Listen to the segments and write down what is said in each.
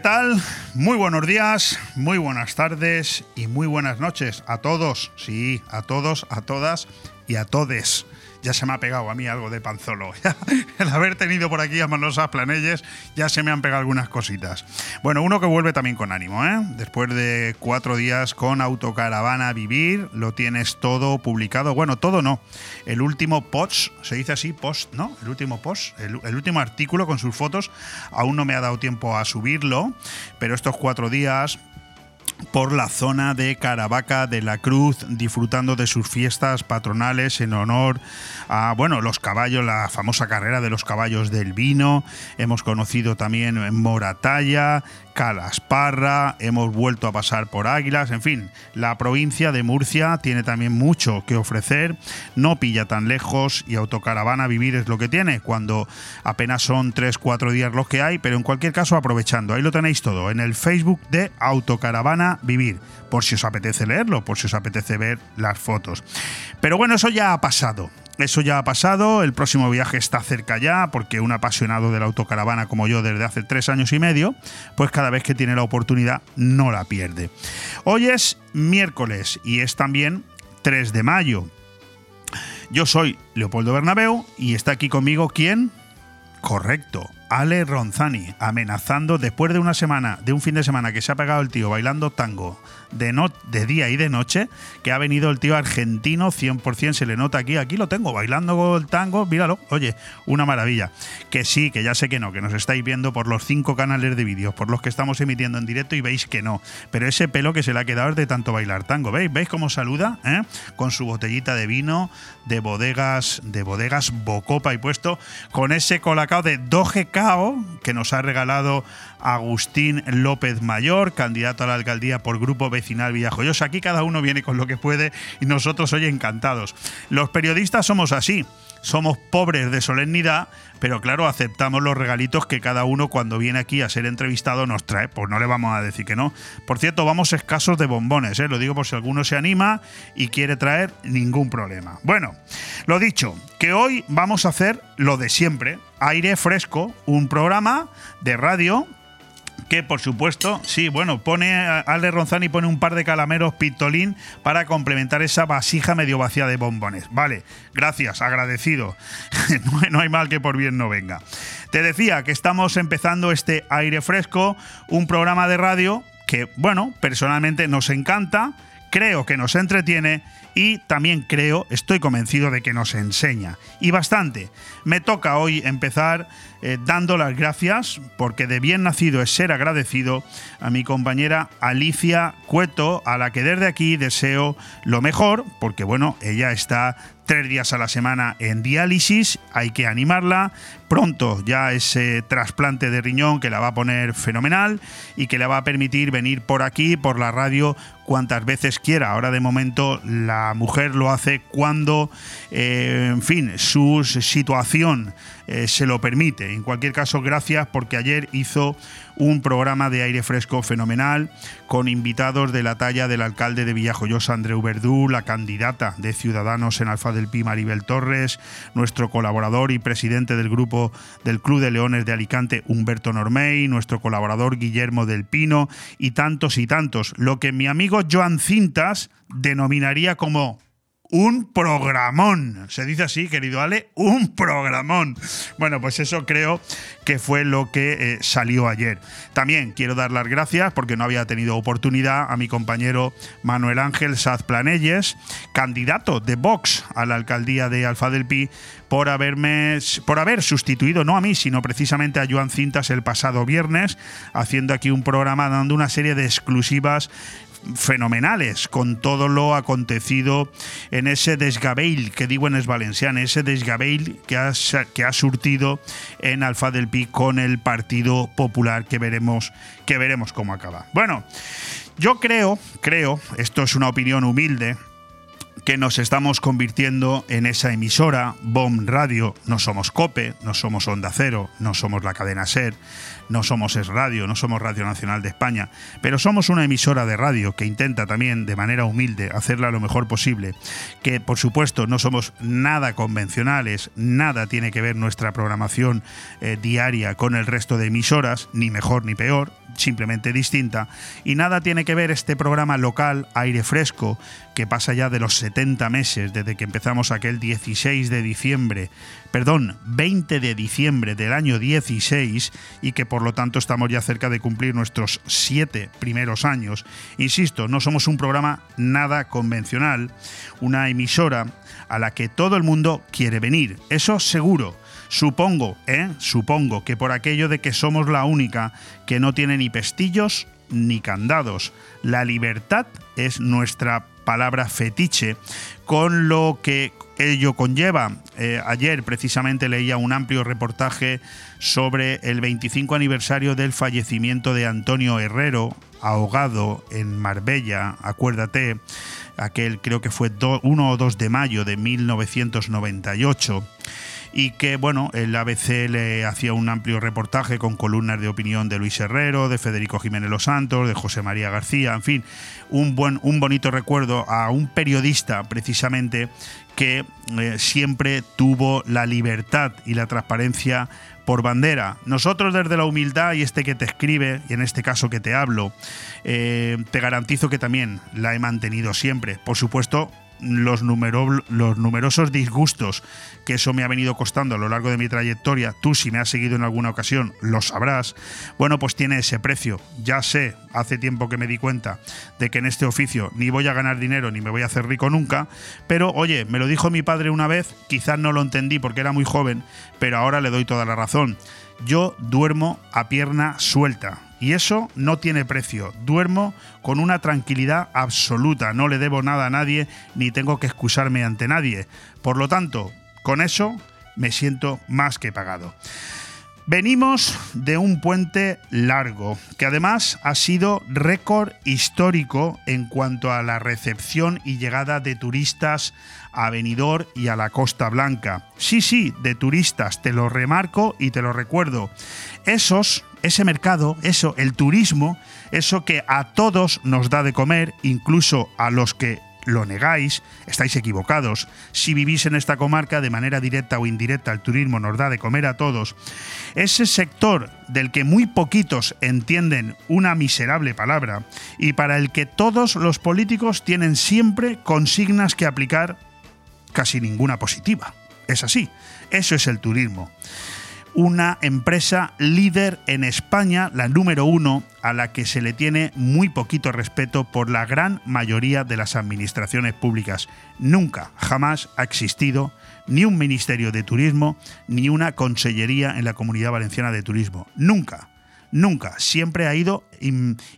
¿qué tal? Muy buenos días, muy buenas tardes y muy buenas noches a todos, sí, a todos, a todas y a todes ya se me ha pegado a mí algo de panzolo. El haber tenido por aquí a Manosas Planelles, ya se me han pegado algunas cositas. Bueno, uno que vuelve también con ánimo, ¿eh? Después de cuatro días con Autocaravana Vivir, lo tienes todo publicado. Bueno, todo no. El último post, se dice así, post, ¿no? El último post, el, el último artículo con sus fotos, aún no me ha dado tiempo a subirlo, pero estos cuatro días por la zona de Caravaca de la Cruz, disfrutando de sus fiestas patronales en honor a, bueno, los caballos, la famosa carrera de los caballos del vino. Hemos conocido también Moratalla, Calasparra, hemos vuelto a pasar por Águilas, en fin, la provincia de Murcia tiene también mucho que ofrecer, no pilla tan lejos y autocaravana vivir es lo que tiene, cuando apenas son 3-4 días los que hay, pero en cualquier caso aprovechando, ahí lo tenéis todo, en el Facebook de Autocaravana Vivir, por si os apetece leerlo, por si os apetece ver las fotos. Pero bueno, eso ya ha pasado. Eso ya ha pasado, el próximo viaje está cerca ya, porque un apasionado de la autocaravana como yo desde hace tres años y medio, pues cada vez que tiene la oportunidad no la pierde. Hoy es miércoles y es también 3 de mayo. Yo soy Leopoldo Bernabeu y está aquí conmigo quién? Correcto, Ale Ronzani, amenazando después de una semana, de un fin de semana que se ha pegado el tío bailando tango de, no, de día y de noche, que ha venido el tío argentino, 100% se le nota aquí, aquí lo tengo, bailando el tango, míralo, oye, una maravilla. Que sí, que ya sé que no, que nos estáis viendo por los cinco canales de vídeos, por los que estamos emitiendo en directo y veis que no, pero ese pelo que se le ha quedado es de tanto bailar tango, ¿veis? ¿Veis cómo saluda? ¿Eh? Con su botellita de vino, de bodegas, de bodegas Bocopa y puesto con ese colacao de 2GK que nos ha regalado Agustín López Mayor, candidato a la alcaldía por Grupo Vecinal Villajoyosa. Aquí cada uno viene con lo que puede y nosotros hoy encantados. Los periodistas somos así somos pobres de solemnidad, pero claro, aceptamos los regalitos que cada uno cuando viene aquí a ser entrevistado nos trae, pues no le vamos a decir que no. Por cierto, vamos escasos de bombones, ¿eh? lo digo por si alguno se anima y quiere traer ningún problema. Bueno, lo dicho, que hoy vamos a hacer lo de siempre, aire fresco, un programa de radio que por supuesto, sí, bueno, pone Ale Ronzani pone un par de calameros pistolín para complementar esa vasija medio vacía de bombones. Vale, gracias, agradecido. no hay mal que por bien no venga. Te decía que estamos empezando este aire fresco, un programa de radio que, bueno, personalmente nos encanta, creo que nos entretiene y también creo, estoy convencido de que nos enseña. Y bastante. Me toca hoy empezar eh, dando las gracias, porque de bien nacido es ser agradecido, a mi compañera Alicia Cueto, a la que desde aquí deseo lo mejor, porque bueno, ella está tres días a la semana en diálisis, hay que animarla. Pronto ya ese trasplante de riñón que la va a poner fenomenal y que le va a permitir venir por aquí, por la radio, cuantas veces quiera. Ahora de momento la mujer lo hace cuando, eh, en fin, su situación eh, se lo permite. En cualquier caso, gracias porque ayer hizo un programa de aire fresco fenomenal con invitados de la talla del alcalde de Villajoyosa, Andreu Verdú, la candidata de Ciudadanos en Alfa del Pi, Maribel Torres, nuestro colaborador y presidente del grupo del Club de Leones de Alicante, Humberto Normey, nuestro colaborador Guillermo del Pino y tantos y tantos. Lo que mi amigo Joan Cintas denominaría como un programón. Se dice así, querido Ale, un programón. Bueno, pues eso creo que fue lo que eh, salió ayer. También quiero dar las gracias porque no había tenido oportunidad a mi compañero Manuel Ángel Saz Planelles, candidato de Vox a la alcaldía de Alfa del Pi, por haberme por haber sustituido no a mí, sino precisamente a Joan Cintas el pasado viernes, haciendo aquí un programa dando una serie de exclusivas fenomenales con todo lo acontecido en ese desgabeil que digo en es valenciano, ese desgabeil que ha, que ha surtido en Alfa del Pi con el Partido Popular que veremos, que veremos cómo acaba. Bueno, yo creo, creo, esto es una opinión humilde, que nos estamos convirtiendo en esa emisora, BOM Radio, no somos COPE, no somos Onda Cero, no somos la cadena SER, no somos Es Radio, no somos Radio Nacional de España, pero somos una emisora de radio que intenta también de manera humilde hacerla lo mejor posible, que por supuesto no somos nada convencionales, nada tiene que ver nuestra programación eh, diaria con el resto de emisoras, ni mejor ni peor, simplemente distinta, y nada tiene que ver este programa local, aire fresco, que pasa ya de los 70 meses desde que empezamos aquel 16 de diciembre, perdón, 20 de diciembre del año 16 y que por lo tanto estamos ya cerca de cumplir nuestros siete primeros años. Insisto, no somos un programa nada convencional, una emisora a la que todo el mundo quiere venir, eso seguro. Supongo, ¿eh? Supongo que por aquello de que somos la única que no tiene ni pestillos ni candados. La libertad es nuestra palabra fetiche, con lo que ello conlleva. Eh, ayer precisamente leía un amplio reportaje sobre el 25 aniversario del fallecimiento de Antonio Herrero, ahogado en Marbella, acuérdate, aquel creo que fue 1 o 2 de mayo de 1998 y que bueno, el ABC le hacía un amplio reportaje con columnas de opinión de Luis Herrero, de Federico Jiménez Los Santos, de José María García, en fin, un buen un bonito recuerdo a un periodista precisamente que eh, siempre tuvo la libertad y la transparencia por bandera. Nosotros desde la humildad y este que te escribe, y en este caso que te hablo, eh, te garantizo que también la he mantenido siempre. Por supuesto, los, numerosos disgustos que eso me ha venido costando a lo largo de mi trayectoria, tú si me has seguido en alguna ocasión lo sabrás, bueno, pues tiene ese precio. Ya sé, hace tiempo que me di cuenta de que en este oficio ni voy a ganar dinero ni me voy a hacer rico nunca, pero oye, me lo dijo mi padre una vez, quizás no lo entendí porque era muy joven, pero ahora le doy toda la razón. Yo duermo a pierna suelta y eso no tiene precio. Duermo con una tranquilidad absoluta. No le debo nada a nadie ni tengo que excusarme ante nadie. Por lo tanto, con eso me siento más que pagado. Venimos de un puente largo, que además ha sido récord histórico en cuanto a la recepción y llegada de turistas a Benidorm y a la Costa Blanca. Sí, sí, de turistas, te lo remarco y te lo recuerdo. Esos ese mercado, eso, el turismo, eso que a todos nos da de comer, incluso a los que lo negáis, estáis equivocados. Si vivís en esta comarca, de manera directa o indirecta, el turismo nos da de comer a todos. Ese sector del que muy poquitos entienden una miserable palabra y para el que todos los políticos tienen siempre consignas que aplicar, casi ninguna positiva. Es así. Eso es el turismo una empresa líder en España, la número uno, a la que se le tiene muy poquito respeto por la gran mayoría de las administraciones públicas. Nunca, jamás ha existido ni un Ministerio de Turismo ni una Consellería en la Comunidad Valenciana de Turismo. Nunca. Nunca, siempre ha ido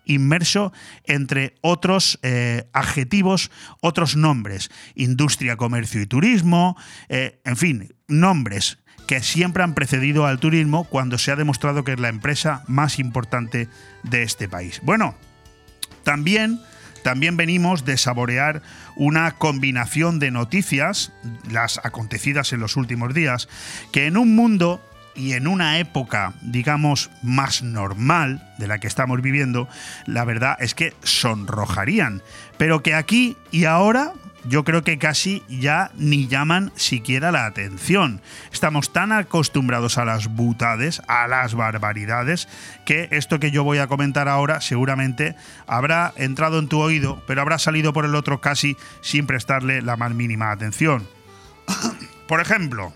inmerso entre otros eh, adjetivos, otros nombres, industria, comercio y turismo, eh, en fin, nombres que siempre han precedido al turismo cuando se ha demostrado que es la empresa más importante de este país. Bueno, también, también venimos de saborear una combinación de noticias, las acontecidas en los últimos días, que en un mundo y en una época, digamos, más normal de la que estamos viviendo, la verdad es que sonrojarían. Pero que aquí y ahora yo creo que casi ya ni llaman siquiera la atención. Estamos tan acostumbrados a las butades, a las barbaridades, que esto que yo voy a comentar ahora seguramente habrá entrado en tu oído, pero habrá salido por el otro casi sin prestarle la más mínima atención. por ejemplo,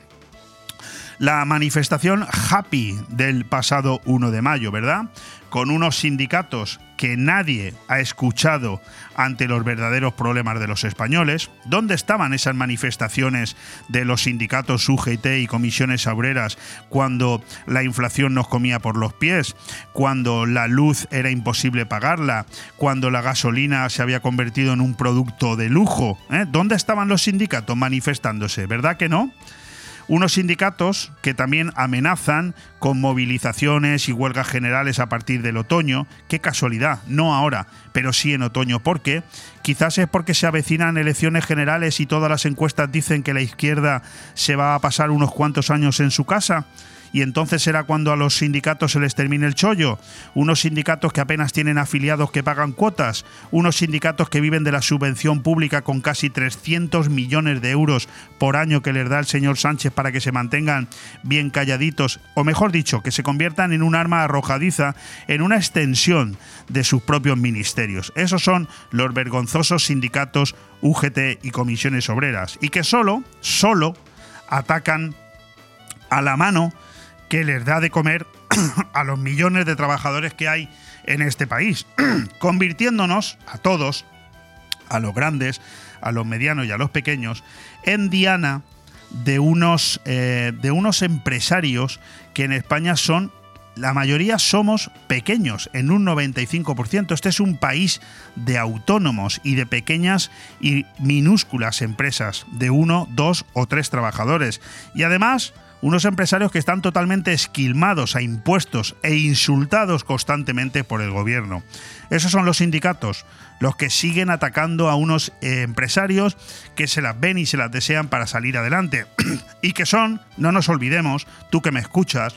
la manifestación Happy del pasado 1 de mayo, ¿verdad? Con unos sindicatos que nadie ha escuchado ante los verdaderos problemas de los españoles. ¿Dónde estaban esas manifestaciones de los sindicatos UGT y comisiones obreras cuando la inflación nos comía por los pies, cuando la luz era imposible pagarla, cuando la gasolina se había convertido en un producto de lujo? ¿Eh? ¿Dónde estaban los sindicatos manifestándose? ¿Verdad que no? Unos sindicatos que también amenazan con movilizaciones y huelgas generales a partir del otoño. Qué casualidad, no ahora, pero sí en otoño. ¿Por qué? Quizás es porque se avecinan elecciones generales y todas las encuestas dicen que la izquierda se va a pasar unos cuantos años en su casa y entonces será cuando a los sindicatos se les termine el chollo. Unos sindicatos que apenas tienen afiliados que pagan cuotas, unos sindicatos que viven de la subvención pública con casi 300 millones de euros por año que les da el señor Sánchez para que se mantengan bien calladitos, o mejor dicho, que se conviertan en un arma arrojadiza, en una extensión de sus propios ministerios. Esos son los vergonzosos sindicatos UGT y comisiones obreras, y que solo, solo atacan a la mano que les da de comer a los millones de trabajadores que hay en este país, convirtiéndonos a todos, a los grandes, a los medianos y a los pequeños, en diana de unos, eh, de unos empresarios que en España son, la mayoría somos pequeños, en un 95%. Este es un país de autónomos y de pequeñas y minúsculas empresas, de uno, dos o tres trabajadores. Y además unos empresarios que están totalmente esquilmados a impuestos e insultados constantemente por el gobierno. Esos son los sindicatos, los que siguen atacando a unos eh, empresarios que se las ven y se las desean para salir adelante. y que son, no nos olvidemos, tú que me escuchas,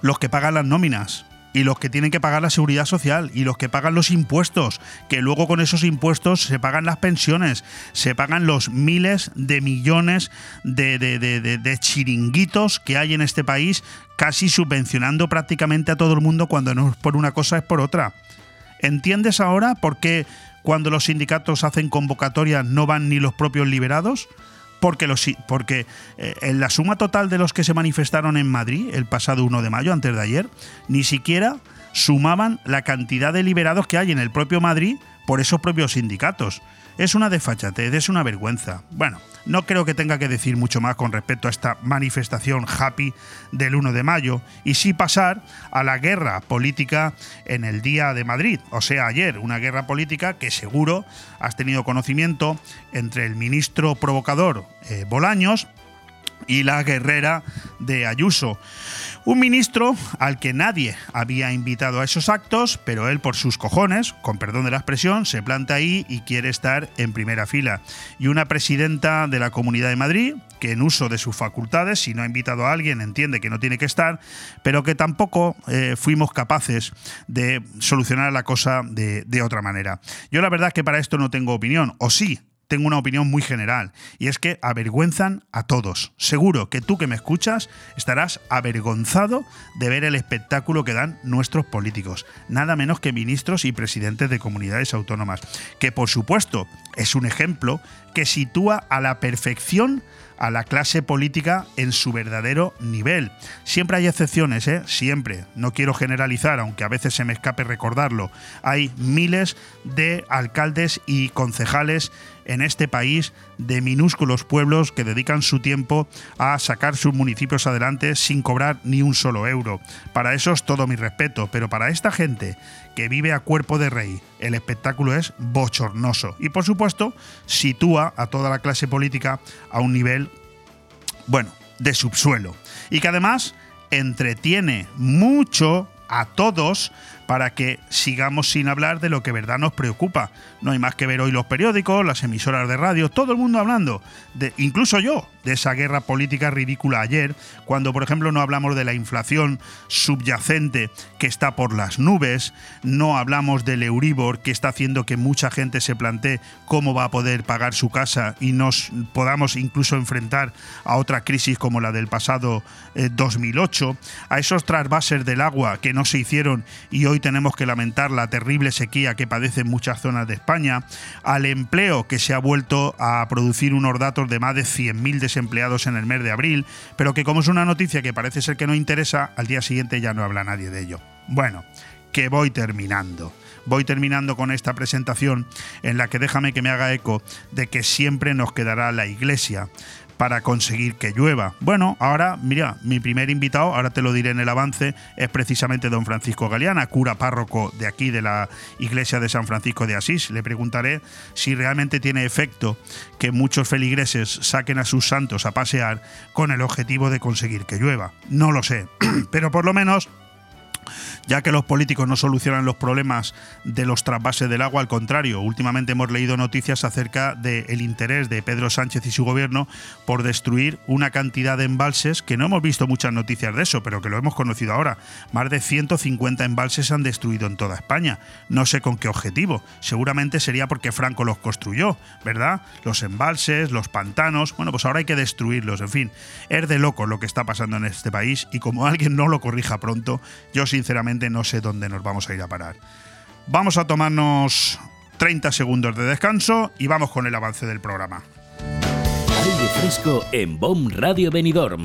los que pagan las nóminas, y los que tienen que pagar la seguridad social y los que pagan los impuestos, que luego con esos impuestos se pagan las pensiones, se pagan los miles de millones de, de, chiringuitos que hay en este país, casi subvencionando prácticamente a todo el mundo cuando no es por una cosa es por otra. ¿Entiendes ahora por qué cuando los sindicatos hacen convocatorias no van ni los propios liberados? Porque, los, porque eh, en la suma total de los que se manifestaron en Madrid el pasado 1 de mayo, antes de ayer, ni siquiera sumaban la cantidad de liberados que hay en el propio Madrid por esos propios sindicatos. Es una desfachatez, es una vergüenza. Bueno, no creo que tenga que decir mucho más con respecto a esta manifestación happy del 1 de mayo y sí pasar a la guerra política en el día de Madrid, o sea, ayer, una guerra política que seguro has tenido conocimiento entre el ministro provocador eh, Bolaños y la guerrera de Ayuso. Un ministro al que nadie había invitado a esos actos, pero él por sus cojones, con perdón de la expresión, se planta ahí y quiere estar en primera fila. Y una presidenta de la Comunidad de Madrid, que en uso de sus facultades, si no ha invitado a alguien, entiende que no tiene que estar, pero que tampoco eh, fuimos capaces de solucionar la cosa de, de otra manera. Yo la verdad es que para esto no tengo opinión, o sí, tengo una opinión muy general, y es que avergüenzan a todos. Seguro que tú que me escuchas estarás avergonzado de ver el espectáculo que dan nuestros políticos, nada menos que ministros y presidentes de comunidades autónomas, que por supuesto es un ejemplo que sitúa a la perfección a la clase política en su verdadero nivel. Siempre hay excepciones, ¿eh? Siempre. No quiero generalizar, aunque a veces se me escape recordarlo. Hay miles de alcaldes y concejales en este país de minúsculos pueblos que dedican su tiempo a sacar sus municipios adelante sin cobrar ni un solo euro. Para eso es todo mi respeto, pero para esta gente que vive a cuerpo de rey, el espectáculo es bochornoso y por supuesto sitúa a toda la clase política a un nivel, bueno, de subsuelo y que además entretiene mucho a todos para que sigamos sin hablar de lo que verdad nos preocupa. No hay más que ver hoy los periódicos, las emisoras de radio, todo el mundo hablando, de, incluso yo, de esa guerra política ridícula ayer, cuando por ejemplo no hablamos de la inflación subyacente que está por las nubes, no hablamos del Euribor que está haciendo que mucha gente se plantee cómo va a poder pagar su casa y nos podamos incluso enfrentar a otra crisis como la del pasado 2008, eh, a esos trasvases del agua que no se hicieron y hoy tenemos que lamentar la terrible sequía que padecen muchas zonas de España, al empleo que se ha vuelto a producir unos datos de más de 100.000 desempleados en el mes de abril, pero que como es una noticia que parece ser que no interesa, al día siguiente ya no habla nadie de ello. Bueno, que voy terminando voy terminando con esta presentación en la que déjame que me haga eco de que siempre nos quedará la iglesia para conseguir que llueva. Bueno, ahora, mira, mi primer invitado, ahora te lo diré en el avance, es precisamente don Francisco Galeana, cura párroco de aquí, de la iglesia de San Francisco de Asís. Le preguntaré si realmente tiene efecto que muchos feligreses saquen a sus santos a pasear con el objetivo de conseguir que llueva. No lo sé, pero por lo menos ya que los políticos no solucionan los problemas de los trasvases del agua, al contrario, últimamente hemos leído noticias acerca del interés de Pedro Sánchez y su gobierno por destruir una cantidad de embalses que no hemos visto muchas noticias de eso, pero que lo hemos conocido ahora. Más de 150 embalses se han destruido en toda España. No sé con qué objetivo. Seguramente sería porque Franco los construyó, ¿verdad? Los embalses, los pantanos. Bueno, pues ahora hay que destruirlos. En fin, es de loco lo que está pasando en este país y como alguien no lo corrija pronto, yo sinceramente no sé dónde nos vamos a ir a parar. Vamos a tomarnos 30 segundos de descanso y vamos con el avance del programa. Aire fresco en BOM Radio Benidorm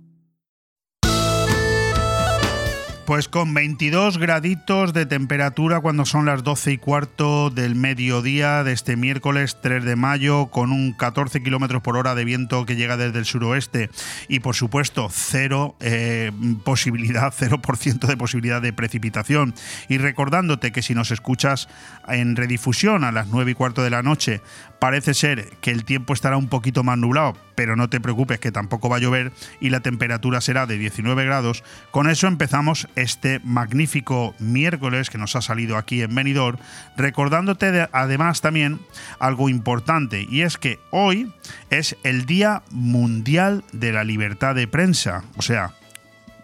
Pues con 22 graditos de temperatura cuando son las 12 y cuarto del mediodía de este miércoles 3 de mayo, con un 14 kilómetros por hora de viento que llega desde el suroeste y por supuesto cero eh, posibilidad, 0% de posibilidad de precipitación. Y recordándote que si nos escuchas en redifusión a las 9 y cuarto de la noche, parece ser que el tiempo estará un poquito más nublado, pero no te preocupes que tampoco va a llover y la temperatura será de 19 grados. Con eso empezamos este magnífico miércoles que nos ha salido aquí en Benidorm, recordándote además también algo importante y es que hoy es el Día Mundial de la Libertad de Prensa, o sea,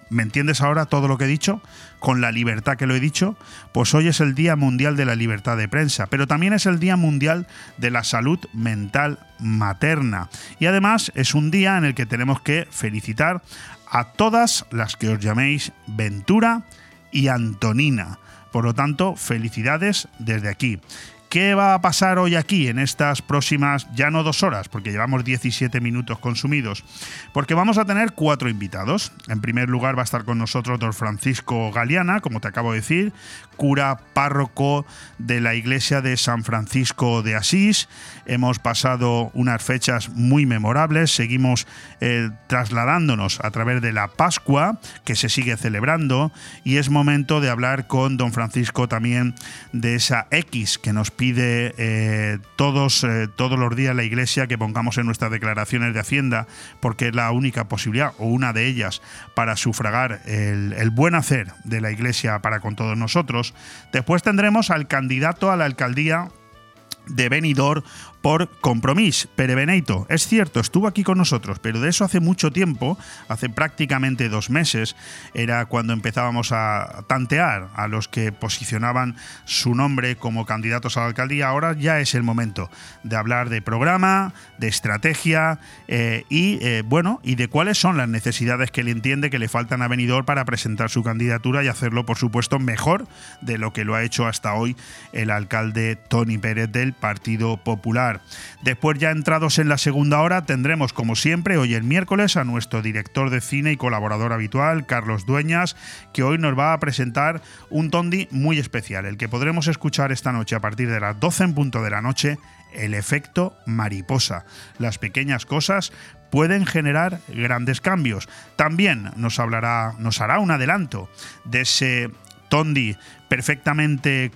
¿Me entiendes ahora todo lo que he dicho? Con la libertad que lo he dicho, pues hoy es el Día Mundial de la Libertad de Prensa, pero también es el Día Mundial de la Salud Mental Materna. Y además es un día en el que tenemos que felicitar a todas las que os llaméis Ventura y Antonina. Por lo tanto, felicidades desde aquí. ¿Qué va a pasar hoy aquí en estas próximas, ya no dos horas, porque llevamos 17 minutos consumidos? Porque vamos a tener cuatro invitados. En primer lugar va a estar con nosotros don Francisco Galeana, como te acabo de decir, cura párroco de la iglesia de San Francisco de Asís. Hemos pasado unas fechas muy memorables, seguimos eh, trasladándonos a través de la Pascua, que se sigue celebrando, y es momento de hablar con don Francisco también de esa X que nos pide eh, todos, eh, todos los días la Iglesia que pongamos en nuestras declaraciones de Hacienda, porque es la única posibilidad, o una de ellas, para sufragar el, el buen hacer de la Iglesia para con todos nosotros. Después tendremos al candidato a la alcaldía de Benidorm por compromiso. Perebeneito, es cierto, estuvo aquí con nosotros, pero de eso hace mucho tiempo, hace prácticamente dos meses, era cuando empezábamos a tantear a los que posicionaban su nombre como candidatos a la alcaldía. Ahora ya es el momento de hablar de programa, de estrategia eh, y, eh, bueno, y de cuáles son las necesidades que él entiende que le faltan a Benidorm para presentar su candidatura y hacerlo, por supuesto, mejor de lo que lo ha hecho hasta hoy el alcalde Tony Pérez del Partido Popular. Después, ya entrados en la segunda hora, tendremos, como siempre, hoy el miércoles, a nuestro director de cine y colaborador habitual, Carlos Dueñas, que hoy nos va a presentar un tondi muy especial, el que podremos escuchar esta noche a partir de las 12 en punto de la noche, el efecto mariposa. Las pequeñas cosas pueden generar grandes cambios. También nos hablará, nos hará un adelanto de ese tondi perfectamente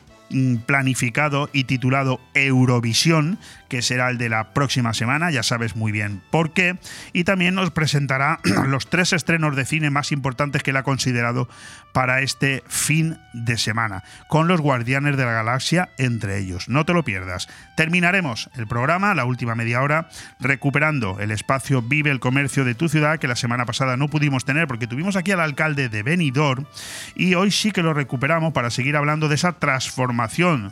planificado y titulado Eurovisión, que será el de la próxima semana, ya sabes muy bien por qué, y también nos presentará los tres estrenos de cine más importantes que él ha considerado para este fin de semana, con los Guardianes de la Galaxia entre ellos. No te lo pierdas. Terminaremos el programa, la última media hora, recuperando el espacio Vive el Comercio de tu ciudad, que la semana pasada no pudimos tener porque tuvimos aquí al alcalde de Benidorm, y hoy sí que lo recuperamos para seguir hablando de esa transformación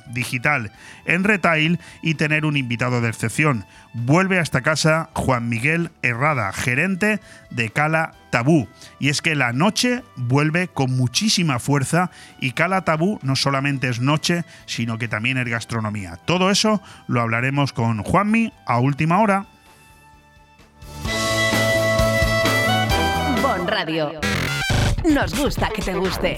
digital en retail y tener un invitado de excepción. Vuelve a esta casa Juan Miguel Herrada, gerente de Cala Tabú. Y es que la noche vuelve con muchísima fuerza y Cala Tabú no solamente es noche, sino que también es gastronomía. Todo eso lo hablaremos con Juanmi a última hora. Bon Radio. Nos gusta que te guste.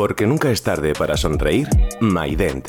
Porque nunca es tarde para sonreír, MyDent,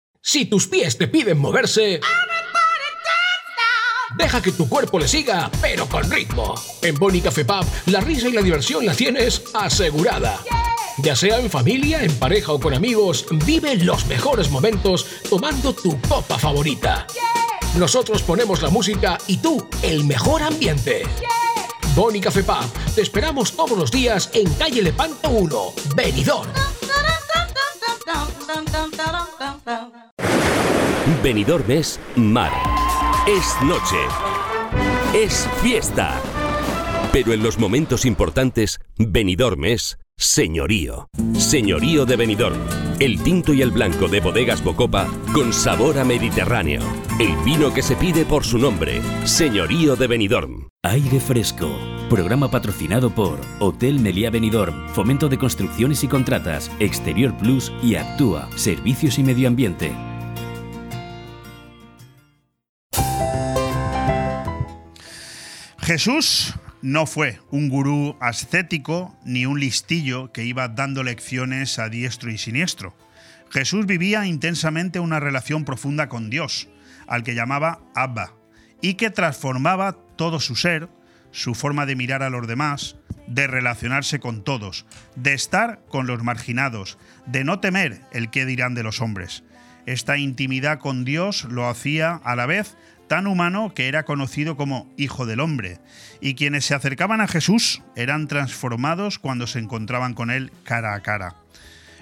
Si tus pies te piden moverse, deja que tu cuerpo le siga, pero con ritmo. En Boni Café Pub, la risa y la diversión la tienes asegurada. Ya sea en familia, en pareja o con amigos, vive los mejores momentos tomando tu copa favorita. Nosotros ponemos la música y tú el mejor ambiente. Boni Café Pub, te esperamos todos los días en calle Lepanto 1, Benidorm. Benidorm es mar, es noche, es fiesta. Pero en los momentos importantes, Benidorm es señorío. Señorío de Benidorm. El tinto y el blanco de bodegas Bocopa con sabor a Mediterráneo. El vino que se pide por su nombre. Señorío de Benidorm. Aire fresco. Programa patrocinado por Hotel Meliá Benidorm, Fomento de Construcciones y Contratas, Exterior Plus y Actúa, Servicios y Medio Ambiente. Jesús no fue un gurú ascético ni un listillo que iba dando lecciones a diestro y siniestro. Jesús vivía intensamente una relación profunda con Dios, al que llamaba Abba, y que transformaba todo su ser, su forma de mirar a los demás, de relacionarse con todos, de estar con los marginados, de no temer el qué dirán de los hombres. Esta intimidad con Dios lo hacía a la vez tan humano que era conocido como Hijo del Hombre, y quienes se acercaban a Jesús eran transformados cuando se encontraban con él cara a cara.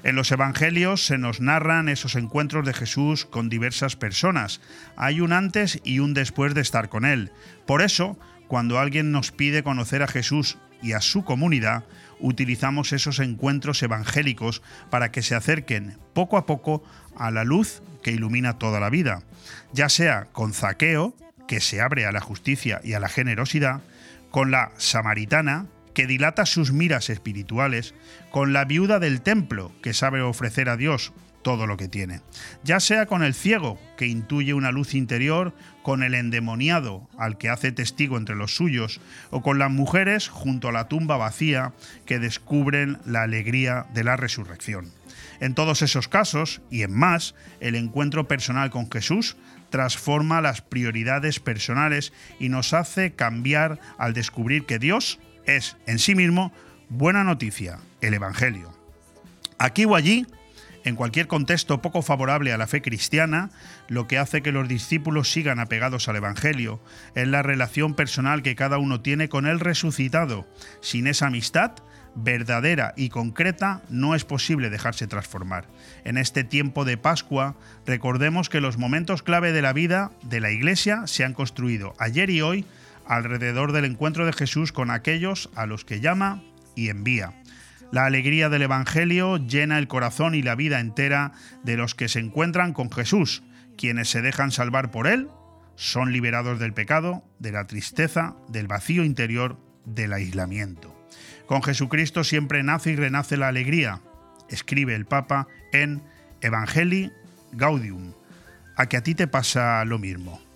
En los Evangelios se nos narran esos encuentros de Jesús con diversas personas. Hay un antes y un después de estar con Él. Por eso, cuando alguien nos pide conocer a Jesús y a su comunidad, utilizamos esos encuentros evangélicos para que se acerquen poco a poco a la luz que ilumina toda la vida, ya sea con Zaqueo, que se abre a la justicia y a la generosidad, con la samaritana, que dilata sus miras espirituales, con la viuda del templo, que sabe ofrecer a Dios todo lo que tiene. Ya sea con el ciego, que intuye una luz interior, con el endemoniado, al que hace testigo entre los suyos, o con las mujeres junto a la tumba vacía, que descubren la alegría de la resurrección. En todos esos casos, y en más, el encuentro personal con Jesús transforma las prioridades personales y nos hace cambiar al descubrir que Dios es en sí mismo buena noticia, el Evangelio. Aquí o allí, en cualquier contexto poco favorable a la fe cristiana, lo que hace que los discípulos sigan apegados al Evangelio es la relación personal que cada uno tiene con el resucitado. Sin esa amistad, verdadera y concreta, no es posible dejarse transformar. En este tiempo de Pascua, recordemos que los momentos clave de la vida de la Iglesia se han construido ayer y hoy alrededor del encuentro de Jesús con aquellos a los que llama y envía. La alegría del Evangelio llena el corazón y la vida entera de los que se encuentran con Jesús. Quienes se dejan salvar por Él son liberados del pecado, de la tristeza, del vacío interior, del aislamiento. Con Jesucristo siempre nace y renace la alegría. escribe el Papa en Evangelii Gaudium. A que a ti te pasa lo mismo.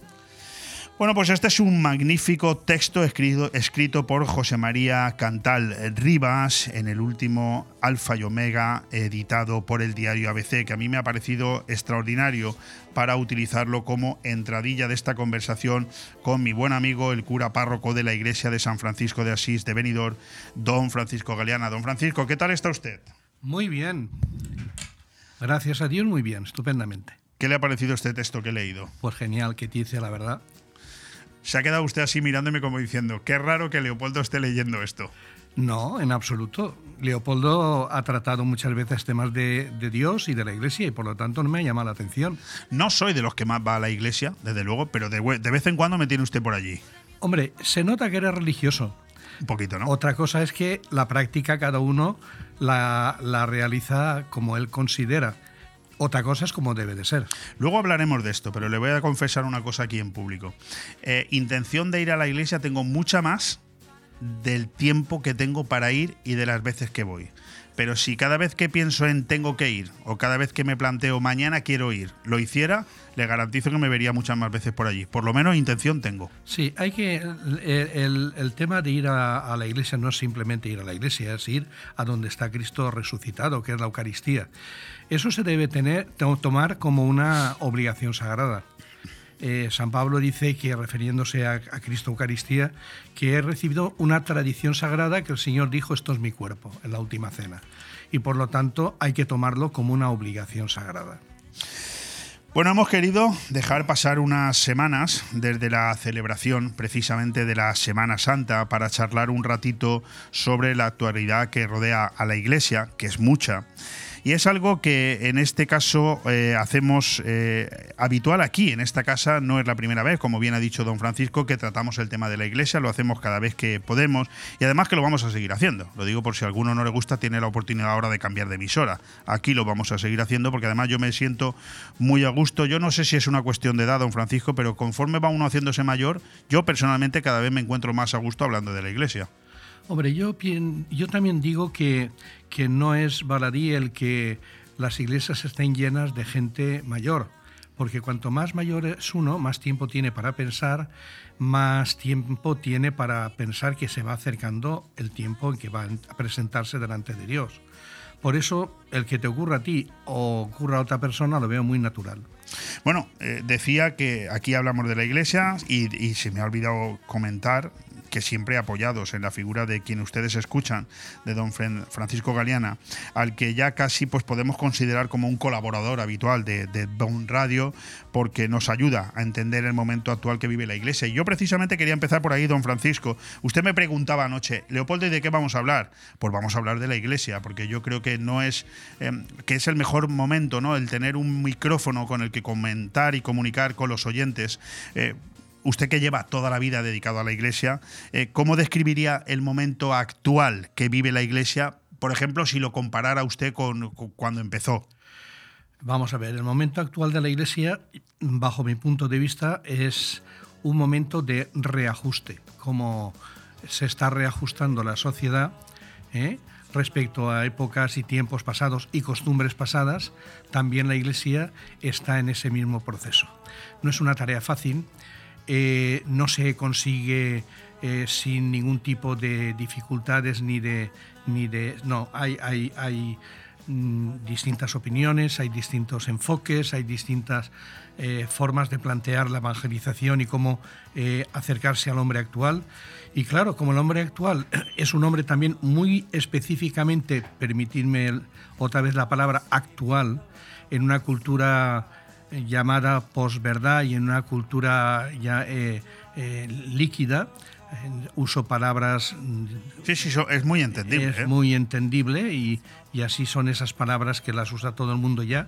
Bueno, pues este es un magnífico texto escrito, escrito, por José María Cantal Rivas en el último Alfa y Omega editado por el diario ABC, que a mí me ha parecido extraordinario para utilizarlo como entradilla de esta conversación con mi buen amigo, el cura párroco de la iglesia de San Francisco de Asís de Benidorm, don Francisco Galeana. Don Francisco, ¿qué tal está usted? Muy bien. Gracias a Dios, muy bien, estupendamente. ¿Qué le ha parecido este texto que he leído? Pues genial, que te dice la verdad. Se ha quedado usted así mirándome como diciendo, qué raro que Leopoldo esté leyendo esto. No, en absoluto. Leopoldo ha tratado muchas veces temas de, de, Dios y de la Iglesia y por lo tanto no me ha llamado la atención. No soy de los que más va a la Iglesia, desde luego, pero de, de vez en cuando me tiene usted por allí. Hombre, se nota que eres religioso. Un poquito, ¿no? Otra cosa es que la práctica cada uno la, la realiza como él considera. Otra cosa es como debe de ser. Luego hablaremos de esto, pero le voy a confesar una cosa aquí en público. Eh, intención de ir a la iglesia tengo mucha más del tiempo que tengo para ir y de las veces que voy. Pero si cada vez que pienso en tengo que ir o cada vez que me planteo mañana quiero ir, lo hiciera, le garantizo que me vería muchas más veces por allí. Por lo menos intención tengo. Sí, hay que. El, el, el tema de ir a, a, la iglesia no es simplemente ir a la iglesia, es ir a donde está Cristo resucitado, que es la Eucaristía. Eso se debe tener, tomar como una obligación sagrada. Eh, San Pablo dice que, refiriéndose a, a, Cristo Eucaristía, que he recibido una tradición sagrada que el Señor dijo, esto es mi cuerpo, en la última cena. Y por lo tanto hay que tomarlo como una obligación sagrada. Bueno, hemos querido dejar pasar unas semanas desde la celebración precisamente de la Semana Santa para charlar un ratito sobre la actualidad que rodea a la Iglesia, que es mucha. Y es algo que en este caso eh, hacemos eh, habitual aquí, en esta casa no es la primera vez, como bien ha dicho don Francisco, que tratamos el tema de la iglesia, lo hacemos cada vez que podemos y además que lo vamos a seguir haciendo. Lo digo por si a alguno no le gusta, tiene la oportunidad ahora de cambiar de emisora. Aquí lo vamos a seguir haciendo porque además yo me siento muy a gusto. Yo no sé si es una cuestión de edad, don Francisco, pero conforme va uno haciéndose mayor, yo personalmente cada vez me encuentro más a gusto hablando de la iglesia. Hombre, yo, también digo que, que no es baladí el que las iglesias estén llenas de gente mayor, porque cuanto más mayor es uno, más tiempo tiene para pensar, más tiempo tiene para pensar que se va acercando el tiempo en que va a presentarse delante de Dios. Por eso, el que te ocurra a ti o ocurra a otra persona lo veo muy natural. Bueno, eh, decía que aquí hablamos de la iglesia y, y se me ha olvidado comentar que siempre apoyados en la figura de quien ustedes escuchan, de don Francisco Galeana, al que ya casi pues, podemos considerar como un colaborador habitual de, de Don Radio, porque nos ayuda a entender el momento actual que vive la Iglesia. Y yo precisamente quería empezar por ahí, don Francisco. Usted me preguntaba anoche, Leopoldo, ¿y de qué vamos a hablar? Pues vamos a hablar de la Iglesia, porque yo creo que no es, eh, que es el mejor momento, ¿no? El tener un micrófono con el que comentar y comunicar con los oyentes. Eh, usted que lleva toda la vida dedicado a la Iglesia, eh, ¿cómo describiría el momento actual que vive la Iglesia, por ejemplo, si lo comparara usted con, cuando empezó? Vamos a ver, el momento actual de la Iglesia, bajo mi punto de vista, es un momento de reajuste, como se está reajustando la sociedad. ¿eh? respecto a épocas y tiempos pasados y costumbres pasadas, también la Iglesia está en ese mismo proceso. No es una tarea fácil, eh, no se consigue eh, sin ningún tipo de dificultades ni de... Ni de no, hay, hay, hay mm, distintas opiniones, hay distintos enfoques, hay distintas eh, formas de plantear la evangelización y cómo acercarse al hombre actual. Y claro, como el hombre actual es un hombre también muy específicamente, permitidme otra vez la palabra actual, en una cultura llamada posverdad y en una cultura ya eh, eh, líquida, uso palabras... Sí, sí, es muy entendible. Es ¿eh? muy entendible y, y, así son esas palabras que las usa todo el mundo ya.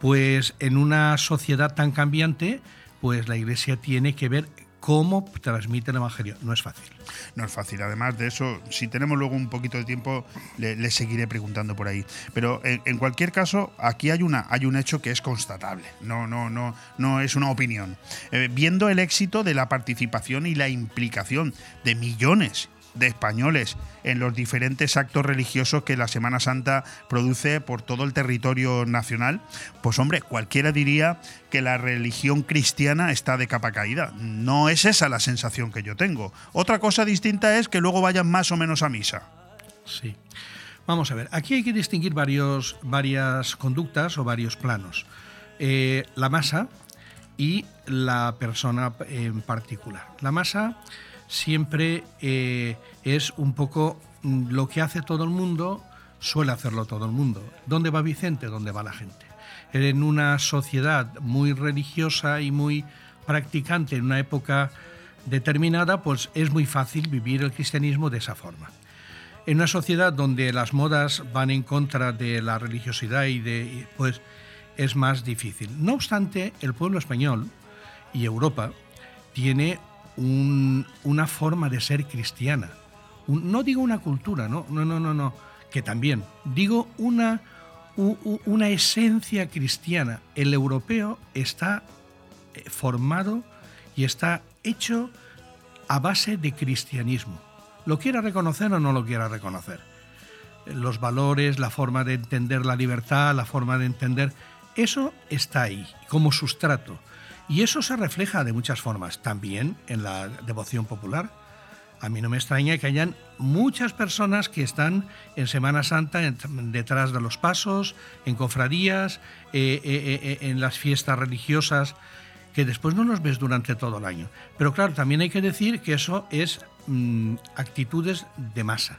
Pues en una sociedad tan cambiante, pues la Iglesia tiene que ver cómo transmite el Evangelio. No es fácil. No es fácil. Además de eso, si tenemos luego un poquito de tiempo, le, seguiré preguntando por ahí. Pero en, en, cualquier caso, aquí hay, una, hay un hecho que es constatable. No, no, no, no es una opinión. Eh, viendo el éxito de la participación y la implicación de millones de españoles en los diferentes actos religiosos que la Semana Santa produce por todo el territorio nacional, pues hombre, cualquiera diría que la religión cristiana está de capa caída. No es esa la sensación que yo tengo. Otra cosa distinta es que luego vayan más o menos a misa. Sí. Vamos a ver, aquí hay que distinguir varios, varias conductas o varios planos. Eh, la masa y la persona en particular. La masa siempre eh, es un poco mm, lo que hace todo el mundo, suele hacerlo todo el mundo. ¿Dónde va Vicente? ¿Dónde va la gente? En una sociedad muy religiosa y muy practicante en una época determinada, pues es muy fácil vivir el cristianismo de esa forma. En una sociedad donde las modas van en contra de la religiosidad y de pues es más difícil. No obstante, el pueblo español y Europa tiene una forma de ser cristiana. no digo una cultura, no, no, no, no, no, que también. Digo una, una esencia cristiana. El europeo está eh, formado y está hecho a base de cristianismo. Lo quiera reconocer o no lo quiera reconocer. Los valores, la forma de entender la libertad, la forma de entender, eso está ahí como sustrato. Y eso se refleja de muchas formas, también en la devoción popular. A mí no me extraña que hayan muchas personas que están en Semana Santa detrás de los pasos, en cofradías, eh, eh, eh, en las fiestas religiosas, que después no los ves durante todo el año. Pero claro, también hay que decir que eso es mm, actitudes de masa.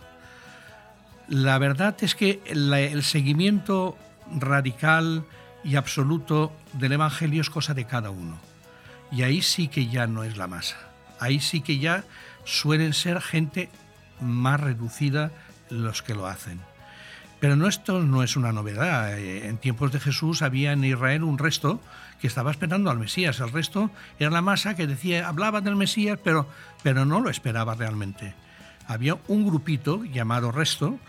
La verdad es que el seguimiento radical, y absoluto del Evangelio es cosa de cada uno. Y ahí sí que ya no es la masa. Ahí sí que ya suelen ser gente más reducida los que lo hacen. Pero no, esto no es una novedad. Eh, en tiempos de Jesús había en Israel un resto que estaba esperando al Mesías. El resto era la masa que decía, hablaba del Mesías, pero, pero no lo esperaba realmente. Había un grupito llamado resto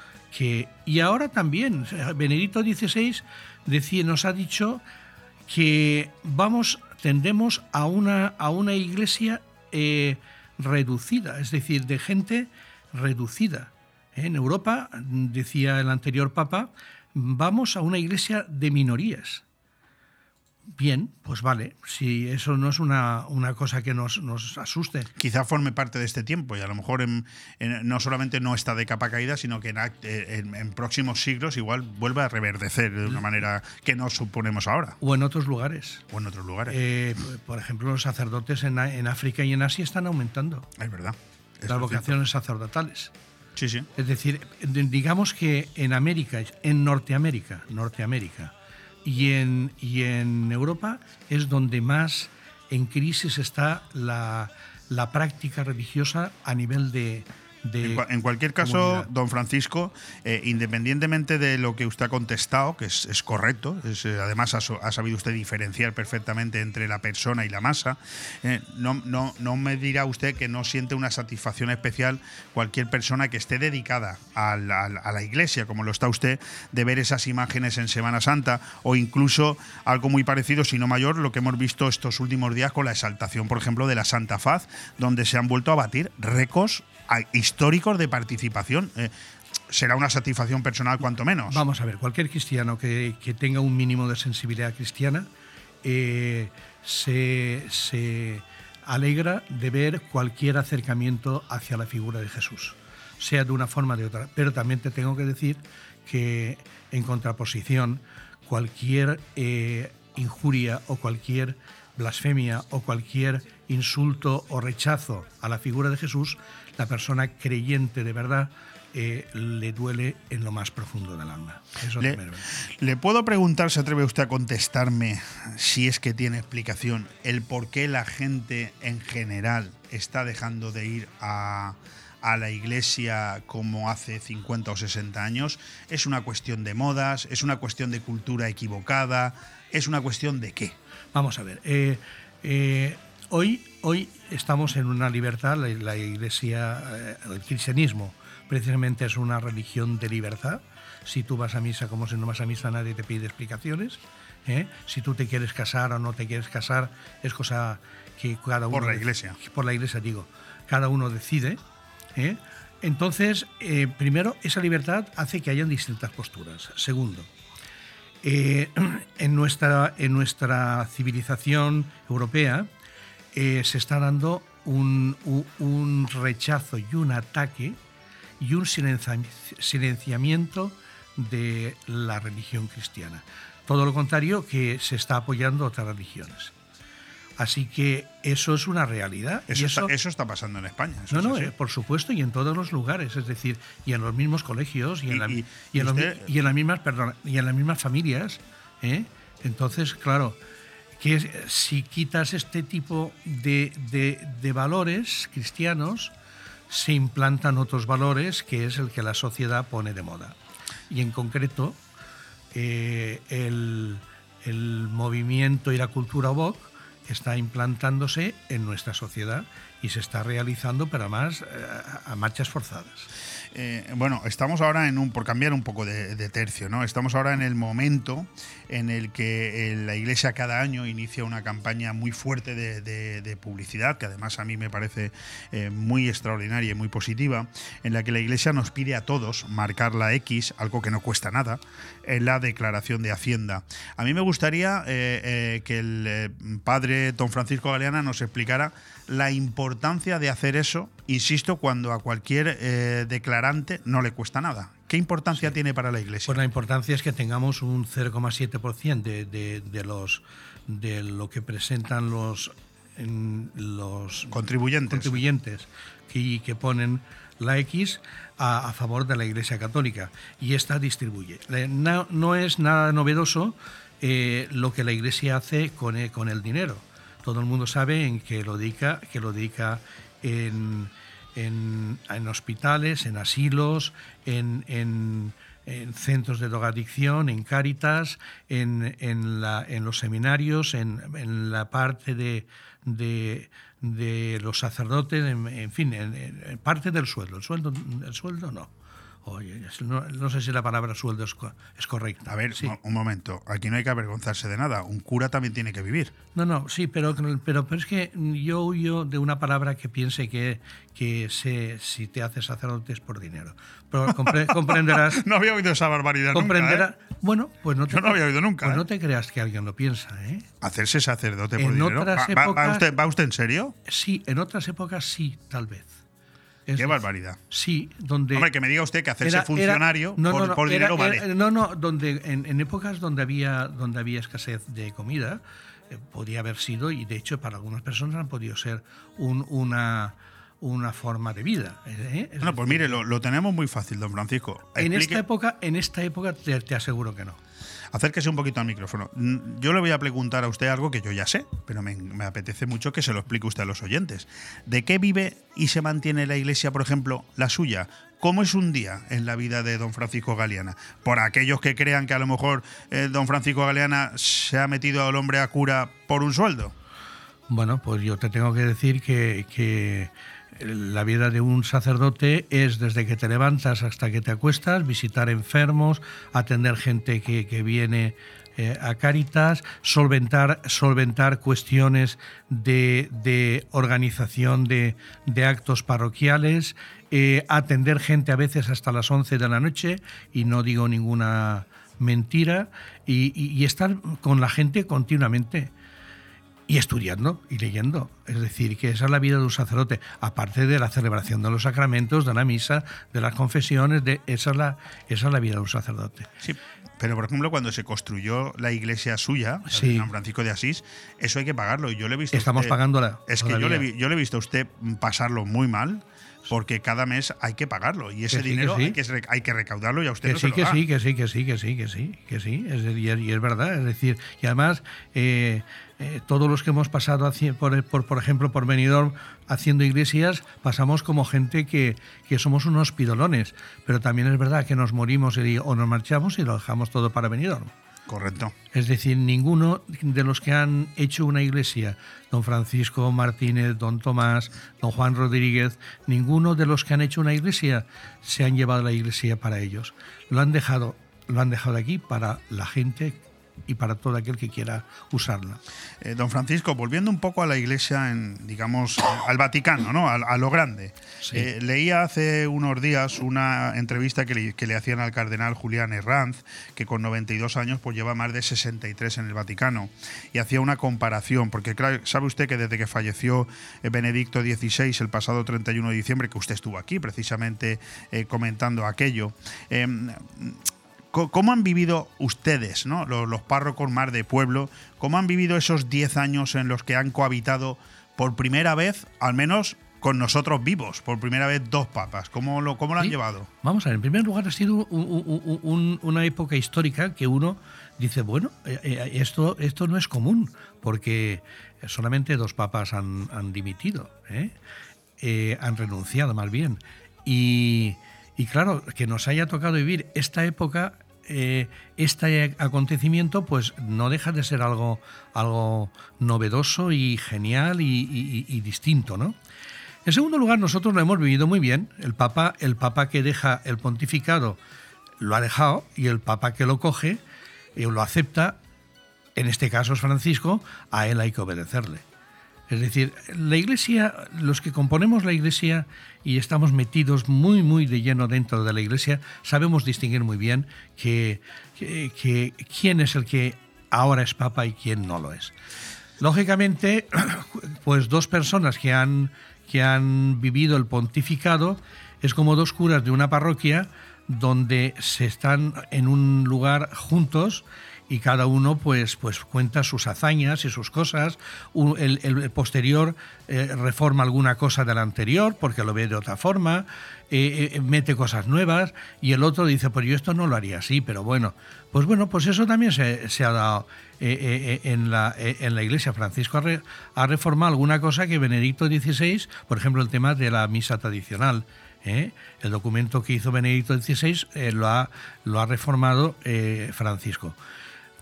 y ahora también, Benedicto XVI decía, nos ha dicho que vamos, tendemos a una, a una iglesia eh, reducida, es decir, de gente reducida. En Europa, decía el anterior Papa, vamos a una iglesia de minorías. Bien, pues vale, si eso no es una, una cosa que nos, nos, asuste. Quizá forme parte de este tiempo y a lo mejor no solamente no está de capa caída, sino que en, próximos siglos igual vuelve a reverdecer de una manera que no suponemos ahora. O en otros lugares. O en otros lugares. Eh, por ejemplo, los sacerdotes en, en, África y en Asia están aumentando. Es verdad. Las vocaciones sacerdotales. Sí, sí. Es decir, digamos que en América, en Norteamérica, Norteamérica, y en, y en Europa es donde más en crisis está la, la práctica religiosa a nivel de, en, cualquier caso, don Francisco, eh, independientemente de lo que usted ha contestado, que es, correcto, eh, además ha, sabido usted diferenciar perfectamente entre la persona y la masa, eh, no, no, no, me dirá usted que no siente una satisfacción especial cualquier persona que esté dedicada a la, a la iglesia, como lo está usted, de ver esas imágenes en Semana Santa o incluso algo muy parecido, si no mayor, lo que hemos visto estos últimos días con la exaltación, por ejemplo, de la Santa Faz, donde se han vuelto a batir récords históricos de participación. Eh, será una satisfacción personal cuanto menos. Vamos a ver, cualquier cristiano que, tenga un mínimo de sensibilidad cristiana eh, se, alegra de ver cualquier acercamiento hacia la figura de Jesús, sea de una forma o de otra. Pero también te tengo que decir que en contraposición, cualquier eh, injuria o cualquier blasfemia o cualquier insulto o rechazo a la figura de Jesús la persona creyente de verdad eh, le duele en lo más profundo del alma. le, le, puedo preguntar, se atreve usted a contestarme, si es que tiene explicación, el por qué la gente en general está dejando de ir a, a la iglesia como hace 50 o 60 años? ¿Es una cuestión de modas? ¿Es una cuestión de cultura equivocada? ¿Es una cuestión de qué? Vamos a ver. Eh, eh, hoy, hoy estamos en una libertad, la, iglesia, eh, el cristianismo precisamente es una religión de libertad. Si tú vas a misa como si no vas a misa, nadie te pide explicaciones. ¿eh? Si tú te quieres casar o no te quieres casar, es cosa que cada uno... Por la iglesia. Por la iglesia, digo. Cada uno decide. ¿eh? Entonces, eh, primero, esa libertad hace que hayan distintas posturas. Segundo, en, nuestra, en nuestra civilización europea eh, se está dando un, un- rechazo y un ataque y un silenci- silenciamiento de la religión cristiana. Todo lo contrario que se está apoyando otras religiones. Así que eso es una realidad. y Eso, eso- está, eso está pasando en España. no, es no, eh, por supuesto, y en todos los lugares, es decir, y en los mismos colegios, y en, la- y- y en usted- las mismas, perdón, y en las mismas familias. ¿eh? Entonces, claro, que si quitas este tipo de, de- valores cristianos, se implantan otros valores que es el que la sociedad pone de moda. Y en concreto, eh, el, el movimiento y la cultura woke está implantándose en nuestra sociedad y se está realizando, pero además eh, a marchas forzadas. Eh, bueno, estamos ahora en un, por cambiar un poco de, tercio, ¿no? Estamos ahora en el momento en el que eh, la Iglesia cada año inicia una campaña muy fuerte de, publicidad, que además a mí me parece muy extraordinaria y muy positiva, en la que la Iglesia nos pide a todos marcar la X, algo que no cuesta nada, en la declaración de Hacienda. A mí me gustaría que el padre don Francisco Galeana nos explicara la importancia de hacer eso, insisto, cuando a cualquier eh, declarante no le cuesta nada. ¿Qué importancia tiene para la Iglesia? Pues la importancia es que tengamos un 0,7% de, de, de los de lo que presentan los en los Contribuyentes. contribuyentes que, que ponen la X a, a favor de la Iglesia Católica y esta distribuye. Le- No, no es nada novedoso eh, lo que la Iglesia hace con con el dinero. Todo el mundo sabe en que lo dedica, lo dedica en, en- en hospitales, en asilos, en, en- en centros de drogadicción, en Cáritas, en, la- en los seminarios, en, la parte de, de- de los sacerdotes, en, fin, en, en parte del sueldo. El sueldo, el sueldo no. Oye, no, no sé si la palabra sueldo es, co- es correcta. A ver, Sí. un momento. Aquí no hay que avergonzarse de nada. Un cura también tiene que vivir. No, no, sí, pero, pero, pero es que yo huyo de una palabra que piense que, que se, si te haces sacerdote es por dinero. Pero compre- comprenderás. No había oído esa barbaridad comprenderás. nunca. ¿eh? Bueno, pues no te, Yo no había oído nunca, Pues ¿eh? no te creas que alguien lo piensa, ¿eh? Hacerse sacerdote por En dinero. otras ¿Va- va- usted, ¿Va usted en serio? Sí, en otras épocas sí, tal vez. Es Qué barbaridad. Sí, donde. Hombre, que me diga usted que hacerse Era- era- funcionario no, por, no, no, por era- dinero vale. no, no, donde en, en épocas donde había donde había escasez de comida eh, podía haber sido y de hecho para algunas personas han podido ser un- una una forma de vida. ¿eh? Bueno, pues mire, lo, lo tenemos muy fácil, don Francisco. en esta época, en esta época te, te aseguro que no. Acérquese un poquito al micrófono. Yo le voy a preguntar a usted algo que yo ya sé, pero me, apetece mucho que se lo explique usted a los oyentes. ¿De qué vive y se mantiene la iglesia, por ejemplo, la suya? ¿Cómo es un día en la vida de don Francisco Galeana? Por aquellos que crean que a lo mejor eh, don Francisco Galeana se ha metido al hombre a cura por un sueldo. Bueno, pues yo te tengo que decir que la vida de un sacerdote es desde que te levantas hasta que te acuestas, visitar enfermos, atender gente que, que viene eh, a Cáritas, solventar, solventar cuestiones de, de organización de, de actos parroquiales, eh, atender gente a veces hasta las 11 de la noche, y no digo ninguna mentira, y- estar con la gente continuamente y estudiando y leyendo. Es decir, que esa es la vida de un sacerdote, aparte de la celebración de los sacramentos, de la misa, de las confesiones, de, esa, es la, esa es la vida de un sacerdote. Sí, pero por ejemplo, cuando se construyó la iglesia suya, Sí. San Francisco de Asís, eso hay que pagarlo. Y yo le he visto. Estamos usted- pagándola Es que yo le, yo le he visto a usted pasarlo muy mal. Porque cada mes hay que pagarlo y ese Que sí, que dinero sí. hay, que, hay que recaudarlo y a usted Que no se sí, lo que da. sí, que sí, que sí, que sí, que sí, que sí, es y, es, y es verdad, es decir, y además eh, eh, todos los que hemos pasado por, por, por ejemplo por Benidorm haciendo iglesias, pasamos como gente que, que somos unos pidolones, pero también es verdad que nos morimos y, o nos marchamos y lo dejamos todo para Benidorm. Correcto. Es decir, ninguno de los que han hecho una iglesia, don Francisco Martínez, don Tomás, don Juan Rodríguez, ninguno de los que han hecho una iglesia se han llevado la iglesia para ellos. Lo han dejado, lo han dejado aquí para la gente y para todo aquel que quiera usarla. Eh, don Francisco, volviendo un poco a la iglesia, en, digamos, al Vaticano, ¿no? A, lo grande. Eh, leía hace unos días una entrevista que le, que le, hacían al cardenal Julián Herranz, que con 92 años pues lleva más de 63 en el Vaticano, y hacía una comparación, porque claro, sabe usted que desde que falleció Benedicto XVI el pasado 31 de diciembre, que usted estuvo aquí precisamente comentando aquello, ¿Cómo han vivido ustedes, ¿no? los, párrocos más de pueblo, cómo han vivido esos 10 años en los que han cohabitado por primera vez, al menos con nosotros vivos, por primera vez dos papas? ¿Cómo lo, cómo lo han llevado? Vamos a ver, en primer lugar ha sido una época histórica que uno dice, bueno, eh, eh, esto, esto no es común, porque solamente dos papas han, dimitido, ¿eh? han renunciado más bien. Y y claro, que nos haya tocado vivir esta época, eh, este acontecimiento, pues no deja de ser algo, algo novedoso y genial y, distinto, ¿no? En segundo lugar, nosotros lo hemos vivido muy bien. El Papa, el Papa que deja el pontificado lo ha dejado y el Papa que lo coge y lo acepta, en este caso es Francisco, a él hay que obedecerle. Es decir, la Iglesia, los que componemos la Iglesia y estamos metidos muy, muy de lleno dentro de la Iglesia, sabemos distinguir muy bien que, quién es el que ahora es Papa y quién no lo es. Lógicamente, pues dos personas que han, que han vivido el pontificado es como dos curas de una parroquia donde se están en un lugar juntos y cada uno pues, pues cuenta sus hazañas y sus cosas. El, posterior eh, reforma alguna cosa del anterior porque lo ve de otra forma, eh, eh, mete cosas nuevas y el otro dice, pues yo esto no lo haría así, pero bueno, pues bueno, pues eso también se, ha dado en, la, en la Iglesia. Francisco ha, reformado alguna cosa que Benedicto XVI, por ejemplo, el tema de la misa tradicional. El documento que hizo Benedicto XVI lo, ha, lo ha reformado Francisco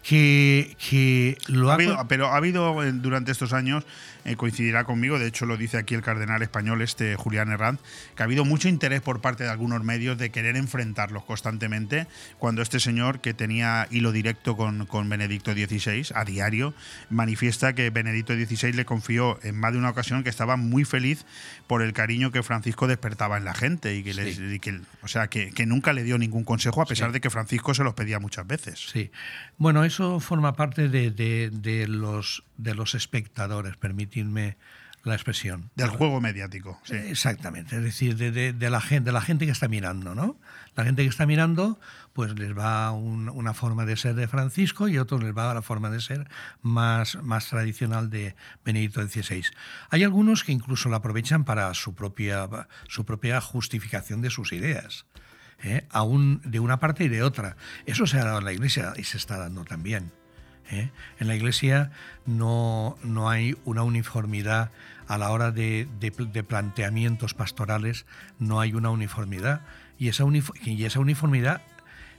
que, lo ha... pero ha habido eh, durante estos años eh, coincidirá conmigo, de hecho lo dice aquí el cardenal español, este Julián Herranz, que ha habido mucho interés por parte de algunos medios de querer enfrentarlos constantemente, cuando este señor, que tenía hilo directo con, con Benedicto XVI a diario, manifiesta que Benedicto XVI le confió en más de una ocasión que estaba muy feliz por el cariño que Francisco despertaba en la gente y que, o sea, que, nunca le dio ningún consejo a pesar de que Francisco se los pedía muchas veces. Sí, bueno, eso forma parte de, de los, de los espectadores, permite la expresión. Del juego mediático. Exactamente, es decir, de, la gente, de la gente que está mirando, ¿no? La gente que está mirando, pues les va una forma de ser de Francisco y otros les va la forma de ser más, más tradicional de Benedicto XVI. Hay algunos que incluso la aprovechan para su propia, su propia justificación de sus ideas. ¿Eh? aún de una parte y de otra. Eso se ha dado en la Iglesia y se está dando también. ¿eh? En la Iglesia no, no, hay una uniformidad a la hora de, planteamientos pastorales, no hay una uniformidad. Y esa, y esa uniformidad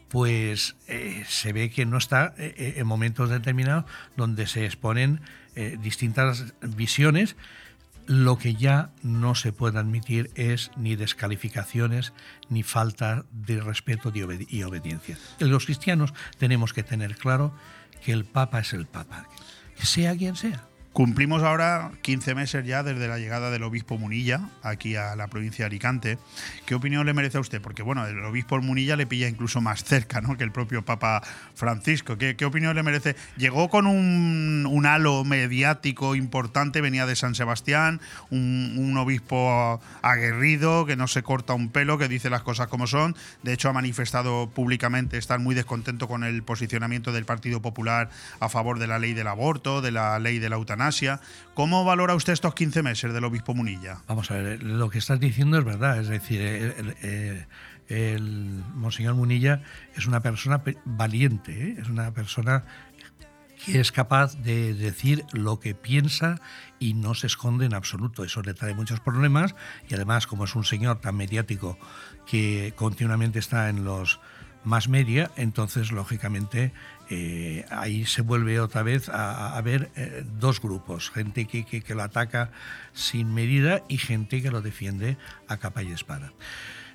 pues eh, se ve que no está eh, en momentos determinados donde se exponen distintas visiones. Lo que ya no se puede admitir es ni descalificaciones ni falta de respeto y obediencia. Los cristianos tenemos que tener claro que el Papa es el Papa, sea quien sea. Cumplimos ahora 15 meses ya desde la llegada del obispo Munilla aquí a la provincia de Alicante. ¿Qué opinión le merece a usted? Porque bueno, el obispo Munilla le pilla incluso más cerca ¿no? que el propio Papa Francisco. ¿Qué, opinión le merece? Llegó con un, halo mediático importante, venía de San Sebastián, un, obispo aguerrido, que no se corta un pelo, que dice las cosas como son. De hecho, ha manifestado públicamente estar muy descontento con el posicionamiento del Partido Popular a favor de la ley del aborto, de la ley de la eutanasia ¿Cómo valora usted estos 15 meses del obispo Munilla? Vamos a ver, lo que estás diciendo es verdad, es decir, el, Monseñor Munilla es una persona valiente, ¿eh? es una persona que es capaz de decir lo que piensa y no se esconde en absoluto. Eso le trae muchos problemas y además como es un señor tan mediático que continuamente está en los más media, entonces lógicamente eh, ahí se vuelve otra vez a, ver eh, dos grupos, gente que, que, lo ataca sin medida y gente que lo defiende a capa y espada.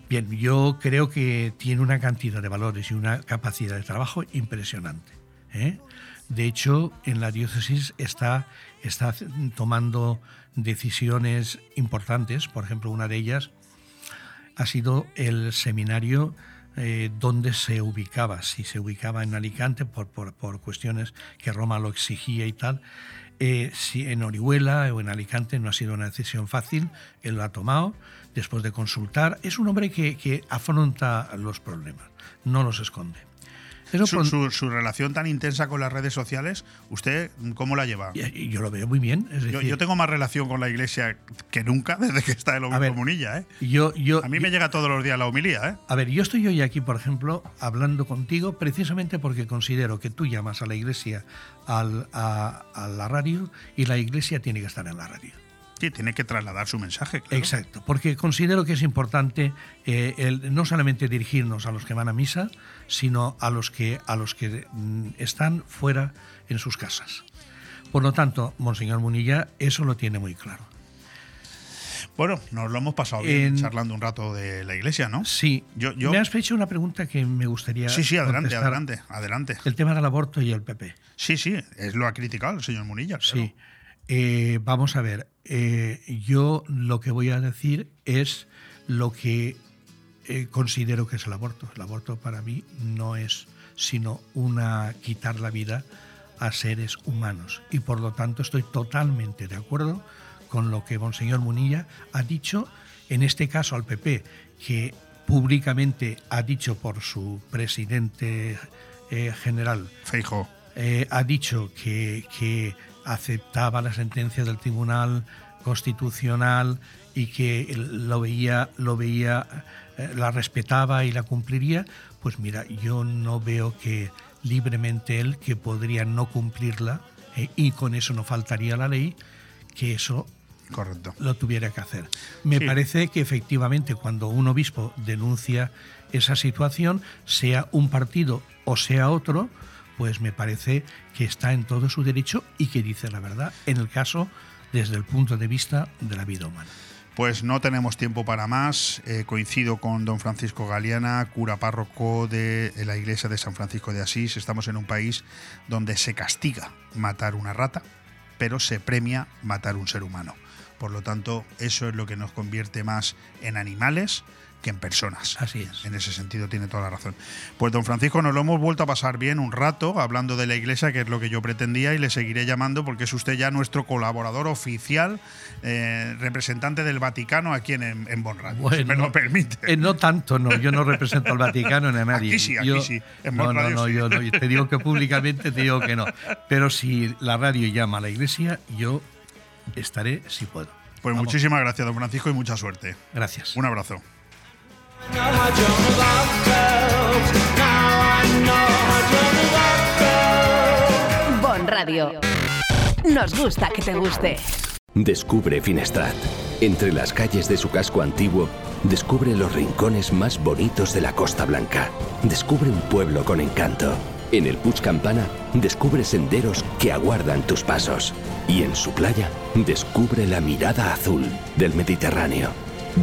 Bien, yo creo que tiene una cantidad de valores y una capacidad de trabajo impresionante. ¿eh? De hecho, en la diócesis está, está tomando decisiones importantes. Por ejemplo, una de ellas ha sido el seminario eh, donde se ubicaba, si se ubicaba en Alicante por, por, cuestiones que Roma lo exigía y tal. Eh, si en Orihuela o en Alicante no ha sido una decisión fácil, él lo ha tomado después de consultar. Es un hombre que, que afronta los problemas, no los esconde su, relación tan intensa con las redes sociales, ¿usted cómo la lleva? Yo lo veo muy bien. yo, tengo más relación con la iglesia que nunca desde que está el obispo Munilla. ¿eh? Yo, yo, a mí me llega todos los días la homilía. ¿eh? A ver, yo estoy hoy aquí, por ejemplo, hablando contigo precisamente porque considero que tú llamas a la iglesia al, a, a la radio y la iglesia tiene que estar en la radio. Sí, tiene que trasladar su mensaje. Exacto, porque considero que es importante eh, el, no solamente dirigirnos a los que van a misa, sino a los que, a los que mm, están fuera en sus casas. Por lo tanto, Monseñor Munilla eso lo tiene muy claro. Bueno, nos lo hemos pasado bien charlando un rato de la iglesia, ¿no? Sí. Yo, Me has hecho una pregunta que me gustaría. Sí, sí, adelante, adelante, adelante. El tema del aborto y el PP. Sí, sí, es lo ha criticado el señor Munilla. Sí. Eh, vamos a ver, eh, yo lo que voy a decir es lo que eh, considero que es el aborto. El aborto para mí no es sino una quitar la vida a seres humanos y por lo tanto estoy totalmente de acuerdo con lo que Monseñor Munilla ha dicho, en este caso al PP, que públicamente ha dicho por su presidente general, Feijo, ha dicho que, que aceptaba la sentencia del Tribunal Constitucional y que lo veía, lo veía, eh, la respetaba y la cumpliría, pues mira, yo no veo que libremente él, que podría no cumplirla eh, y con eso no faltaría la ley, que eso Correcto. lo tuviera que hacer. Me parece que efectivamente cuando un obispo denuncia esa situación, sea un partido o sea otro, pues me parece que está en todo su derecho y que dice la verdad, en el caso desde el punto de vista de la vida humana. Pues no tenemos tiempo para más. Eh, coincido con don Francisco Galeana, cura párroco de la iglesia de San Francisco de Asís. Estamos en un país donde se castiga matar una rata, pero se premia matar un ser humano. Por lo tanto, eso es lo que nos convierte más en animales que en personas. Así es. En ese sentido tiene toda la razón. Pues don Francisco, nos lo hemos vuelto a pasar bien un rato hablando de la iglesia, que es lo que yo pretendía, y le seguiré llamando porque es usted ya nuestro colaborador oficial, eh, representante del Vaticano aquí en, en Bon Radio, si me lo permite. Eh, no tanto, no, yo no represento al Vaticano ni a nadie. Aquí sí, aquí sí. En no, no, no, yo no, te digo que públicamente te digo que no. Pero si la radio llama a la iglesia, yo estaré si puedo. Pues muchísimas gracias, don Francisco, y mucha suerte. Gracias. Un abrazo. Bon Radio. Nos gusta que te guste. Descubre Finestrat. Entre las calles de su casco antiguo, descubre los rincones más bonitos de la Costa Blanca. Descubre un pueblo con encanto. En el Puig Campana, descubre senderos que aguardan tus pasos. Y en su playa, descubre la mirada azul del Mediterráneo.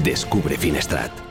Descubre Finestrat.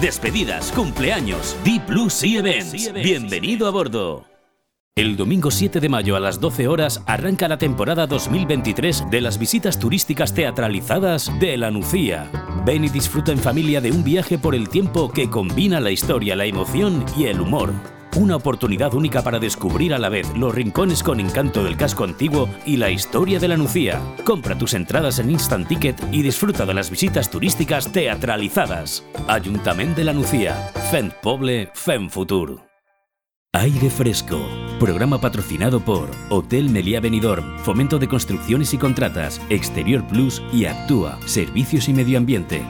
despedidas, cumpleaños. Deep Blue Sea Events. Bienvenido a bordo. El domingo 7 de mayo a las 12 horas arranca la temporada 2023 de las visitas turísticas teatralizadas de La Nucía. Ven y disfruta en familia de un viaje por el tiempo que combina la historia, la emoción y el humor. Una oportunidad única para descubrir a la vez los rincones con encanto del casco antiguo y la historia de la Nucía. Compra tus entradas en Instant Ticket y disfruta de las visitas turísticas teatralizadas. Ayuntamiento de la Nucía. Fent Poble, Fem Futur. Aire Fresco. Programa patrocinado por Hotel Meliá Benidorm, Fomento de Construcciones y Contratas, Exterior Plus y Actúa, Servicios y Medio Ambiente.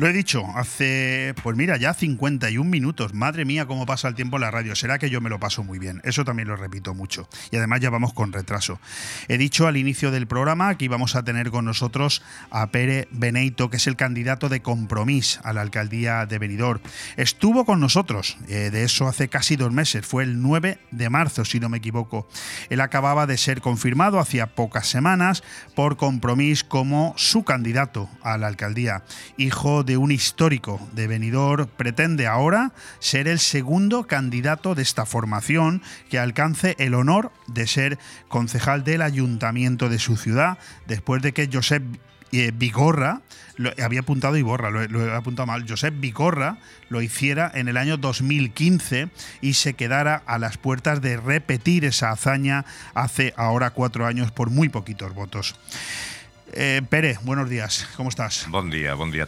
Lo he dicho hace, pues mira, ya 51 minutos. Madre mía, cómo pasa el tiempo en la radio. Será que yo me lo paso muy bien. Eso también lo repito mucho. Y además ya vamos con retraso. He dicho al inicio del programa que íbamos a tener con nosotros a Pere Beneito, que es el candidato de compromiso a la alcaldía de Benidorm. Estuvo con nosotros, eh, de eso hace casi dos meses. Fue el 9 de marzo, si no me equivoco. Él acababa de ser confirmado hacía pocas semanas por compromiso como su candidato a la alcaldía. Hijo de un histórico de Benidorm, pretende ahora ser el segundo candidato de esta formación que alcance el honor de ser concejal del ayuntamiento de su ciudad, después de que Josep eh, Vigorra, lo, había apuntado Iborra, lo, lo he apuntado mal, Josep Vigorra lo hiciera en el año 2015 y se quedara a las puertas de repetir esa hazaña hace ahora cuatro años por muy poquitos votos. Eh, buenos días, ¿cómo estás? Día, día.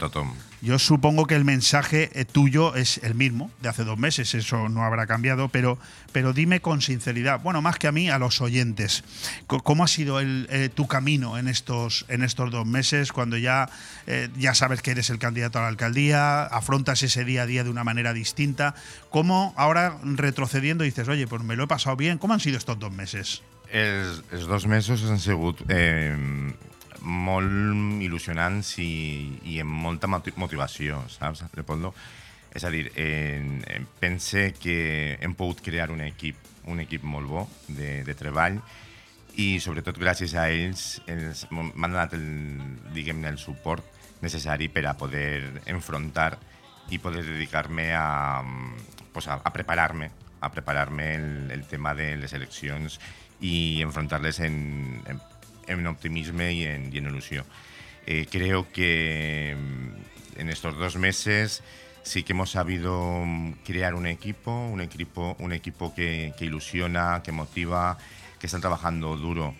Yo supongo que el mensaje eh, tuyo es el mismo, de hace dos meses, eso no habrá cambiado, pero, pero dime con sinceridad, bueno, más que a mí, a los oyentes, ¿cómo ha sido eh, tu camino en estos, en estos dos meses, cuando ya, eh, ya sabes que eres el candidato a la alcaldía, afrontas ese día a día de una manera distinta? ¿Cómo ahora retrocediendo dices, oye, pues me lo he pasado bien? ¿Cómo han sido estos dos meses? Els, els dos mesos han eh, molt il·lusionants i, i amb molta moti- motivació, saps, Leopoldo? És a dir, eh, pense que hem pogut crear un equip, un equip molt bo de, de treball i sobretot gràcies a ells m'han donat el, diguem el suport necessari per a poder enfrontar i poder dedicar-me a, pues a, a preparar-me a preparar-me el, el tema de les eleccions i enfrontar-les en, en, en optimisme y en, y en ilusión. Eh, creo que mm, en estos dos meses sí que hemos sabido mm, crear un equipo, un equipo, un equipo que, que ilusiona, que motiva, que están trabajando duro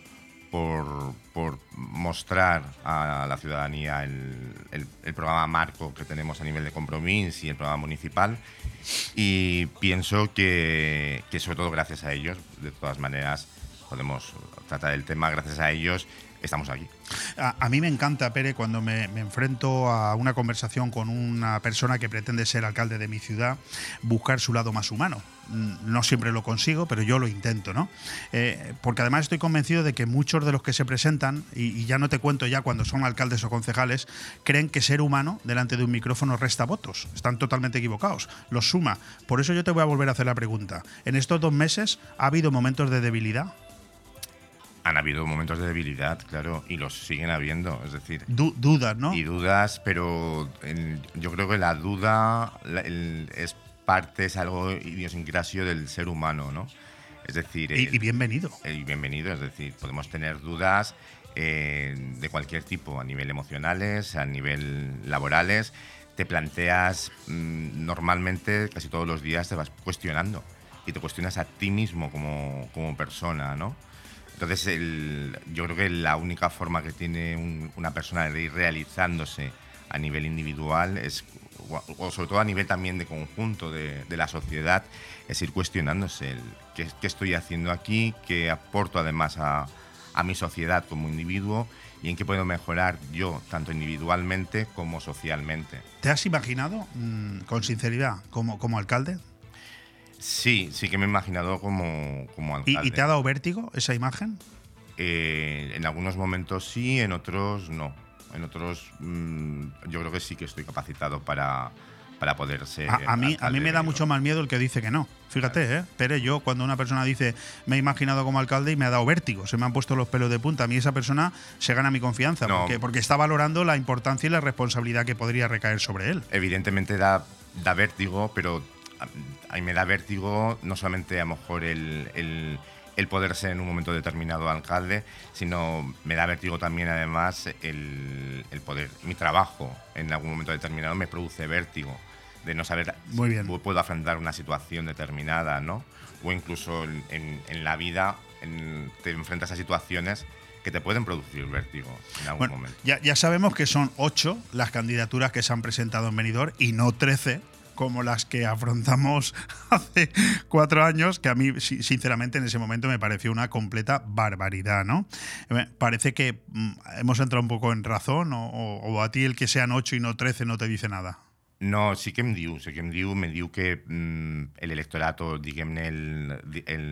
por, por mostrar a la ciudadanía el, el- el programa marco que tenemos a nivel de compromiso y el programa municipal. Y pienso que, que sobre todo gracias a ellos, de todas maneras, podemos tratar el tema, gracias a ellos estamos aquí. A, mí me encanta, Pere, cuando me, me enfrento a una conversación con una persona que pretende ser alcalde de mi ciudad, buscar su lado más humano. mm, no siempre lo consigo, pero yo lo intento, ¿no? Eh, porque además estoy convencido de que muchos de los que se presentan, y, y, ya no te cuento ya cuando son alcaldes o concejales, creen que ser humano delante de un micrófono resta votos. Están totalmente equivocados, los suma. Por eso yo te voy a volver a hacer la pregunta. ¿En estos dos meses ha habido momentos de debilidad? Han habido momentos de debilidad, claro, y los siguen habiendo, es decir... Du dudas, ¿no? Y dudas, pero el, yo creo que la duda la, el, es parte, es algo idiosincrasio del ser humano, ¿no? Es decir... Y, el, y bienvenido. Y bienvenido, es decir, podemos tener dudas eh, de cualquier tipo, a nivel emocionales, a nivel laborales, te planteas mmm, normalmente, casi todos los días te vas cuestionando y te cuestionas a ti mismo como, como persona, ¿no? Entonces, el, yo creo que la única forma que tiene un, una persona de ir realizándose a nivel individual es, o sobre todo a nivel también de conjunto de, la sociedad, es ir cuestionándose ¿qué, estoy haciendo aquí, qué aporto además a, mi sociedad como individuo y en qué puedo mejorar yo, tanto individualmente como socialmente. ¿Te has imaginado, mmm, con sinceridad, como alcalde? Sí, sí que me he imaginado como, como alcalde. ¿Y, ¿Y, te ha dado vértigo esa imagen? Eh, en algunos momentos sí, en otros no. En otros mmm, yo creo que sí que estoy capacitado para, para poder ser. A, a mí, a mí me da mucho más miedo el que dice que no. Fíjate. ¿eh? Pero yo, cuando una persona dice me he imaginado como alcalde y me ha dado vértigo, se me han puesto los pelos de punta, a mí esa persona se gana mi confianza, no. porque, porque está valorando la importancia y la responsabilidad que podría recaer sobre él. Evidentemente da, da vértigo, pero a mí me da vértigo no solamente a lo mejor el, el, el, poder ser en un momento determinado alcalde, sino me da vértigo también además el, el poder, mi trabajo en algún momento determinado me produce vértigo de no saber Muy bien. si puedo afrontar una situación determinada, ¿no? O incluso en, en, en la vida en, te enfrentas a situaciones que te pueden producir vértigo en algún bueno, momento. Ya, ya sabemos que son ocho las candidaturas que se han presentado en Benidorm y no trece como las que afrontamos hace cuatro años, que a mí, sinceramente, en ese momento me pareció una completa barbaridad, ¿no? Parece que mm, hemos entrado un poco en razón, o, o, a ti el que sean ocho y no trece no te dice nada. No, sí que em diu, sí que em diu, me diu que mm, l'electorat o, diguem-ne, el, el,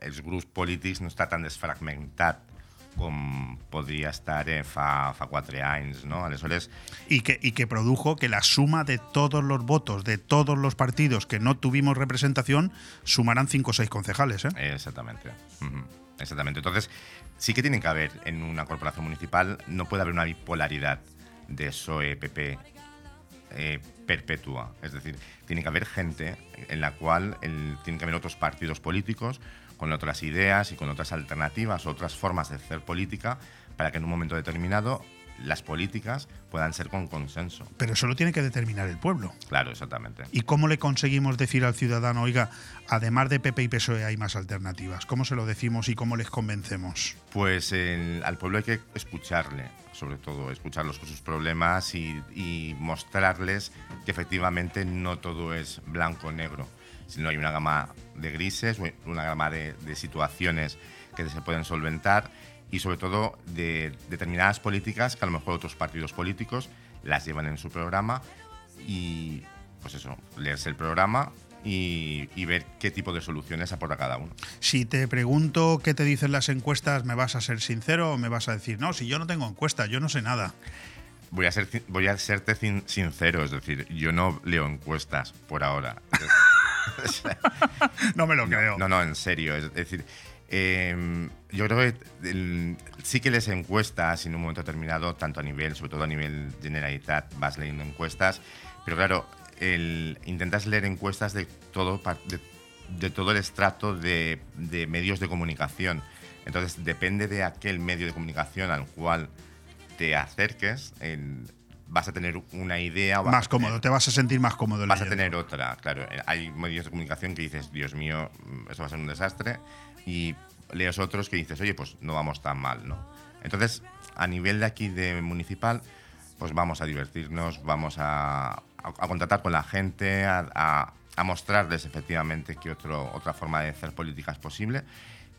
els grups polítics no està tan desfragmentat com podria estar eh, fa, fa quatre anys, no? Aleshores... Y que, y que produjo que la suma de todos los votos de todos los partidos que no tuvimos representación sumaran cinco o seis concejales, ¿eh? Exactamente. Uh -huh. Exactamente. Entonces, sí que tiene que haber en una corporación municipal, no puede haber una bipolaridad de PSOE-PP eh, perpetua. Es decir, tiene que haber gente en la cual el, tiene que haber otros partidos políticos con otras ideas y con otras alternativas, otras formas de hacer política, para que en un momento determinado las políticas puedan ser con consenso. Pero eso lo tiene que determinar el pueblo. Claro, exactamente. ¿Y cómo le conseguimos decir al ciudadano, oiga, además de PP y PSOE hay más alternativas? ¿Cómo se lo decimos y cómo les convencemos? Pues el, al pueblo hay que escucharle, sobre todo, escucharlos con sus problemas y, y mostrarles que efectivamente no todo es blanco-negro sino hay una gama de grises, una gama de, de, situaciones que se pueden solventar y sobre todo de determinadas políticas que a lo mejor otros partidos políticos las llevan en su programa y pues eso, leerse el programa y, y, ver qué tipo de soluciones aporta cada uno. Si te pregunto qué te dicen las encuestas, ¿me vas a ser sincero o me vas a decir, no, si yo no tengo encuesta, yo no sé nada? Voy a, ser, voy a serte sincero, es decir, yo no leo encuestas por ahora. no me lo creo. No, no, en serio. Es decir, eh, yo creo que el, sí que les encuestas en un momento determinado, tanto a nivel, sobre todo a nivel generalitat, vas leyendo encuestas, pero claro, el, intentas leer encuestas de todo, de, de todo el estrato de, de, medios de comunicación. Entonces, depende de aquel medio de comunicación al cual te acerques, el, vas a tener una idea. Más cómodo, tener, te vas a sentir más cómodo. Vas leyendo. a tener otra, claro. Hay medios de comunicación que dices, Dios mío, eso va a ser un desastre. Y lees otros que dices, oye, pues no vamos tan mal, ¿no? Entonces, a nivel de aquí de municipal, pues vamos a divertirnos, vamos a, a, a contactar con la gente, a, a mostrarles efectivamente que otro, otra forma de hacer política es posible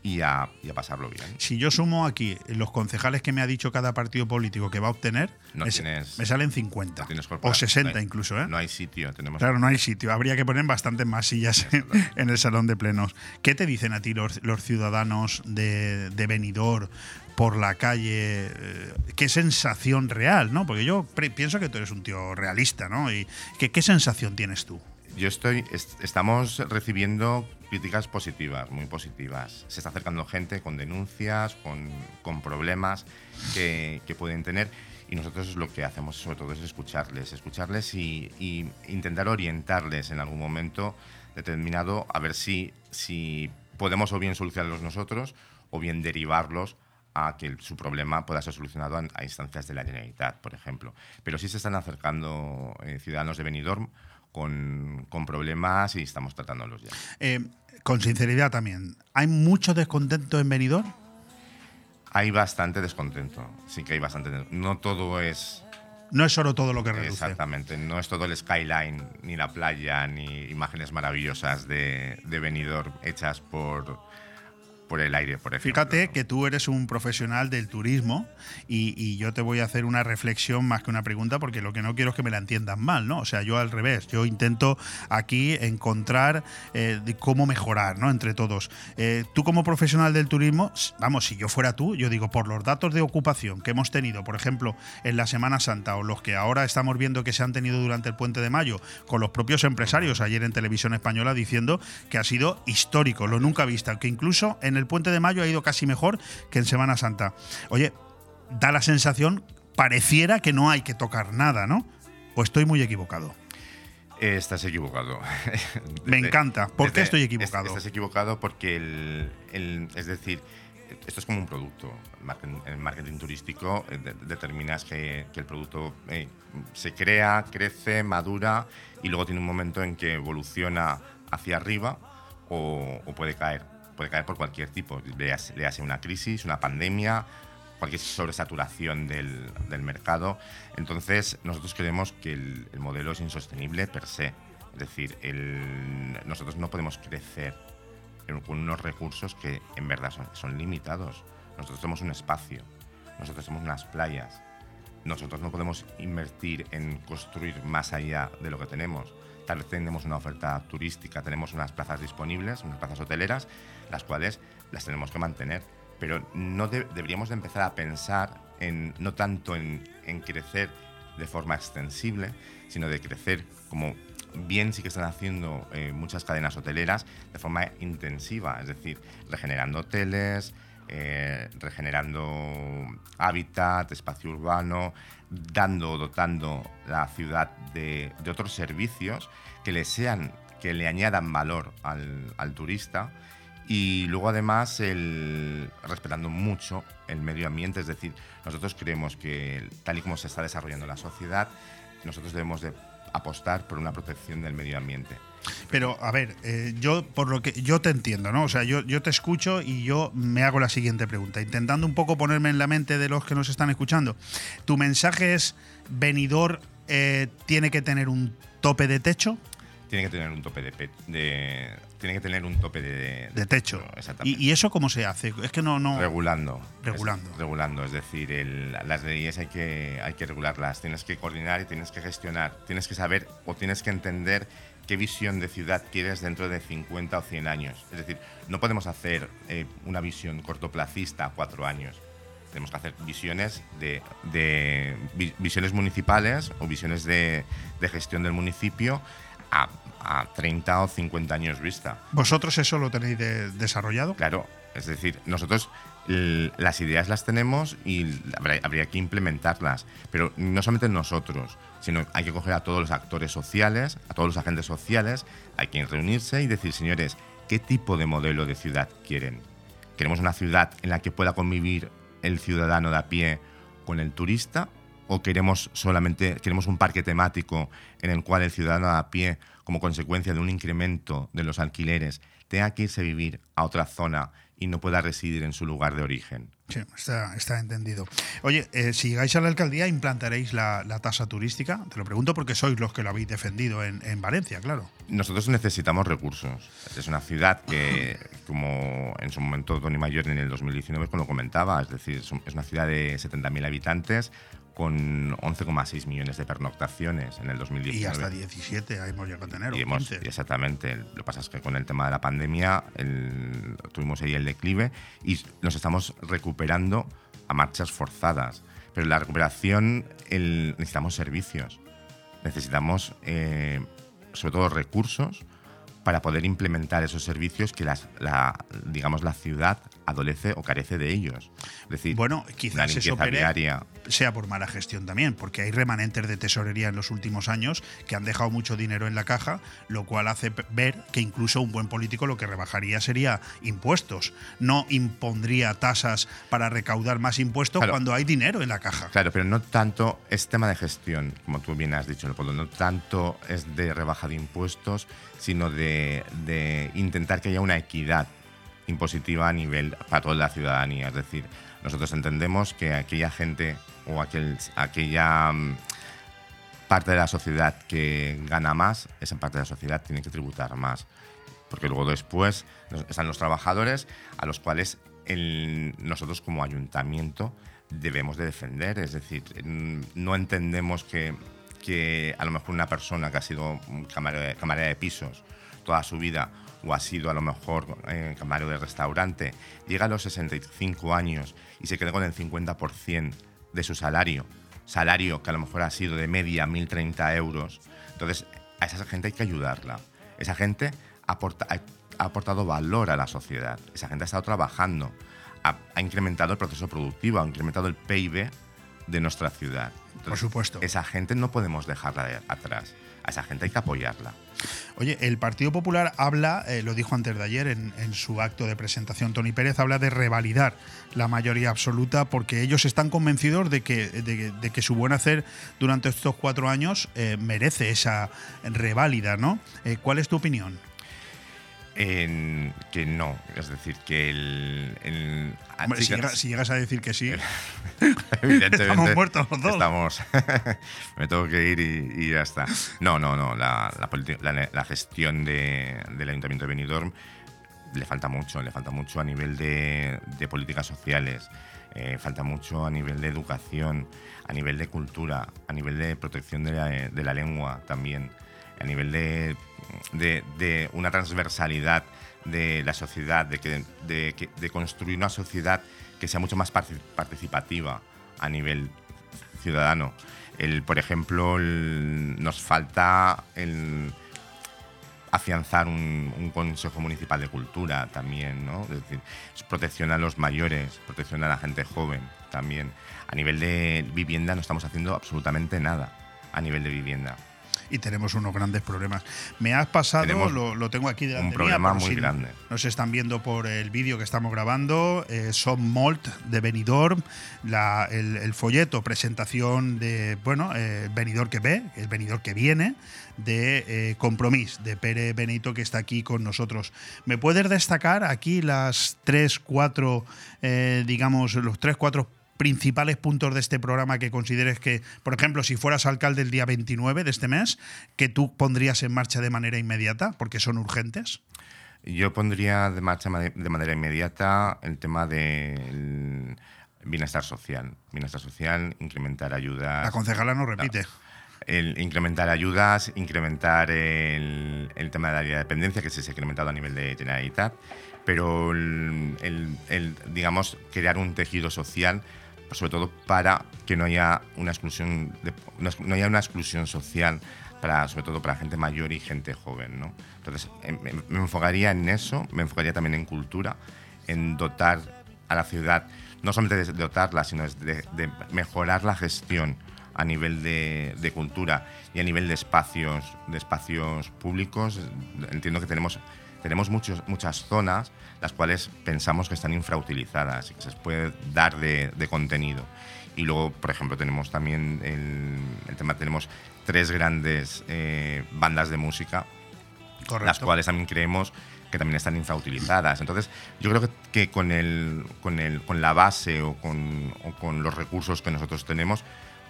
y a, y a pasarlo bien. Si yo sumo aquí los concejales que me ha dicho cada partido político que va a obtener, No me, tienes- me salen 50. no tienes o corporal- 60 no hay- incluso, ¿eh? No hay sitio, tenemos Claro, no hay sitio. Habría que poner bastantes más sillas en, el salón de plenos. ¿Qué te dicen a ti los, los ciudadanos de, de Benidorm por la calle? Eh, ¿Qué sensación real, no? Porque yo pienso que tú eres un tío realista, ¿no? Y ¿qué, qué sensación tienes tú? Yo estoy, est- estamos recibiendo críticas positivas, muy positivas. Se está acercando gente con denuncias, con, con problemas que, que pueden tener. Y nosotros lo que hacemos sobre todo es escucharles, escucharles y, y intentar orientarles en algún momento determinado a ver si, si podemos o bien solucionarlos nosotros o bien derivarlos a que su problema pueda ser solucionado a instancias de la Generalitat, por ejemplo. Pero sí se están acercando eh, ciudadanos de Benidorm con, con problemas y estamos tratándolos ya. Eh, con sinceridad también, ¿hay mucho descontento en Benidorm? Hay bastante descontento, sí que hay bastante. No todo es No es solo todo lo que reduce. exactamente, no es todo el skyline, ni la playa, ni imágenes maravillosas de, de Benidorm hechas por, por el aire, por ejemplo. Fíjate que tú eres un profesional del turismo y, y yo te voy a hacer una reflexión más que una pregunta porque lo que no quiero es que me la entiendan mal, ¿no? O sea, yo al revés, yo intento aquí encontrar eh, de cómo mejorar, ¿no? Entre todos. Eh, tú como profesional del turismo, vamos, si yo fuera tú, yo digo, por los datos de ocupación que hemos tenido, por ejemplo, en la Semana Santa o los que ahora estamos viendo que se han tenido durante el puente de mayo con los propios empresarios ayer en televisión española diciendo que ha sido histórico, lo nunca visto, que incluso en el puente de mayo ha ido casi mejor que en Semana Santa. Oye, da la sensación, pareciera que no hay que tocar nada, ¿no? ¿O estoy muy equivocado? Estás equivocado. Me Desde- encanta. ¿Por qué estoy es- equivocado? Estás equivocado porque el, el- es decir, esto es como un producto. El marketing, el marketing turístico eh, de- determinas que, que el producto eh, se crea, crece, madura y luego tiene un momento en que evoluciona hacia arriba o, o puede caer. Puede caer por cualquier tipo, le hace, una crisis, una pandemia, cualquier sobresaturación del, del mercado. Entonces, nosotros creemos que el, el modelo es insostenible per se. Es decir, nosotros no podemos crecer con unos recursos que en verdad son, son limitados. Nosotros somos un espacio, nosotros somos unas playas. Nosotros no podemos invertir en construir más allá de lo que tenemos. Tal vez tenemos una oferta turística, tenemos unas plazas disponibles, unas plazas hoteleras, las cuales las tenemos que mantener. Pero no de- deberíamos de empezar a pensar en, no tanto en, crecer de forma extensible, sino de crecer como bien sí que están haciendo eh, muchas cadenas hoteleras de forma intensiva, es decir, regenerando hoteles, eh, regenerando hábitat, espacio urbano, dando, dotando la ciudad de, otros servicios que le sean, que le añadan valor al, al turista y luego además el, respetando mucho el medio ambiente, es decir, nosotros creemos que tal y como se está desarrollando la sociedad, nosotros debemos de apostar por una protección del medio ambiente. Pero, a ver, eh, yo por lo que yo te entiendo, ¿no? O sea, yo, yo te escucho y yo me hago la siguiente pregunta, intentando un poco ponerme en la mente de los que nos están escuchando. Tu mensaje es, venidor tiene que tener un tope de techo, Tiene que tener un tope de, de- tiene que tener un tope de, de techo. Exactamente. ¿Y, y eso cómo se hace? Es que no, no. regulando. Regulando. Es- regulando, es decir, el- las leyes hay que, hay que regularlas, tienes que coordinar y tienes que gestionar, tienes que saber o tienes que entender qué visión de ciudad quieres dentro de 50 o 100 años. Es decir, no podemos hacer eh, una visión cortoplacista a cuatro años. Tenemos que hacer visiones de, de vi- visiones municipales o visiones de, de gestión del municipio a, a 30 o 50 años vista. ¿Vosotros eso lo tenéis de- desarrollado? Claro, es decir, nosotros las ideas las tenemos y habría, habría que implementarlas, pero no solamente nosotros, sino hay que coger a todos los actores sociales, a todos los agentes sociales, hay que reunirse y decir, señores, ¿qué tipo de modelo de ciudad quieren? ¿Queremos una ciudad en la que pueda convivir el ciudadano de a pie con el turista? ¿O queremos solamente queremos un parque temático en el cual el ciudadano de a pie, como consecuencia de un incremento de los alquileres, tenga que irse a vivir a otra zona y no pueda residir en su lugar de origen. Sí, está, está entendido. Oye, eh, si llegáis a la alcaldía, ¿implantaréis la, la, tasa turística? Te lo pregunto porque sois los que lo habéis defendido en, en, Valencia, claro. Nosotros necesitamos recursos. Es una ciudad que, como en su momento Tony Mayor en el 2019 lo comentaba, es decir, es una ciudad de 70.000 habitantes, con 11,6 millones de pernoctaciones en el 2019. Y hasta 17 hemos llegado a tener. Y hemos, exactamente. Lo que pasa es que con el tema de la pandemia el, tuvimos ahí el declive y nos estamos recuperando a marchas forzadas. Pero en la recuperación el, necesitamos servicios, necesitamos eh, sobre todo recursos para poder implementar esos servicios que las, la, digamos, la ciudad adolece o carece de ellos. Es decir, bueno, quizás eso sea por mala gestión también, porque hay remanentes de tesorería en los últimos años que han dejado mucho dinero en la caja, lo cual hace ver que incluso un buen político lo que rebajaría sería impuestos, no impondría tasas para recaudar más impuestos cuando hay dinero en la caja. Claro, pero no tanto es tema de gestión, como tú bien has dicho, Leopoldo, no tanto es de rebaja de impuestos, sino de, de intentar que haya una equidad impositiva a nivel para toda la ciudadanía. Es decir, nosotros entendemos que aquella gente o aquel, aquella mm, parte de la sociedad que gana más, esa parte de la sociedad tiene que tributar más. Porque luego después están los trabajadores a los cuales nosotros como ayuntamiento debemos de defender. Es decir, no entendemos que, que a lo mejor una persona que ha sido camarera de pisos toda su vida o ha sido a lo mejor eh, camarero de restaurante, llega a los 65 años y se queda con el 50% de su salario, salario que a lo mejor ha sido de media 1.030 euros, entonces a esa gente hay que ayudarla. Esa gente aporta, ha aportado valor a la sociedad, esa gente ha estado trabajando, ha, ha incrementado el proceso productivo, ha incrementado el PIB de nuestra ciudad. Por supuesto. Esa gente no podemos dejarla de atrás. A esa gente hay que apoyarla. Oye, el Partido Popular habla, eh, lo dijo antes de ayer en, su acto de presentación, Tony Pérez habla de revalidar la mayoría absoluta porque ellos están convencidos de que, de que su buen hacer durante estos cuatro años eh, merece esa reválida, ¿no? Eh, ¿Cuál es tu opinión? En que no, es decir, que el. el Hombre, si, llegas, si, llegas, a decir que sí, evidentemente estamos muertos los dos. Estamos, me tengo que ir y, y, ya está. No, no, no. La, la, la, la gestión de, del Ayuntamiento de Benidorm le falta mucho, le falta mucho a nivel de, de políticas sociales, eh, falta mucho a nivel de educación, a nivel de cultura, a nivel de protección de la, de la lengua también, a nivel de de, una transversalidad de la sociedad, de, que, de, de, construir una sociedad que sea mucho más participativa a nivel ciudadano. El, por ejemplo, nos falta el afianzar un, un, Consejo Municipal de Cultura también, ¿no? Es decir, protección a los mayores, protección a la gente joven también. A nivel de vivienda no estamos haciendo absolutamente nada a nivel de vivienda y tenemos unos grandes problemas. Me has pasado, lo, lo, tengo aquí delante Un problema mía, muy si grande. Nos están viendo por el vídeo que estamos grabando. Eh, son Molt de Benidorm, la, el, el, folleto, presentación de, bueno, eh, Benidorm que ve, el Benidorm que viene, de eh, Compromís, de Pere Benito, que está aquí con nosotros. ¿Me puedes destacar aquí las tres, cuatro, eh, digamos, los tres, cuatro principales puntos de este programa que consideres que, por ejemplo, si fueras alcalde el día 29 de este mes, que tú pondrías en marcha de manera inmediata, porque son urgentes? Yo pondría de marcha de manera inmediata el tema del bienestar social. Bienestar social, incrementar ayudas. La concejala no repite. No. El incrementar ayudas, incrementar el, el tema de la dependencia, que se ha incrementado a nivel de Generalitat, pero el, el, el, digamos, crear un tejido social sobre todo para que no haya una exclusión, de, no haya una exclusión social, para, sobre todo para gente mayor y gente joven. ¿no? Entonces, me, me enfocaría en eso, me enfocaría también en cultura, en dotar a la ciudad, no solamente de dotarla, sino de, de mejorar la gestión a nivel de, de, cultura y a nivel de espacios, de espacios públicos. Entiendo que tenemos, tenemos muchos, muchas zonas las cuales pensamos que están infrautilizadas y que se puede dar de, de contenido. Y luego, por ejemplo, tenemos también el, el tema, tenemos tres grandes eh, bandas de música Correcto. las cuales también creemos que también están infrautilizadas. Entonces, yo creo que, que con, el, con, el, con la base o con, o con los recursos que nosotros tenemos,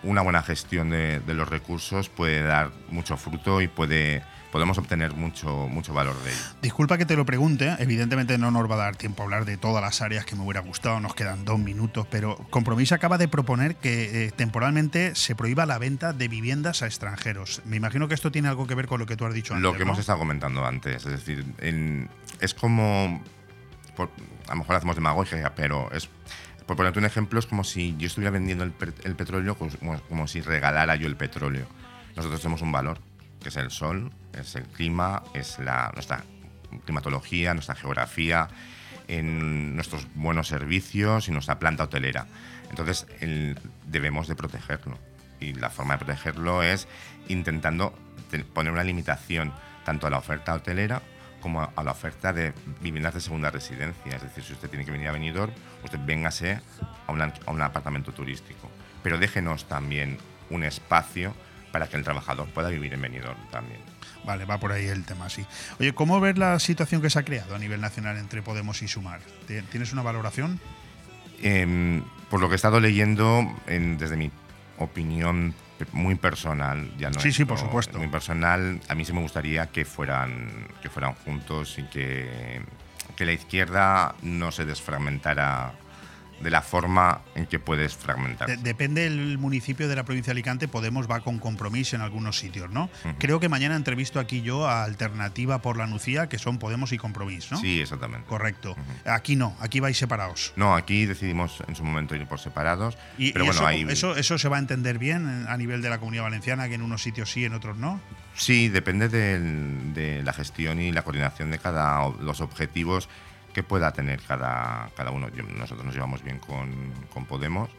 una buena gestión de, de los recursos puede dar mucho fruto y puede, podemos obtener mucho, mucho valor de ello. Disculpa que te lo pregunte, evidentemente no nos va a dar tiempo a hablar de todas las áreas que me hubiera gustado, nos quedan dos minutos, pero Compromís acaba de proponer que eh, temporalmente se prohíba la venta de viviendas a extranjeros. Me imagino que esto tiene algo que ver con lo que tú has dicho antes. Lo que ¿no? hemos estado comentando antes, es decir, en- es como, por- a lo mejor hacemos demagogia, pero es, por ponerte un ejemplo, es como si yo estuviera vendiendo el, el petróleo, como si regalara yo el petróleo. Nosotros tenemos un valor, que es el sol, es el clima, es la, nuestra climatología, nuestra geografía, en nuestros buenos servicios y nuestra planta hotelera. Entonces, debemos de protegerlo. Y la forma de protegerlo es intentando te- poner una limitación tanto a la oferta hotelera como a, la oferta de viviendas de segunda residencia. Es decir, si usted tiene que venir a Benidorm, usted véngase a, un an- a un apartamento turístico. Pero déjenos también un espacio para que el trabajador pueda vivir en Benidorm también. Vale, va por ahí el tema, sí. Oye, ¿cómo ves la situación que se ha creado a nivel nacional entre Podemos y Sumar? ¿Ti- ¿Tienes una valoración? Em, por lo que he estado leyendo, en- desde mi opinión muy personal, ya no Sí, es sí, por supuesto. Muy personal, a mí sí me gustaría que fueran, que fueran juntos y que, que la izquierda no se desfragmentara de la forma en que puedes fragmentar. De- depende del municipio de la provincia de Alicante, Podemos va con compromiso en algunos sitios, ¿no? Creo que mañana entrevisto aquí yo a Alternativa por la Nucía, que son Podemos y Compromiso, ¿no? Sí, exactamente. Correcto. Aquí no, aquí vais separados. No, aquí decidimos en su momento ir por separados, Y, pero y bueno, eso, hay, eso, eso se va a entender bien en- a nivel de la comunidad valenciana, que en unos sitios sí, en otros no. Sí, depende del- de la gestión y la coordinación de cada los objetivos que pueda tener cada, cada uno. Yo- nosotros nos llevamos bien con, con Podemos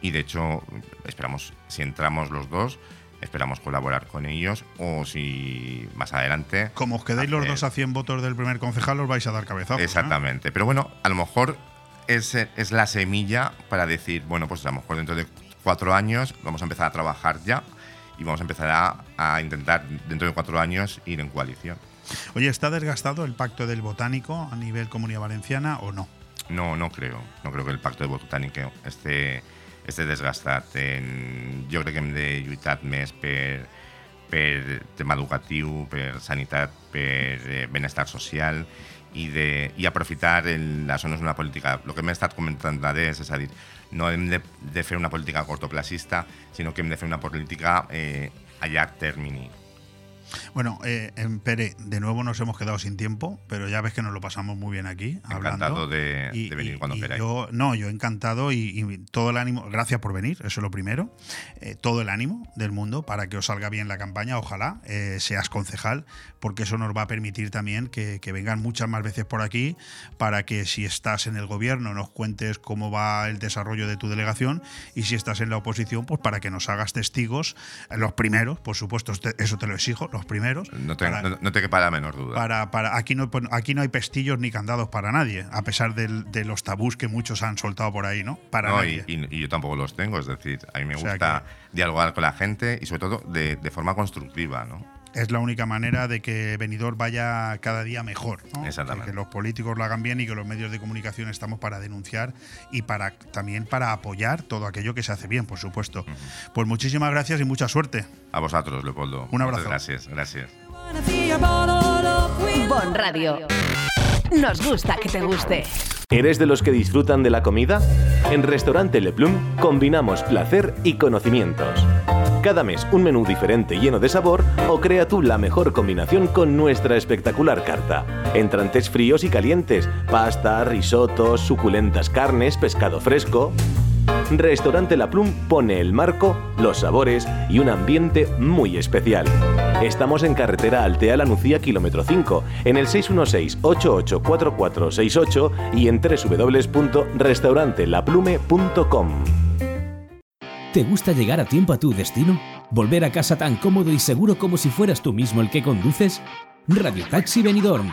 y de hecho esperamos, si entramos los dos, esperamos colaborar con ellos o si más adelante... Como os quedéis los dos a 100 votos del primer concejal, os vais a dar cabezazos. ¿eh? Exactamente. Pero bueno, a lo mejor es, es la semilla para decir, bueno, pues a lo mejor dentro de cuatro años vamos a empezar a trabajar ya y vamos a empezar a, a intentar dentro de cuatro años ir en coalición. Oye, ¿está desgastado el pacto del botánico a nivel comunidad valenciana o no? No, no creo. No creo que el pacto de botánico esté, esté desgastat. En, jo crec que hem de lluitar més per, per tema educatiu, per sanitat, per eh, benestar social i, de, i aprofitar el, no és una política... El que hem estat comentant d'adés, és a dir, no hem de, de fer una política cortoplacista, sinó que hem de fer una política eh, a llarg termini. Bueno, eh, en Pere, de nuevo nos hemos quedado sin tiempo, pero ya ves que nos lo pasamos muy bien aquí. Encantado de, de venir cuando queráis. Yo, no, yo encantado y, todo el ánimo, gracias por venir, eso es lo primero. Eh, todo el ánimo del mundo para que os salga bien la campaña, ojalá eh, seas concejal, porque eso nos va a permitir también que, que vengan muchas más veces por aquí, para que si estás en el gobierno nos cuentes cómo va el desarrollo de tu delegación y si estás en la oposición, pues para que nos hagas testigos, eh, los primeros, por supuesto, eso te lo exijo, los primeros. No te, para- no, no te quepa la menor duda. para, para aquí no pon- aquí no hay pestillos ni candados para nadie, a pesar del- de los tabús que muchos han soltado por ahí, ¿no? Para No, nadie. y- y yo tampoco los tengo, es decir, a mí me O sea gusta dialogar con la gente y sobre todo de, de forma constructiva, ¿no? Es la única manera de que Benidorm vaya cada día mejor. ¿no? Exactamente. Que los políticos lo hagan bien y que los medios de comunicación estamos para denunciar y para también para apoyar todo aquello que se hace bien, por supuesto. Pues muchísimas gracias y mucha suerte. A vosotros, Leopoldo. Un abrazo. Muchas gracias, gracias. Bon Radio. Nos gusta que te guste. ¿Eres de los que disfrutan de la comida? En Restaurante Le Plum combinamos placer y conocimientos. Cada mes un menú diferente lleno de sabor o crea tú la mejor combinación con nuestra espectacular carta. Entrantes fríos y calientes, pasta, risotos, suculentas carnes, pescado fresco. Restaurante La Plum pone el marco, los sabores y un ambiente muy especial. Estamos en carretera Altea La Nucía, kilómetro 5, en el 616-884468 y en www.restaurantelaplume.com. ¿Te gusta llegar a tiempo a tu destino? ¿Volver a casa tan cómodo y seguro como si fueras tú mismo el que conduces? Radio Taxi Benidorm.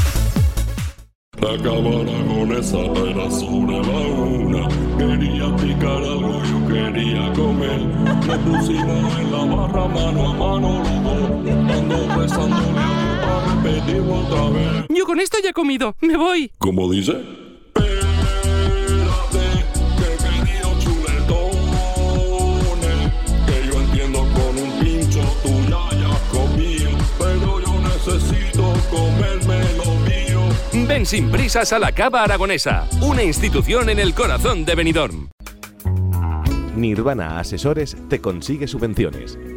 Acabar con esa era sobre la una. Quería picar algo, yo quería comer. Me pusimos en la barra mano a mano los dos. Ando besándole a repetir otra vez. Yo con esto ya he comido. Me voy. ¿Cómo dice? Que yo entiendo con un pincho tú ya hayas comido. Pero yo necesito mío. Ven sin prisas a la Cava Aragonesa, una institución en el corazón de Benidorm. Nirvana Asesores te consigue subvenciones.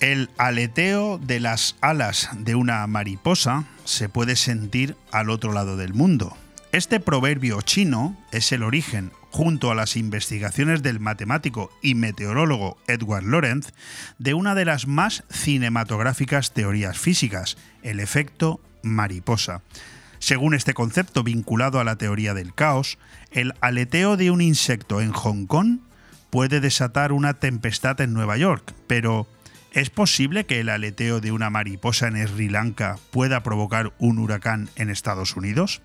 El aleteo de las alas de una mariposa se puede sentir al otro lado del mundo. Este proverbio chino es el origen, junto a las investigaciones del matemático y meteorólogo Edward Lorenz, de una de las más cinematográficas teorías físicas, el efecto mariposa. Según este concepto vinculado a la teoría del caos, el aleteo de un insecto en Hong Kong puede desatar una tempestad en Nueva York, pero ¿es posible que el aleteo de una mariposa en Sri Lanka pueda provocar un huracán en Estados Unidos?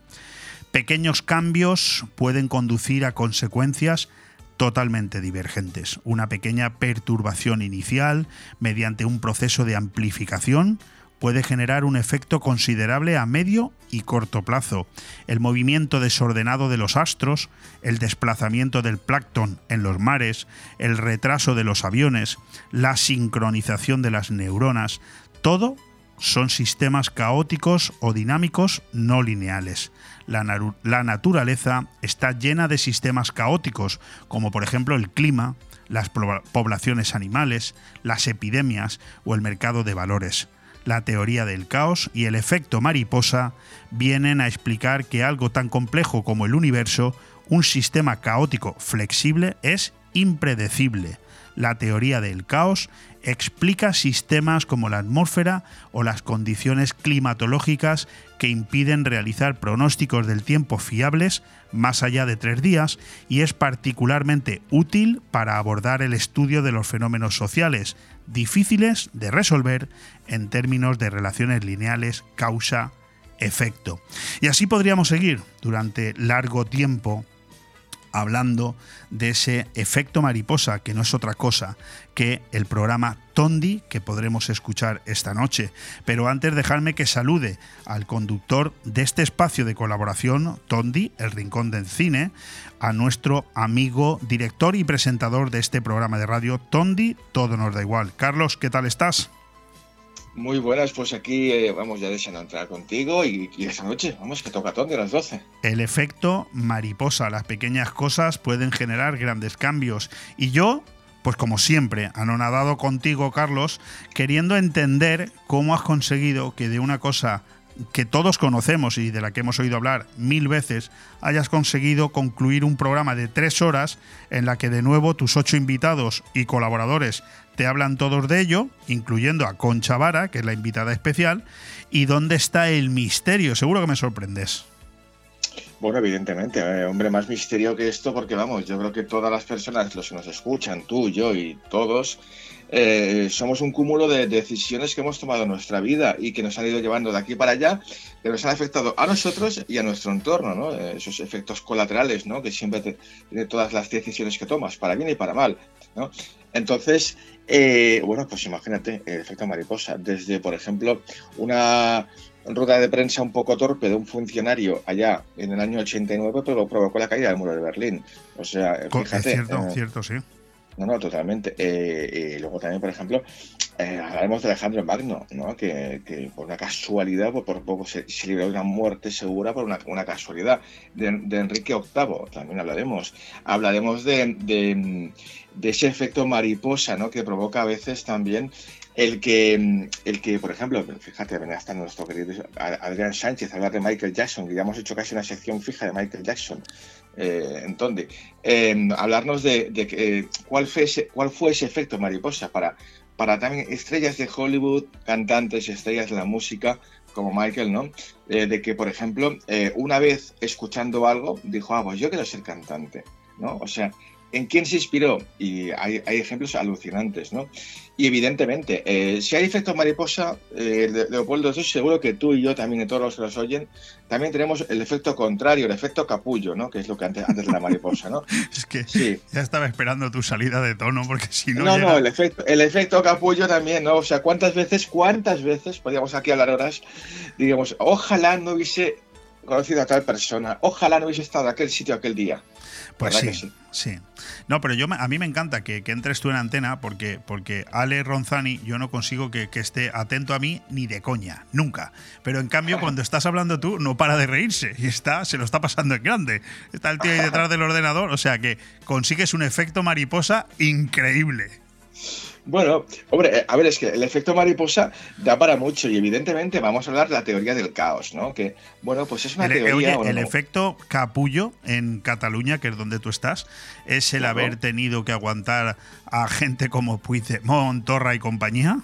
Pequeños cambios pueden conducir a consecuencias totalmente divergentes. Una pequeña perturbación inicial, mediante un proceso de amplificación, puede generar un efecto considerable a medio y corto plazo. El movimiento desordenado de los astros, el desplazamiento del plancton en los mares, el retraso de los aviones, la sincronización de las neuronas, todo son sistemas caóticos o dinámicos no lineales. La, la, naturaleza está llena de sistemas caóticos, como por ejemplo el clima, las poblaciones animales, las epidemias o el mercado de valores la teoría del caos y el efecto mariposa vienen a explicar que algo tan complejo como el universo, un sistema caótico flexible, es impredecible. La teoría del caos explica sistemas como la atmósfera o las condiciones climatológicas que impiden realizar pronósticos del tiempo fiables más allá de tres días y es particularmente útil para abordar el estudio de los fenómenos sociales difíciles de resolver en términos de relaciones lineales causa-efecto. Y así podríamos seguir durante largo tiempo hablando de ese efecto mariposa, que no es otra cosa que el programa Tondi que podremos escuchar esta noche. Pero antes dejarme que salude al conductor de este espacio de colaboración, Tondi, el Rincón del Cine, a nuestro amigo, director y presentador de este programa de radio, Tondi, todo nos da igual. Carlos, ¿qué tal estás? Muy buenas, pues aquí eh, vamos ya deseando entrar contigo y, esta noche, vamos, que toca todo de las 12. El efecto mariposa, las pequeñas cosas pueden generar grandes cambios. Y yo, pues como siempre, anonadado contigo, Carlos, queriendo entender cómo has conseguido que de una cosa que todos conocemos y de la que hemos oído hablar mil veces, hayas conseguido concluir un programa de tres horas en la que de nuevo tus ocho invitados y colaboradores te hablan todos de ello, incluyendo a Concha Vara, que es la invitada especial, y dónde está el misterio. Seguro que me sorprendes. Bueno, evidentemente, eh, hombre, más misterio que esto, porque vamos, yo creo que todas las personas, los que nos escuchan, tú, yo y todos, eh, somos un cúmulo de decisiones que hemos tomado en nuestra vida y que nos han ido llevando de aquí para allá, que nos han afectado a nosotros y a nuestro entorno, ¿no? Eh, esos efectos colaterales, ¿no? Que siempre tiene todas las decisiones que tomas, para bien y para mal, ¿no? Entonces, eh, bueno, pues imagínate el efecto mariposa. Desde, por ejemplo, una rueda de prensa un poco torpe de un funcionario allá en el año 89, pero provocó la caída del muro de Berlín. O sea, fíjate. Es cierto, cierto, sí. No, no, totalmente. Eh, y luego también, por ejemplo, eh, hablaremos de Alejandro Magno, ¿no? que, por una casualidad, por, por poco se, se, libró de una muerte segura por una, casualidad. De, Enrique VIII también hablaremos. Hablaremos de, ese efecto mariposa ¿no? que provoca a veces también el que, el que, por ejemplo, fíjate, ven hasta nuestro querido Adrián Sánchez hablar de Michael Jackson, que ya hemos hecho casi una sección fija de Michael Jackson. Eh, entonces, eh, hablarnos de, eh, cuál, fue ese, cuál fue ese efecto mariposa para, para también estrellas de Hollywood, cantantes, estrellas de la música, como Michael, ¿no? de que, por ejemplo, una vez escuchando algo, dijo, ah, pues yo quiero ser cantante, ¿no? O sea, ¿en quién se inspiró? Y hay, hay ejemplos alucinantes, ¿no? Y evidentemente, eh, si hay efecto mariposa, eh, Leopoldo, estoy seguro que tú y yo también, y todos los que nos oyen, también tenemos el efecto contrario, el efecto capullo, ¿no? Que es lo que antes, antes de la mariposa, ¿no? es que sí. ya estaba esperando tu salida de tono, porque si no. No, llega... no, el efecto, el efecto capullo también, ¿no? O sea, ¿cuántas veces, cuántas veces, podríamos aquí hablar horas, digamos, ojalá no hubiese conocido a tal persona, ojalá no hubiese estado en aquel sitio aquel día. Pues sí, sí, sí, No, pero yo a mí me encanta que, que, entres tú en antena porque, porque Ale Ronzani yo no consigo que, que, esté atento a mí ni de coña, nunca. Pero en cambio cuando estás hablando tú no para de reírse y está, se lo está pasando en grande. Está el tío ahí detrás del ordenador, o sea que consigues un efecto mariposa increíble. Bueno, hombre, a ver, es que el efecto mariposa da para mucho y evidentemente vamos a hablar de la teoría del caos, ¿no? Que, bueno, pues es una el, teoría... Oye, el efecto capullo en Cataluña, que es donde tú estás, es el Claro. haber tenido que aguantar a gente como Puigdemont, Torra y compañía.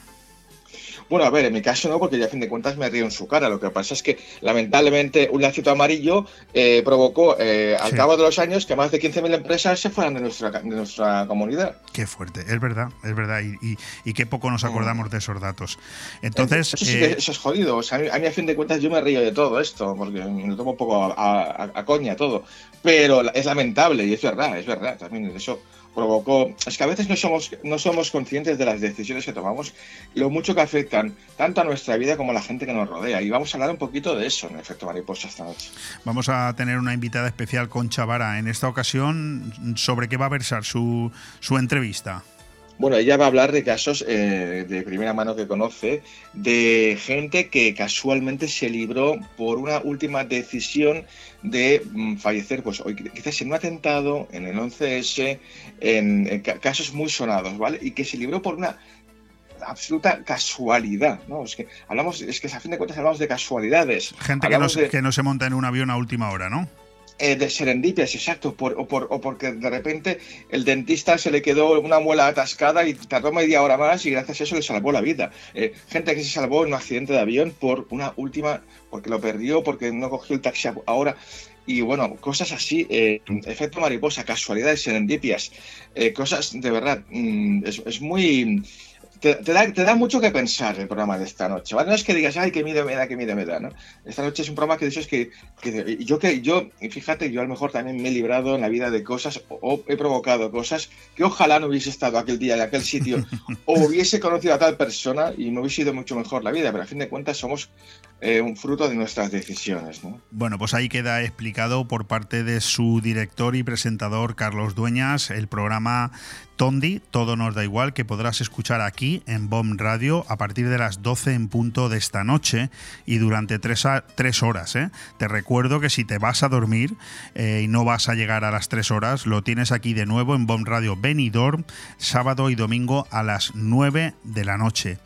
Bueno, a ver, en mi caso no, porque ya a fin de cuentas me río en su cara. Lo que pasa es que, lamentablemente, un lacito amarillo eh, provocó, eh, al Sí. cabo de los años, que más de 15.000 empresas se fueran de nuestra, de nuestra comunidad. Qué fuerte, es verdad, es verdad. Y, y, y qué poco nos acordamos de esos datos. Entonces, Eso, sí eh, que- eso es jodido. O sea, a, mí, a fin de cuentas, yo me río de todo esto, porque me lo tomo un poco a, a- a coña todo. Pero es lamentable y es verdad, es verdad. También eso provocó. Es que a veces no somos, no somos conscientes de las decisiones que tomamos lo mucho que afectan tanto a nuestra vida como a la gente que nos rodea. Y vamos a hablar un poquito de eso en efecto mariposa esta noche. vamos a tener una invitada especial con Chavara en esta ocasión. ¿Sobre qué va a versar su, su entrevista? Bueno, ella va a hablar de casos eh, de primera mano que conoce, de gente que casualmente se libró por una última decisión de mm, fallecer, pues hoy quizás en un atentado, en el 11S, en, en ca- casos muy sonados, ¿vale? Y que se libró por una absoluta casualidad, ¿no? Es que hablamos, es que a fin de cuentas hablamos de casualidades. Gente que no, de- que no se monta en un avión a última hora, ¿no? Eh, de serendipias, exacto, por, o, por, o porque de repente el dentista se le quedó una muela atascada y tardó media hora más y gracias a eso le salvó la vida. Eh, gente que se salvó en un accidente de avión por una última, porque lo perdió, porque no cogió el taxi ahora. Y bueno, cosas así, eh, efecto mariposa, casualidades, serendipias, eh, cosas de verdad, mm, es, es muy... Te, te da, te da mucho que pensar el programa de esta noche. ¿vale? No es que digas, ay, qué miedo me da, qué miedo me da. ¿no? Esta noche es un programa que de hecho es que, que yo, que yo, y fíjate, yo a lo mejor también me he librado en la vida de cosas o, o he provocado cosas que ojalá no hubiese estado aquel día en aquel sitio o hubiese conocido a tal persona y me hubiese ido mucho mejor la vida. Pero a fin de cuentas somos eh, un fruto de nuestras decisiones. ¿no? Bueno, pues ahí queda explicado por parte de su director y presentador Carlos Dueñas el programa Tondi, Todo nos da igual, que podrás escuchar aquí en BOM Radio a partir de las 12 en punto de esta noche y durante tres, a- tres horas. ¿eh? Te recuerdo que si te vas a dormir eh, y no vas a llegar a las tres horas, lo tienes aquí de nuevo en BOM Radio Benidorm, sábado y domingo a las 9 de la noche.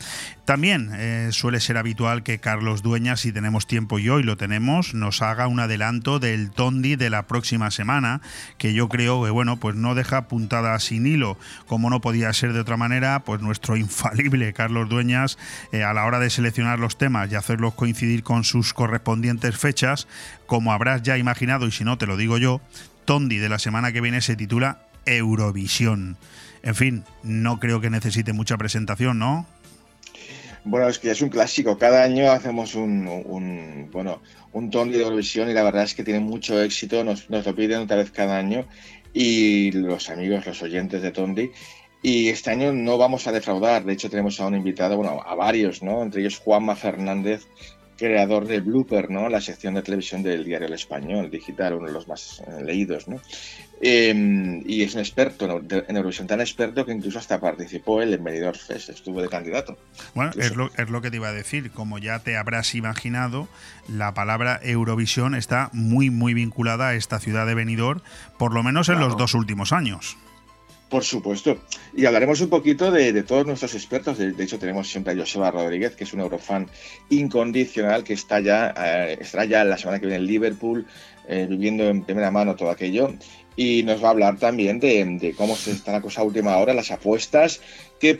También eh, suele ser habitual que Carlos Dueñas si tenemos tiempo y hoy lo tenemos, nos haga un adelanto del Tondi de la próxima semana, que yo creo que, bueno, pues no deja puntada sin hilo, como no podía ser de otra manera, pues nuestro infalible Carlos Dueñas, eh, a la hora de seleccionar los temas y hacerlos coincidir con sus correspondientes fechas, como habrás ya imaginado, y si no te lo digo yo, Tondi de la semana que viene se titula Eurovisión. En fin, no creo que necesite mucha presentación, ¿no? Bueno, es que es un clásico. Cada año hacemos un, un bueno, un Tondi de Eurovisión y la verdad es que tiene mucho éxito. Nos, nos, lo piden otra vez cada año y los amigos, los oyentes de Tondi. Y este año no vamos a defraudar. De hecho, tenemos a un invitado, bueno, a varios, ¿no? Entre ellos Juanma Fernández, creador de Blooper, ¿no? La sección de televisión del diario El Español digital, uno de los más eh, leídos, ¿no? Eh, y es un experto en Eurovisión, tan experto que incluso hasta participó en el Benidorm Fest, estuvo de candidato. Bueno, es lo, es lo, que te iba a decir. Como ya te habrás imaginado, la palabra Eurovisión está muy, muy vinculada a esta ciudad de Benidorm, por lo menos en claro. los dos últimos años. Por supuesto. Y hablaremos un poquito de, todos nuestros expertos. De, de, hecho, tenemos siempre a Joseba Rodríguez, que es un eurofan incondicional, que está ya, eh, estará ya la semana que viene en Liverpool, eh, viviendo en primera mano todo aquello. Y nos va a hablar también de, cómo se está la cosa a última hora, las apuestas, qué,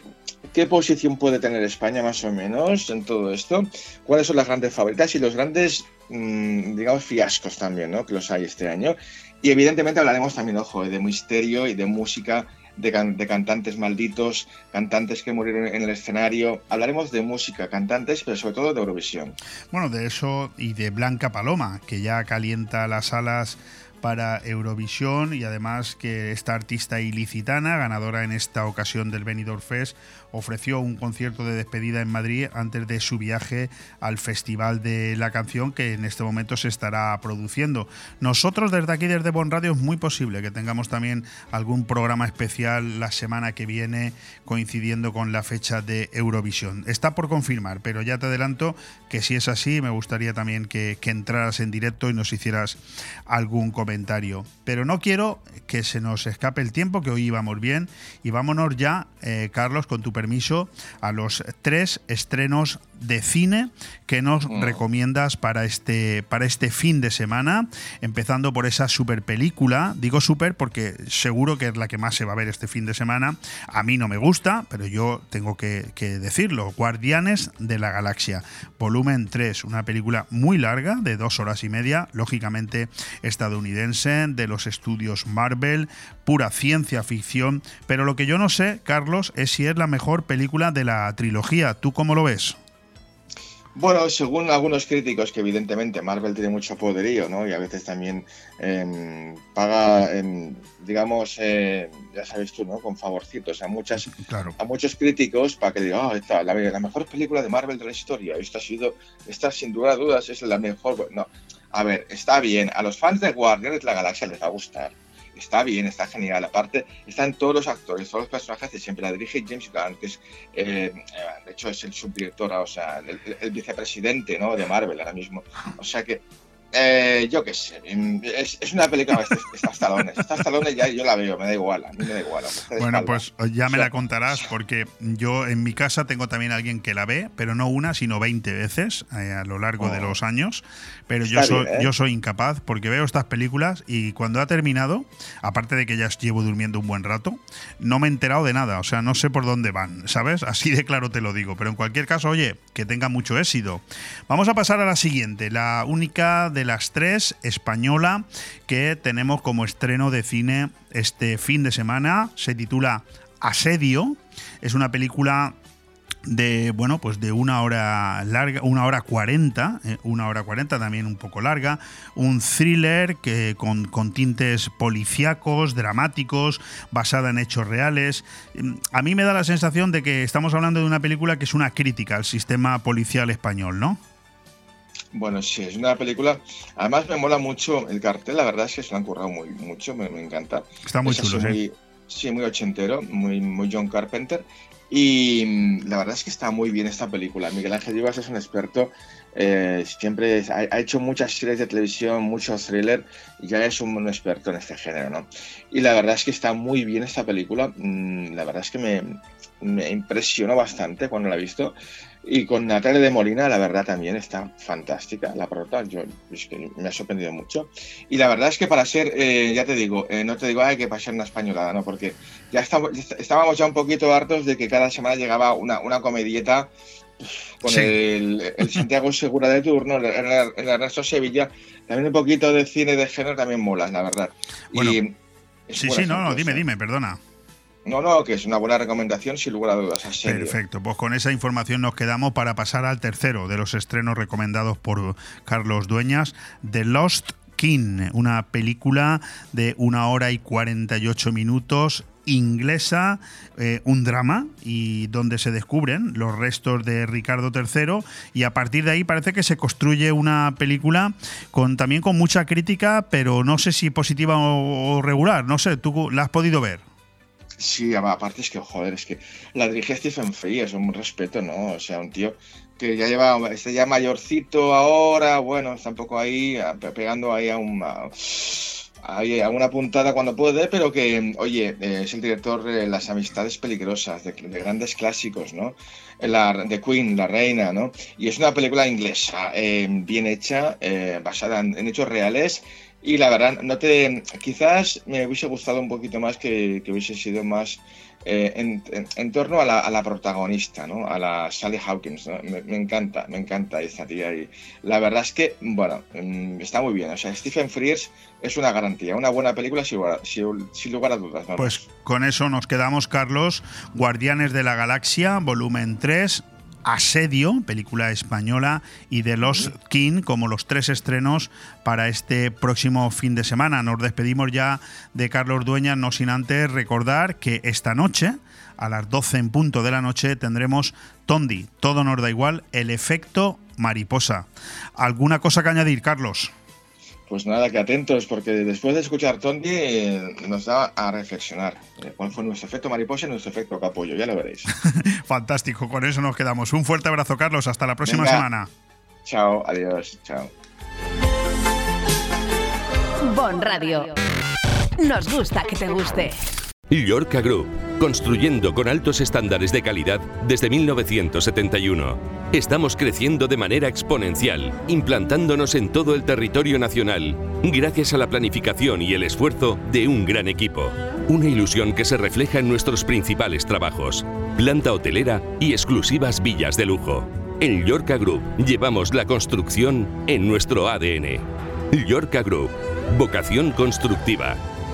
qué posición puede tener España más o menos en todo esto, cuáles son las grandes favoritas y los grandes, mmm, digamos, fiascos también, ¿no? Que los hay este año. Y evidentemente hablaremos también, ojo, de misterio y de música, de, de, cantantes malditos, cantantes que murieron en el escenario. Hablaremos de música, cantantes, pero sobre todo de Eurovisión. Bueno, de eso y de Blanca Paloma, que ya calienta las alas para Eurovisión y además que esta artista ilicitana, ganadora en esta ocasión del Benidorm Fest, ofreció un concierto de despedida en Madrid antes de su viaje al Festival de la Canción que en este momento se estará produciendo. Nosotros desde aquí, desde Bon Radio, es muy posible que tengamos también algún programa especial la semana que viene coincidiendo con la fecha de Eurovisión. Está por confirmar, pero ya te adelanto que si es así, me gustaría también que, entraras en directo y nos hicieras algún comentario. Pero no quiero que se nos escape el tiempo, que hoy íbamos bien, y vámonos ya, eh, Carlos, con tu permiso, a los tres estrenos de cine que nos mm. recomiendas para este, para este fin de semana, empezando por esa super película. Digo super porque seguro que es la que más se va a ver este fin de semana. A mí no me gusta, pero yo tengo que, que decirlo. Guardianes de la Galaxia, volumen 3, una película muy larga, de dos horas y media, lógicamente estadounidense, de los estudios Marvel, pura ciencia ficción, pero lo que yo no sé, Carlos, es si es la mejor película de la trilogía. ¿Tú cómo lo ves? Bueno, según algunos críticos, que evidentemente Marvel tiene mucho poderío, ¿no? Y a veces también eh, paga, eh, digamos, eh, ya sabes tú, ¿no? Con favorcitos a muchas, claro. a muchos críticos para que digan, oh, esta, la, la, mejor película de Marvel de la historia. Esta ha sido, esta sin duda a dudas es la mejor. No, a ver, está bien. A los fans de Guardianes de la Galaxia les va a gustar está bien, está genial. Aparte, están todos los actores, todos los personajes y siempre la dirige James Gunn, que es, eh, de hecho, es el subdirector, o sea, el, el, vicepresidente ¿no? de Marvel ahora mismo. O sea que, eh, yo qué sé, es, es, una película, estas talones, estas talones ya yo la veo, me da igual, a mí me da igual. Bueno, pues ya me la contarás porque yo en mi casa tengo también alguien que la ve, pero no una, sino 20 veces eh, a lo largo oh. de los años. Pero yo soy, bien, ¿eh? yo soy incapaz porque veo estas películas y cuando ha terminado, aparte de que ya llevo durmiendo un buen rato, no me he enterado de nada, o sea, no sé por dónde van, ¿sabes? Así de claro te lo digo, pero en cualquier caso, oye, que tenga mucho éxito. Vamos a pasar a la siguiente, la única de las tres española que tenemos como estreno de cine este fin de semana. Se titula Asedio. Es una película de bueno pues de una hora larga una hora cuarenta eh, una hora cuarenta también un poco larga un thriller que con, con, tintes policíacos dramáticos basada en hechos reales a mí me da la sensación de que estamos hablando de una película que es una crítica al sistema policial español no bueno, sí, es una película. Además, me mola mucho el cartel. La verdad es que se lo han currado muy, mucho. Me, me encanta. Está muy es chulo, muy, sí, muy ochentero, muy, muy John Carpenter. Y la verdad es que está muy bien esta película. Miguel Ángel Vivas es un experto eh, siempre ha, ha, hecho muchas series de televisión, muchos thrillers, ya es un, un, experto en este género, ¿no? Y la verdad es que está muy bien esta película, mm, la verdad es que me, me impresionó bastante cuando la he visto. Y con Natalia de Molina, la verdad también está fantástica, la prota, yo es que me ha sorprendido mucho. Y la verdad es que para ser, eh, ya te digo, eh, no te digo, hay que pasar una españolada, ¿no? Porque ya estamos, estábamos ya un poquito hartos de que cada semana llegaba una, una comedieta con sí. el, el, Santiago Segura de turno, el, el, Ernesto Sevilla, también un poquito de cine de género también mola, la verdad. Bueno, y sí, sí, no, no, dime, dime, perdona. No, no, que es una buena recomendación sin lugar a dudas. Perfecto, pues con esa información nos quedamos para pasar al tercero de los estrenos recomendados por Carlos Dueñas, The Lost King, una película de una hora y 48 minutos inglesa, eh, un drama, y donde se descubren los restos de Ricardo III, y a partir de ahí parece que se construye una película con también con mucha crítica, pero no sé si positiva o, o regular, no sé, ¿tú la has podido ver? Sí, aparte es que, joder, es que la dirige Stephen Fry, es un respeto, ¿no? O sea, un tío que ya lleva, está ya mayorcito ahora, bueno, está un poco ahí, pegando ahí a un... Hay puntada cuando puede, pero que, oye, es el director de Las Amistades Peligrosas, de, de grandes clásicos, ¿no? La, de Queen, La Reina, ¿no? Y es una película inglesa, eh, bien hecha, eh, basada en, hechos reales. Y la verdad, no te, quizás me hubiese gustado un poquito más que, hubiese sido más eh, en, en, torno a la, protagonista, ¿no? A la Sally Hawkins, me, encanta, me encanta esta tía y la verdad es que, bueno, mm, está muy bien. O sea, Stephen Frears es una garantía, una buena película sin lugar, a dudas. Pues con eso nos quedamos, Carlos. Guardianes de la Galaxia, volumen 3, Asedio, película española, y The Lost King como los tres estrenos para este próximo fin de semana. Nos despedimos ya de Carlos Dueñas, no sin antes recordar que esta noche, a las 12 en punto de la noche, tendremos Tondi, todo nos da igual, el efecto mariposa. ¿Alguna cosa que añadir, Carlos? Pues nada, que atentos, porque después de escuchar Tondi eh, nos da a reflexionar eh, cuál fue nuestro efecto mariposa y nuestro efecto capullo, ya lo veréis. Fantástico, con eso nos quedamos. Un fuerte abrazo, Carlos, hasta la próxima Venga. semana. Chao, adiós, chao. Bon Radio. Nos gusta que te guste. Llorca Group, construyendo con altos estándares de calidad desde 1971. Estamos creciendo de manera exponencial, implantándonos en todo el territorio nacional, gracias a la planificación y el esfuerzo de un gran equipo. Una ilusión que se refleja en nuestros principales trabajos, planta hotelera y exclusivas villas de lujo. En Llorca Group llevamos la construcción en nuestro ADN. Llorca Group, vocación constructiva.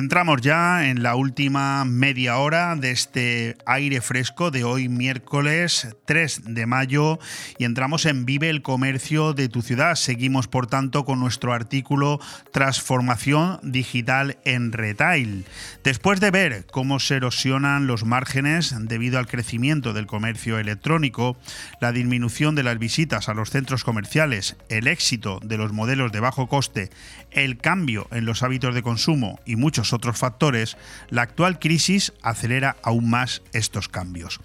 Entramos ya en la última media hora de este aire fresco de hoy miércoles 3 de mayo y entramos en Vive el Comercio de tu ciudad. Seguimos por tanto con nuestro artículo Transformación Digital en Retail. Después de ver cómo se erosionan los márgenes debido al crecimiento del comercio electrónico, la disminución de las visitas a los centros comerciales, el éxito de los modelos de bajo coste, el cambio en los hábitos de consumo y muchos otros factores, la actual crisis acelera aún más estos cambios.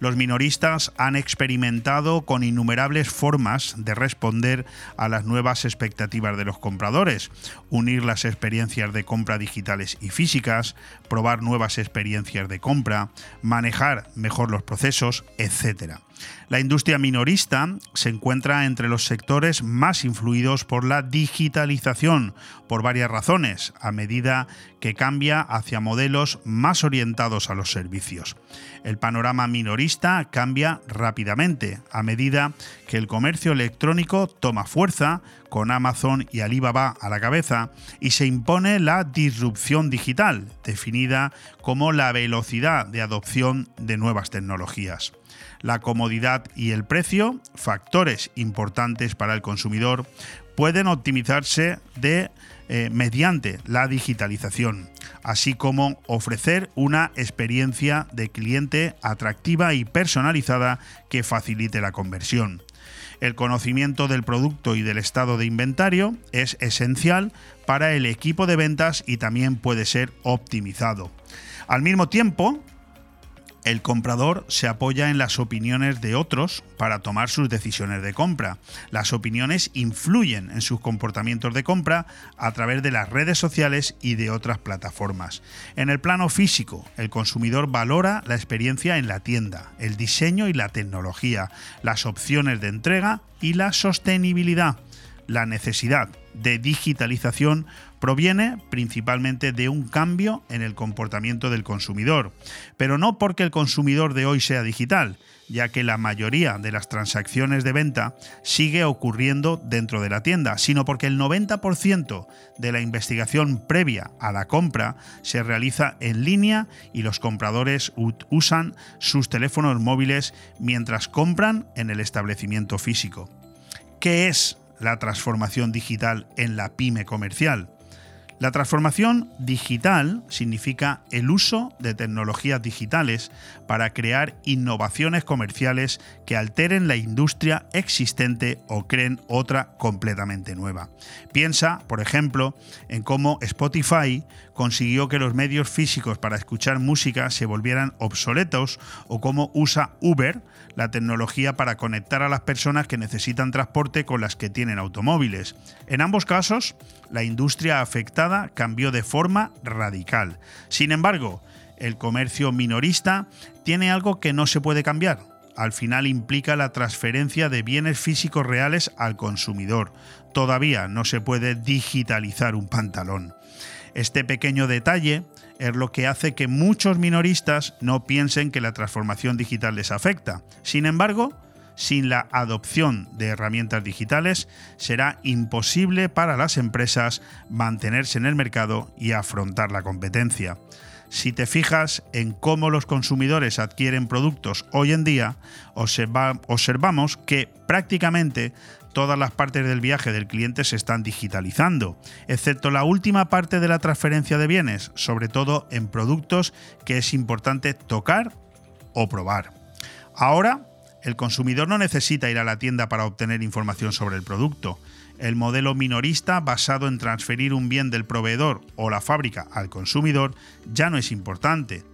Los minoristas han experimentado con innumerables formas de responder a las nuevas expectativas de los compradores, unir las experiencias de compra digitales y físicas, probar nuevas experiencias de compra, manejar mejor los procesos, etc. La industria minorista se encuentra entre los sectores más influidos por la digitalización, por varias razones, a medida que cambia hacia modelos más orientados a los servicios. El panorama minorista cambia rápidamente a medida que el comercio electrónico toma fuerza con Amazon y Alibaba a la cabeza y se impone la disrupción digital, definida como la velocidad de adopción de nuevas tecnologías. La comodidad y el precio, factores importantes para el consumidor, pueden optimizarse eh, mediante la digitalización, así como ofrecer una experiencia de cliente atractiva y personalizada que facilite la conversión. El conocimiento del producto y del estado de inventario es esencial para el equipo de ventas y también puede ser optimizado. Al mismo tiempo, el comprador se apoya en las opiniones de otros para tomar sus decisiones de compra. Las opiniones influyen en sus comportamientos de compra a través de las redes sociales y de otras plataformas. En el plano físico, el consumidor valora la experiencia en la tienda, el diseño y la tecnología, las opciones de entrega y la sostenibilidad. La necesidad de digitalización proviene principalmente de un cambio en el comportamiento del consumidor, pero no porque el consumidor de hoy sea digital, ya que la mayoría de las transacciones de venta sigue ocurriendo dentro de la tienda, sino porque el 90% de la investigación previa a la compra se realiza en línea y los compradores usan sus teléfonos móviles mientras compran en el establecimiento físico. ¿Qué es la transformación digital en la pyme comercial? La transformación digital significa el uso de tecnologías digitales para crear innovaciones comerciales que alteren la industria existente o creen otra completamente nueva. Piensa, por ejemplo, en cómo Spotify consiguió que los medios físicos para escuchar música se volvieran obsoletos o cómo usa Uber la tecnología para conectar a las personas que necesitan transporte con las que tienen automóviles. En ambos casos, la industria afectada cambió de forma radical. Sin embargo, el comercio minorista tiene algo que no se puede cambiar. Al final implica la transferencia de bienes físicos reales al consumidor. Todavía no se puede digitalizar un pantalón. Este pequeño detalle es lo que hace que muchos minoristas no piensen que la transformación digital les afecta. Sin embargo, sin la adopción de herramientas digitales será imposible para las empresas mantenerse en el mercado y afrontar la competencia. Si te fijas en cómo los consumidores adquieren productos hoy en día, observamos que prácticamente todas las partes del viaje del cliente se están digitalizando, excepto la última parte de la transferencia de bienes, sobre todo en productos que es importante tocar o probar. Ahora, el consumidor no necesita ir a la tienda para obtener información sobre el producto. El modelo minorista basado en transferir un bien del proveedor o la fábrica al consumidor ya no es importante.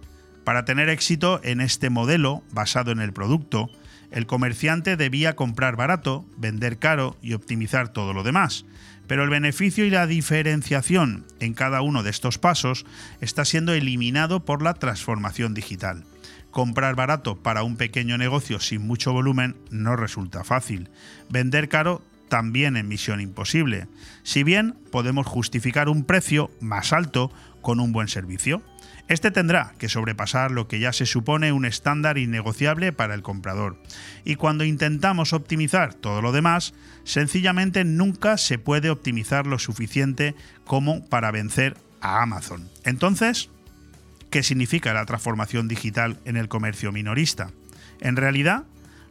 Para tener éxito en este modelo basado en el producto, el comerciante debía comprar barato, vender caro y optimizar todo lo demás. Pero el beneficio y la diferenciación en cada uno de estos pasos está siendo eliminado por la transformación digital. Comprar barato para un pequeño negocio sin mucho volumen no resulta fácil. Vender caro también en misión imposible, si bien podemos justificar un precio más alto con un buen servicio. Este tendrá que sobrepasar lo que ya se supone un estándar innegociable para el comprador. Y cuando intentamos optimizar todo lo demás, sencillamente nunca se puede optimizar lo suficiente como para vencer a Amazon. Entonces, ¿qué significa la transformación digital en el comercio minorista? En realidad,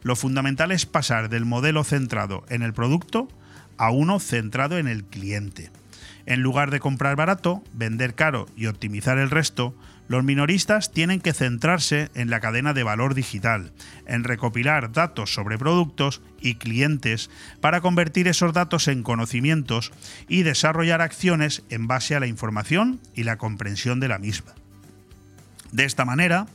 lo fundamental es pasar del modelo centrado en el producto a uno centrado en el cliente. En lugar de comprar barato, vender caro y optimizar el resto, los minoristas tienen que centrarse en la cadena de valor digital, en recopilar datos sobre productos y clientes para convertir esos datos en conocimientos y desarrollar acciones en base a la información y la comprensión de la misma. De esta manera,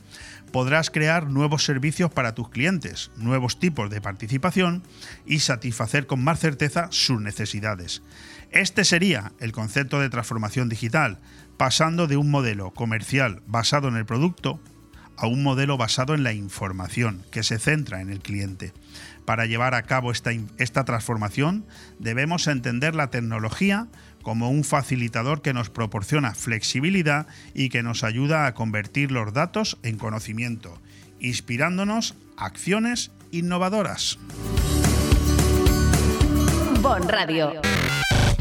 podrás crear nuevos servicios para tus clientes, nuevos tipos de participación y satisfacer con más certeza sus necesidades. Este sería el concepto de transformación digital, pasando de un modelo comercial basado en el producto a un modelo basado en la información, que se centra en el cliente. Para llevar a cabo esta, transformación debemos entender la tecnología como un facilitador que nos proporciona flexibilidad y que nos ayuda a convertir los datos en conocimiento, inspirándonos acciones innovadoras. Bon Radio.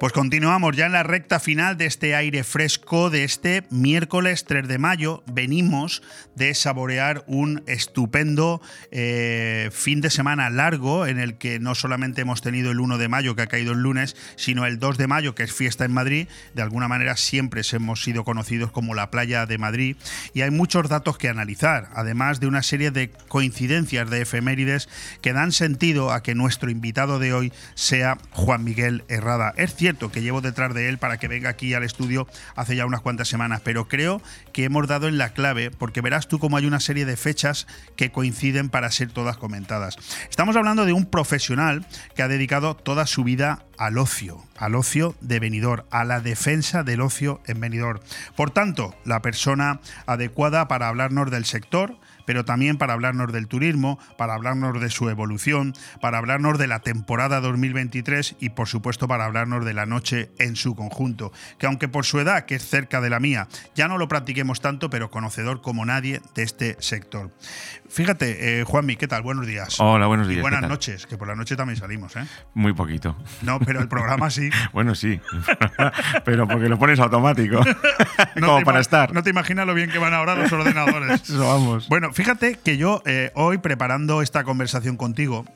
Pues continuamos ya en la recta final de este aire fresco de este miércoles 3 de mayo. Venimos de saborear un estupendo eh, fin de semana largo en el que no solamente hemos tenido el 1 de mayo que ha caído el lunes, sino el 2 de mayo que es fiesta en Madrid. De alguna manera siempre hemos sido conocidos como la playa de Madrid y hay muchos datos que analizar, además de una serie de coincidencias de efemérides que dan sentido a que nuestro invitado de hoy sea Juan Miguel Herrada. Es que llevo detrás de él para que venga aquí al estudio hace ya unas cuantas semanas, pero creo que hemos dado en la clave porque verás tú cómo hay una serie de fechas que coinciden para ser todas comentadas. Estamos hablando de un profesional que ha dedicado toda su vida al ocio, al ocio de venidor, a la defensa del ocio en venidor. Por tanto, la persona adecuada para hablarnos del sector, pero también para hablarnos del turismo, para hablarnos de su evolución, para hablarnos de la temporada 2023 y por supuesto para hablarnos de la noche en su conjunto, que aunque por su edad, que es cerca de la mía, ya no lo practiquemos tanto, pero conocedor como nadie de este sector. Fíjate, eh, Juanmi, ¿qué tal? Buenos días. Hola, buenos días. Y buenas noches, que por la noche también salimos, ¿eh? Muy poquito. No, pero el programa sí. bueno, sí, pero porque lo pones automático, como para estar. No te imaginas lo bien que van ahora los ordenadores. Eso vamos. Bueno, fíjate que yo eh, hoy preparando esta conversación contigo,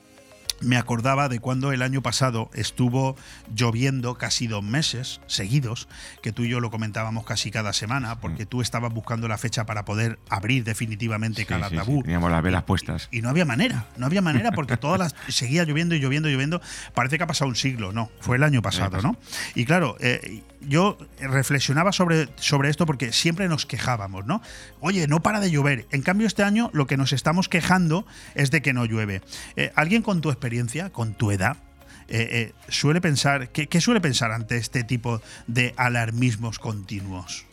me acordaba de cuando el año pasado estuvo lloviendo casi dos meses seguidos, que tú y yo lo comentábamos casi cada semana, porque tú estabas buscando la fecha para poder abrir definitivamente Sí, cada sí, sí, tabú. Teníamos las velas puestas. Y no había manera, no había manera porque todas las seguía lloviendo y lloviendo y lloviendo. Parece que ha pasado un siglo, no, fue el año pasado, ¿no? Y claro, eh, yo reflexionaba sobre, sobre esto porque siempre nos quejábamos, ¿no? Oye, no para de llover. En cambio, este año lo que nos estamos quejando es de que no llueve. Eh, ¿Alguien con tu experiencia, con tu edad, eh, eh, suele pensar, ¿qué, qué suele pensar ante este tipo de alarmismos continuos?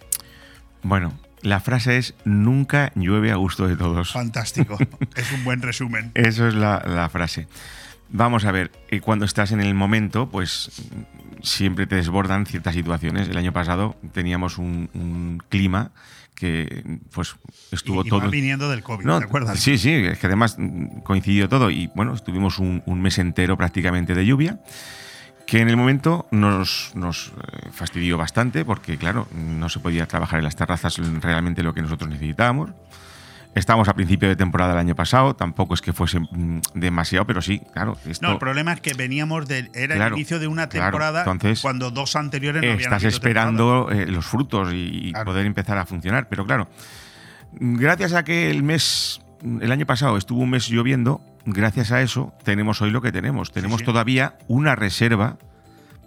Bueno, la frase es nunca llueve a gusto de todos. Fantástico, es un buen resumen. Eso es la, la frase. Vamos a ver, cuando estás en el momento, pues siempre te desbordan ciertas situaciones. El año pasado teníamos un, un clima que pues estuvo Y- y todo. viniendo del COVID, No, ¿te acuerdas? Sí, sí, es que además coincidió todo y bueno, estuvimos un, un mes entero prácticamente de lluvia que en el momento nos, nos eh, fastidió bastante porque, claro, no se podía trabajar en las terrazas realmente lo que nosotros necesitábamos. Estábamos a principio de temporada del año pasado, tampoco es que fuese mm, demasiado, pero sí, claro. Esto, No, el problema es que veníamos de. Era Claro, el inicio de una claro, temporada entonces, cuando dos anteriores no habían estás esperando eh, los frutos y, poder empezar a funcionar. Pero claro, gracias a que el mes, el año pasado estuvo un mes lloviendo, gracias a eso tenemos hoy lo que tenemos. Tenemos sí. todavía una reserva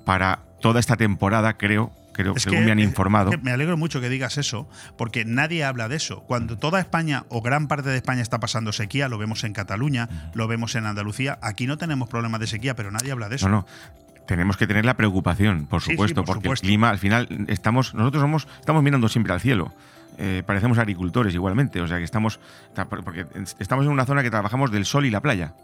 para toda esta temporada, creo, creo, Es según que- me han es informado. que me alegro mucho que digas eso, porque nadie habla de eso. Cuando toda España o gran parte de España está pasando sequía, lo vemos en Cataluña, lo vemos en Andalucía, aquí no tenemos problemas de sequía, pero nadie habla de eso. No, no. Tenemos que tener la preocupación, por Sí, sí, supuesto, por porque supuesto. el clima, al final, estamos, nosotros somos, estamos mirando siempre al cielo. Eh, parecemos agricultores igualmente, o sea que estamos, ta- porque estamos en una zona que trabajamos del sol y la playa.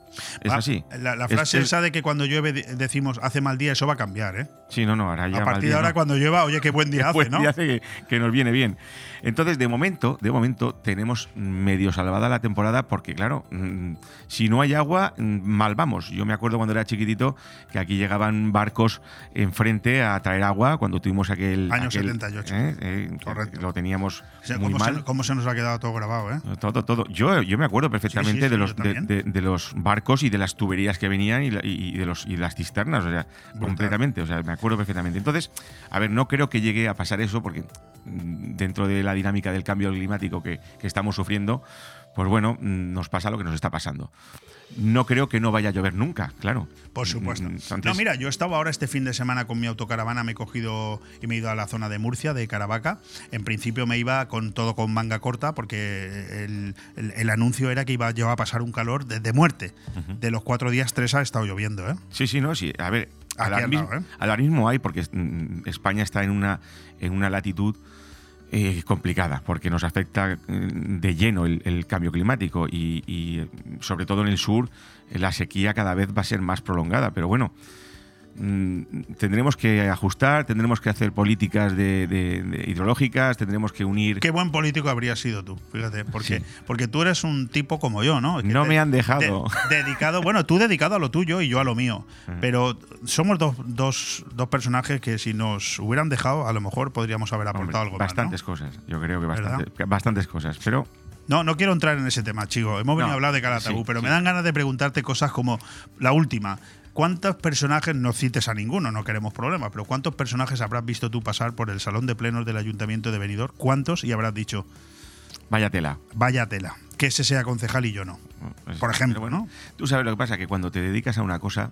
Es Ah, así. La, frase es- esa de que cuando llueve de- decimos hace mal día, eso va a cambiar, ¿eh? Sí, no, no, ahora ya a partir de ahora, no. cuando llueva, oye, qué buen día hace, Buen ¿no? día hace que, que nos viene bien. Entonces, de momento, de momento, tenemos medio salvada la temporada porque, claro, mm, si no hay agua, mm, mal vamos. Yo me acuerdo cuando era chiquitito que aquí llegaban barcos enfrente a traer agua cuando tuvimos aquel. Año aquel, 78. ¿eh? Eh, Lo teníamos O sea, muy ¿cómo, mal. se, cómo se nos ha quedado todo grabado, ¿eh? Todo, todo. Yo, yo me acuerdo perfectamente Sí, sí, sí, de, los, de, también. de- de los barcos y de las tuberías que venían y, la- y de, los, y las cisternas, o sea, completamente, o sea, me acuerdo perfectamente. Entonces, a ver, no creo que llegue a pasar eso porque dentro de la dinámica del cambio climático que, que estamos sufriendo, pues bueno, mm, nos pasa lo que nos está pasando. No creo que no vaya a llover nunca, claro. Por supuesto. Mm, entonces- No, mira, yo estaba ahora este fin de semana con mi autocaravana, me he cogido y me he ido a la zona de Murcia, de Caravaca. En principio me iba con todo con manga corta porque el, el- el anuncio era que iba yo a pasar un calor de, de muerte. De los cuatro días, tres ha estado lloviendo, ¿eh? Sí, sí, no, sí. A ver, alarmismo, lado, ¿eh? alarmismo hay porque mm, España está en una, en una latitud eh, complicada porque nos afecta mm, de lleno el, el cambio climático y, y, eh, sobre todo en el sur eh, la sequía cada vez va a ser más prolongada. Pero bueno, tendremos que ajustar, tendremos que hacer políticas de, de- de hidrológicas, tendremos que unir. Qué buen político habrías sido tú, fíjate, porque, porque tú eres un tipo como yo, ¿no? Que No te- me han dejado. de- dedicado, bueno, tú dedicado a lo tuyo y yo a lo mío. Pero somos dos, dos, dos personajes que si nos hubieran dejado, a lo mejor podríamos haber aportado algo bastantes más. cosas, yo creo que bastantes cosas. Pero ¿no? no, no quiero entrar en ese tema, chico. Hemos venido No, a hablar de Calatabú, sí, pero me dan ganas de preguntarte cosas como la última. ¿Cuántos personajes, no cites a ninguno, no queremos problemas, pero cuántos personajes habrás visto tú pasar por el salón de plenos del Ayuntamiento de Benidorm? ¿Cuántos? Y habrás dicho, vaya tela. vaya tela, que ese sea concejal y yo no. Pues, Por ejemplo, pero ¿no? Tú sabes lo que pasa, que cuando te dedicas a una cosa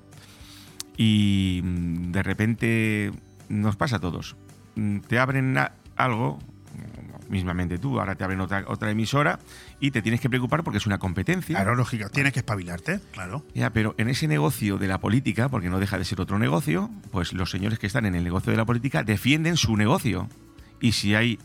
y mm, de repente nos pasa a todos, mm, te abren algo, mismamente tú, ahora te abren otra, otra emisora y te tienes que preocupar porque es una competencia. Claro, lógico, tienes que espabilarte, claro. Ya, pero en ese negocio de la política, porque no deja de ser otro negocio, pues los señores que están en el negocio de la política defienden su negocio. Y si hay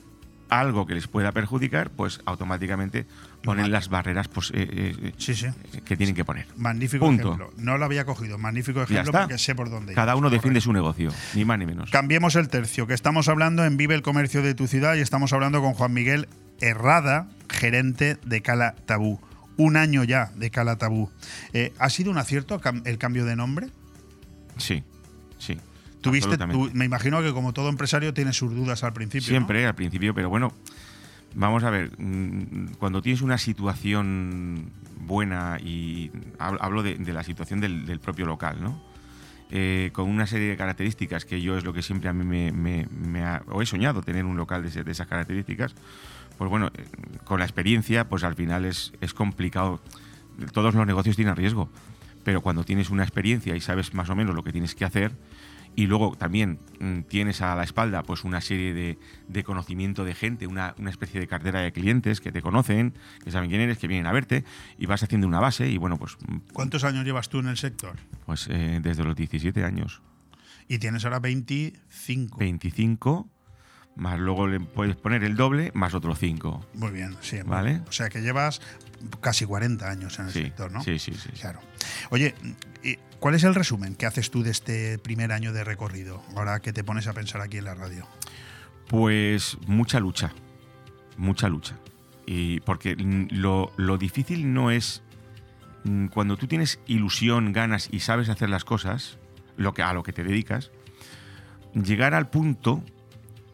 algo que les pueda perjudicar, pues automáticamente ponen las barreras pues, eh, eh, eh, que tienen que poner. Magnífico Punto. ejemplo. No lo había cogido. Magnífico ejemplo porque sé por dónde. Cada uno defiende su negocio, ni más ni menos. Cambiemos el tercio, que estamos hablando en Vive el Comercio de tu ciudad y estamos hablando con Juan Miguel Herrada, gerente de Cala Tabú. Un año ya de Cala Tabú. Eh, ¿Ha sido un acierto el cambio de nombre? Sí, sí. Tuviste, me imagino que como todo empresario tiene sus dudas al principio. ¿no? Siempre, al principio, pero bueno, vamos a ver, mm, cuando tienes una situación buena, y hab- hablo de, de la situación del, del propio local, ¿no? Eh, con una serie de características que yo es lo que siempre a mí me, me- me ha, o he soñado tener un local de, ese- de esas características, pues bueno, eh, con la experiencia, pues al final es, es complicado. Todos los negocios tienen riesgo, pero cuando tienes una experiencia y sabes más o menos lo que tienes que hacer, y luego también mm, tienes a la espalda pues una serie de, de conocimiento de gente, una, una especie de cartera de clientes que te conocen, que saben quién eres, que vienen a verte y vas haciendo una base y bueno, pues, mm, ¿Cuántos años llevas tú en el sector? pues eh, desde los 17 años. Y tienes ahora 25. 25, más luego le puedes poner el doble, más otros 5. Muy bien, sí. ¿Vale? O sea que llevas casi 40 años en el Sí, sector, ¿no? sí, sí, sí. Claro. Oye, ¿y ¿cuál es el resumen que haces tú de este primer año de recorrido? Ahora que te pones a pensar aquí en la radio. Pues mucha lucha. mucha lucha. Y porque lo, lo difícil no es mm, cuando tú tienes ilusión, ganas y sabes hacer las cosas, lo que, a lo que te dedicas, llegar al punto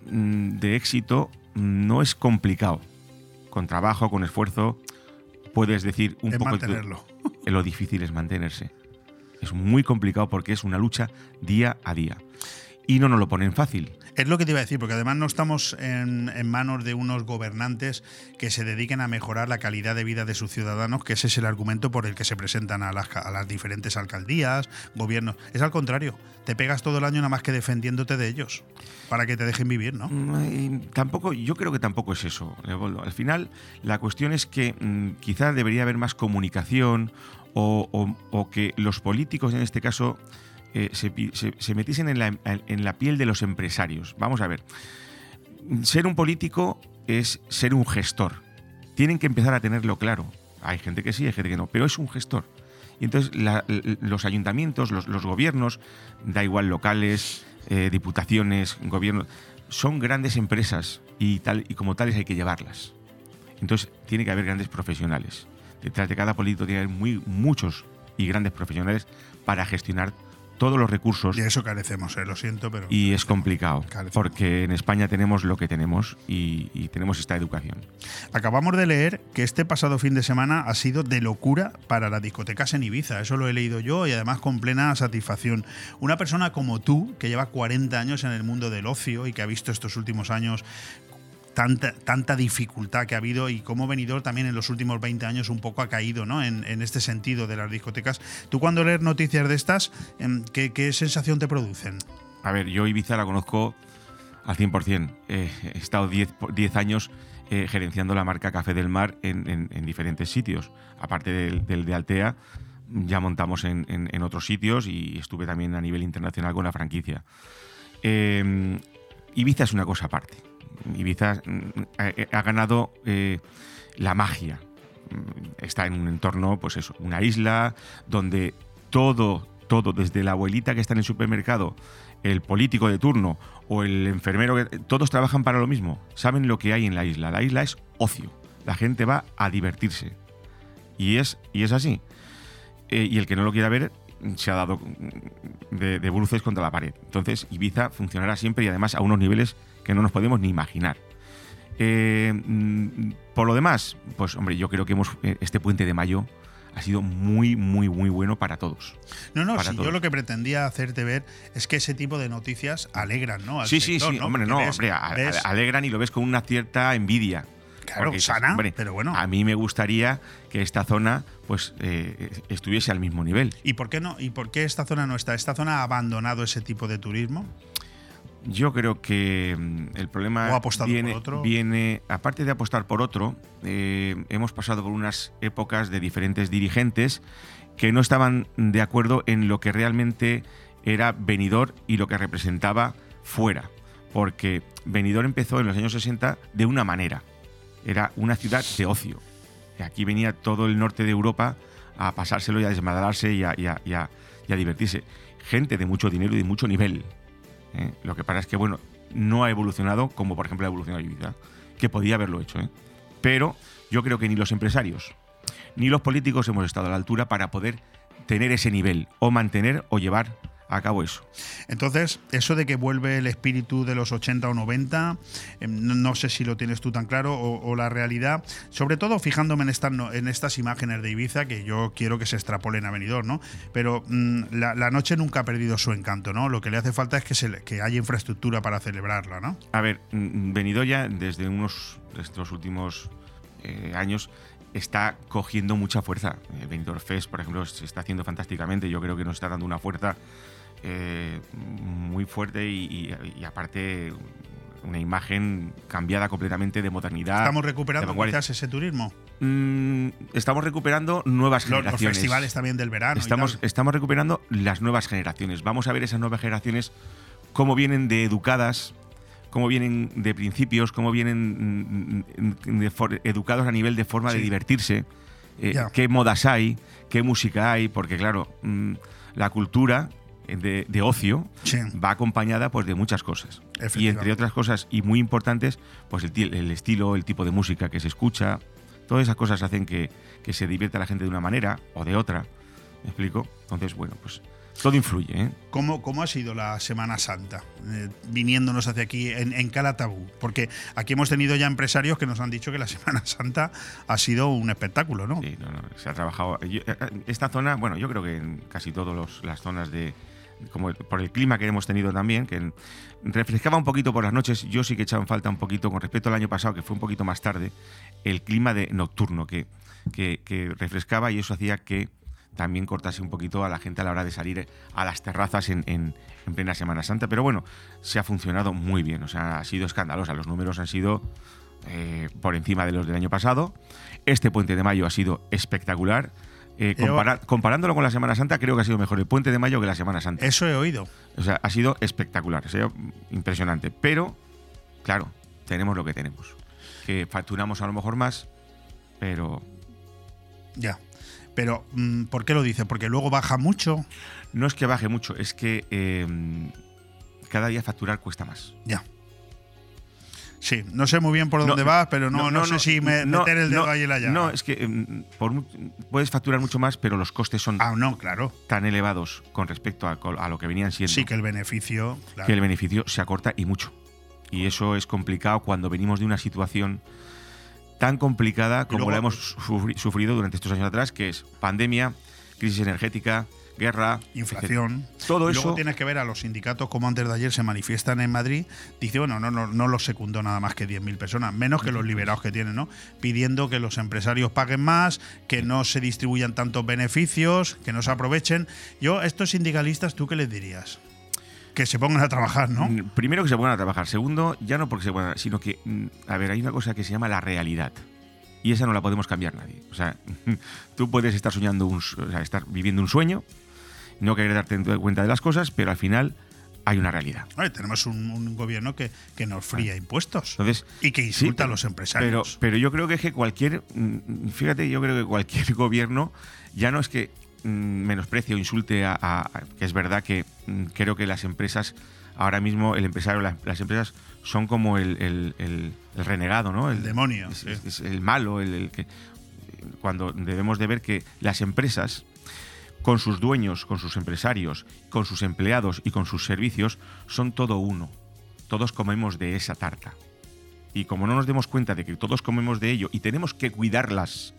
de éxito no es complicado. Con trabajo, con esfuerzo, puedes decir un Es poco... mantenerlo. Lo difícil es mantenerse. Es muy complicado porque es una lucha día a día. Y no nos lo ponen fácil. Es lo que te iba a decir, porque además no estamos en, manos de unos gobernantes que se dediquen a mejorar la calidad de vida de sus ciudadanos, que ese es el argumento por el que se presentan a las, diferentes alcaldías, gobiernos. Es al contrario, te pegas todo el año nada más que defendiéndote de ellos, para que te dejen vivir, ¿no? Mm, Tampoco, yo creo que tampoco es eso, Leopoldo. Al final, la cuestión es que mm, quizás debería haber más comunicación o que los políticos, en este caso, eh, se, se- se metiesen en la, piel de los empresarios. Vamos a ver. Ser un político es ser un gestor. Tienen que empezar a tenerlo claro. Hay gente que sí, hay gente que no, pero es un gestor. Y entonces los ayuntamientos, los, los gobiernos, da igual locales, eh, diputaciones, gobiernos, son grandes empresas y, tal, y como tales hay que llevarlas. Entonces tiene que haber grandes profesionales. Detrás de cada político tiene que haber muy, muchos y grandes profesionales para gestionar todos los recursos De eso carecemos, eh, lo siento, pero. y es complicado, Carecemos. porque en España tenemos lo que tenemos y, y tenemos esta educación. Acabamos de leer que este pasado fin de semana ha sido de locura para las discotecas en Ibiza. Eso lo he leído yo y además con plena satisfacción. Una persona como tú, que lleva 40 años en el mundo del ocio y que ha visto estos últimos años tanta, tanta dificultad que ha habido y cómo venidor también en los últimos 20 años un poco ha caído ¿no? en, en este sentido de las discotecas. Tú cuando lees noticias de estas, em, ¿qué, qué sensación te producen? A ver, yo Ibiza la conozco al 100%. Eh, he estado 10 po- 10 años eh, gerenciando la marca Café del Mar en, en- en diferentes sitios. Aparte del, de Altea, ya montamos en, en- otros sitios y estuve también a nivel internacional con la franquicia. Eh, Ibiza es una cosa aparte. Ibiza mm, ha, ha ganado eh, la magia. Mm, Está en un entorno, pues eso, una isla donde todo, todo, desde la abuelita que está en el supermercado, el político de turno o el enfermero, todos trabajan para lo mismo. Saben lo que hay en la isla. La isla es ocio. La gente va a divertirse. Y es, y es así. Eh, y el que no lo quiera ver se ha dado de, de bruces contra la pared. Entonces, Ibiza funcionará siempre y además a unos niveles que no nos podemos ni imaginar. Eh, mm, por lo demás, pues hombre, yo creo que hemos eh, este puente de mayo ha sido muy, muy, muy bueno para todos. No, no, yo lo que pretendía hacerte ver es que ese tipo de noticias alegran, ¿no? Al Sí, sí, sector, sí, ¿no? hombre, Porque no, ves- hombre, a- ves- a- alegran y lo ves con una cierta envidia. Claro, Porque sana, hombre, pero bueno. A mí me gustaría que esta zona pues eh, estuviese al mismo nivel. ¿Y por qué no? ¿Y por qué esta zona no está? ¿Esta zona ha abandonado ese tipo de turismo? Yo creo que mm, el problema ¿O ha apostado viene, por otro? viene, aparte de apostar por otro, eh, hemos pasado por unas épocas de diferentes dirigentes que no estaban de acuerdo en lo que realmente era Benidorm y lo que representaba fuera. Porque Benidorm empezó en los años 60 de una manera. Era una ciudad de ocio. Aquí venía todo el norte de Europa a pasárselo y a desmadrarse y a, y a- y a- y a divertirse. Gente de mucho dinero y de mucho nivel. ¿Eh? Lo que pasa es que, bueno, no ha evolucionado como, por ejemplo, ha evolucionado Ibiza, que podía haberlo hecho. ¿eh? Pero yo creo que ni los empresarios ni los políticos hemos estado a la altura para poder tener ese nivel, o mantener o llevar a cabo eso. Entonces, eso de que vuelve el espíritu de los 80 o 90, eh, no, no sé si lo tienes tú tan claro o, o la realidad, sobre todo fijándome en estas, no- en estas imágenes de Ibiza, que yo quiero que se extrapolen a Benidorm, ¿no? Pero mm, la, la noche nunca ha perdido su encanto, ¿no? Lo que le hace falta es que, se que haya infraestructura para celebrarla, ¿no? A ver, mm, Benidorm desde unos estos últimos eh, años está cogiendo mucha fuerza. Eh, Benidorm Fest, por ejemplo, se está haciendo fantásticamente. Yo creo que nos está dando una fuerza eh, muy fuerte y, y- y aparte una imagen cambiada completamente de modernidad. ¿Estamos recuperando quizás ese turismo? Mm, estamos recuperando nuevas Los, los generaciones. festivales también del verano. Estamos, estamos recuperando las nuevas generaciones. Vamos a ver esas nuevas generaciones cómo vienen de educadas, cómo vienen de principios, cómo vienen mm, de for- educados a nivel de forma de divertirse, eh, qué modas hay, qué música hay, porque claro, mm, la cultura de, de ocio Sí. va acompañada pues, de muchas cosas. Y entre otras cosas, y muy importantes, pues el, ti- el estilo, el tipo de música que se escucha, todas esas cosas hacen que, que se divierta la gente de una manera o de otra. ¿Me explico? Entonces, bueno, pues todo influye. ¿eh? ¿Cómo, ¿Cómo ha sido la Semana Santa eh, viniéndonos hacia aquí en, en Calatabú? Porque aquí hemos tenido ya empresarios que nos han dicho que la Semana Santa ha sido un espectáculo, ¿no? Sí, no, no, se ha trabajado. yo- eh, esta zona, bueno, yo creo que en casi todas las zonas de. Como por el clima que hemos tenido también, que refrescaba un poquito por las noches. Yo sí que he echado en falta un poquito con respecto al año pasado, que fue un poquito más tarde, el clima de nocturno que, que, que refrescaba y eso hacía que también cortase un poquito a la gente a la hora de salir a las terrazas en, en- en plena Semana Santa. Pero bueno, se ha funcionado muy bien, o sea, ha sido escandalosa. Los números han sido eh, por encima de los del año pasado. Este puente de mayo ha sido espectacular. Eh, compara- comparándolo con la Semana Santa, creo que ha sido mejor el puente de mayo que la Semana Santa. Eso he oído. O sea, ha sido espectacular, ha sido impresionante. Pero, claro, tenemos lo que tenemos. Que facturamos a lo mejor más, pero Ya. Pero, mm, ¿por qué lo dice? Porque luego baja mucho. no es que baje mucho, es que eh, cada día facturar cuesta más. Ya. Sí, no sé muy bien por No, dónde vas, pero no, no, no, sé si me- meter el dedo ahí en la. No, es que mm, por puedes facturar mucho más, pero los costes son Ah, no, claro. tan elevados con respecto a, lo que venían siendo Sí, que el beneficio. claro. que el beneficio se acorta y mucho. Y eso es complicado cuando venimos de una situación tan complicada como luego- la hemos sufri- sufrido durante estos años atrás, que es pandemia, crisis energética, guerra, inflación. etc. Todo Y eso Luego tienes que ver a los sindicatos como antes de ayer se manifiestan en Madrid. Dice, bueno, no, no, no los secundó nada más que 10.000 personas, menos que los liberados que tienen, ¿no? Pidiendo que los empresarios paguen más, que no se distribuyan tantos beneficios, que no se aprovechen. Yo, a estos sindicalistas, ¿tú qué les dirías? Que se pongan a trabajar, ¿no? Mm, Primero que se pongan a trabajar. Segundo, ya no porque se pongan, sino que, mm, a ver, hay una cosa que se llama la realidad. Y esa no la podemos cambiar nadie. O sea, tú puedes estar soñando, un, o sea, estar viviendo un sueño, no querer darte cuenta de las cosas, pero al final hay una realidad. Oye, tenemos un, un gobierno que, que nos fría impuestos Entonces, y que sí, insulta a pero- los Pero, empresarios. pero yo creo que es que cualquier, mm, fíjate, yo creo que cualquier gobierno ya no es que mm, menosprecie o insulte a, a- a- que es verdad que mm, creo que las empresas ahora mismo el empresario, las, las empresas son como el, el- el- el renegado, ¿no? El demonio, es, sí. es- es el malo, el que cuando debemos de ver que las empresas con sus dueños, con sus empresarios, con sus empleados y con sus servicios son todo uno. Todos comemos de esa tarta. Y como no nos demos cuenta de que todos comemos de ello y tenemos que cuidarlas,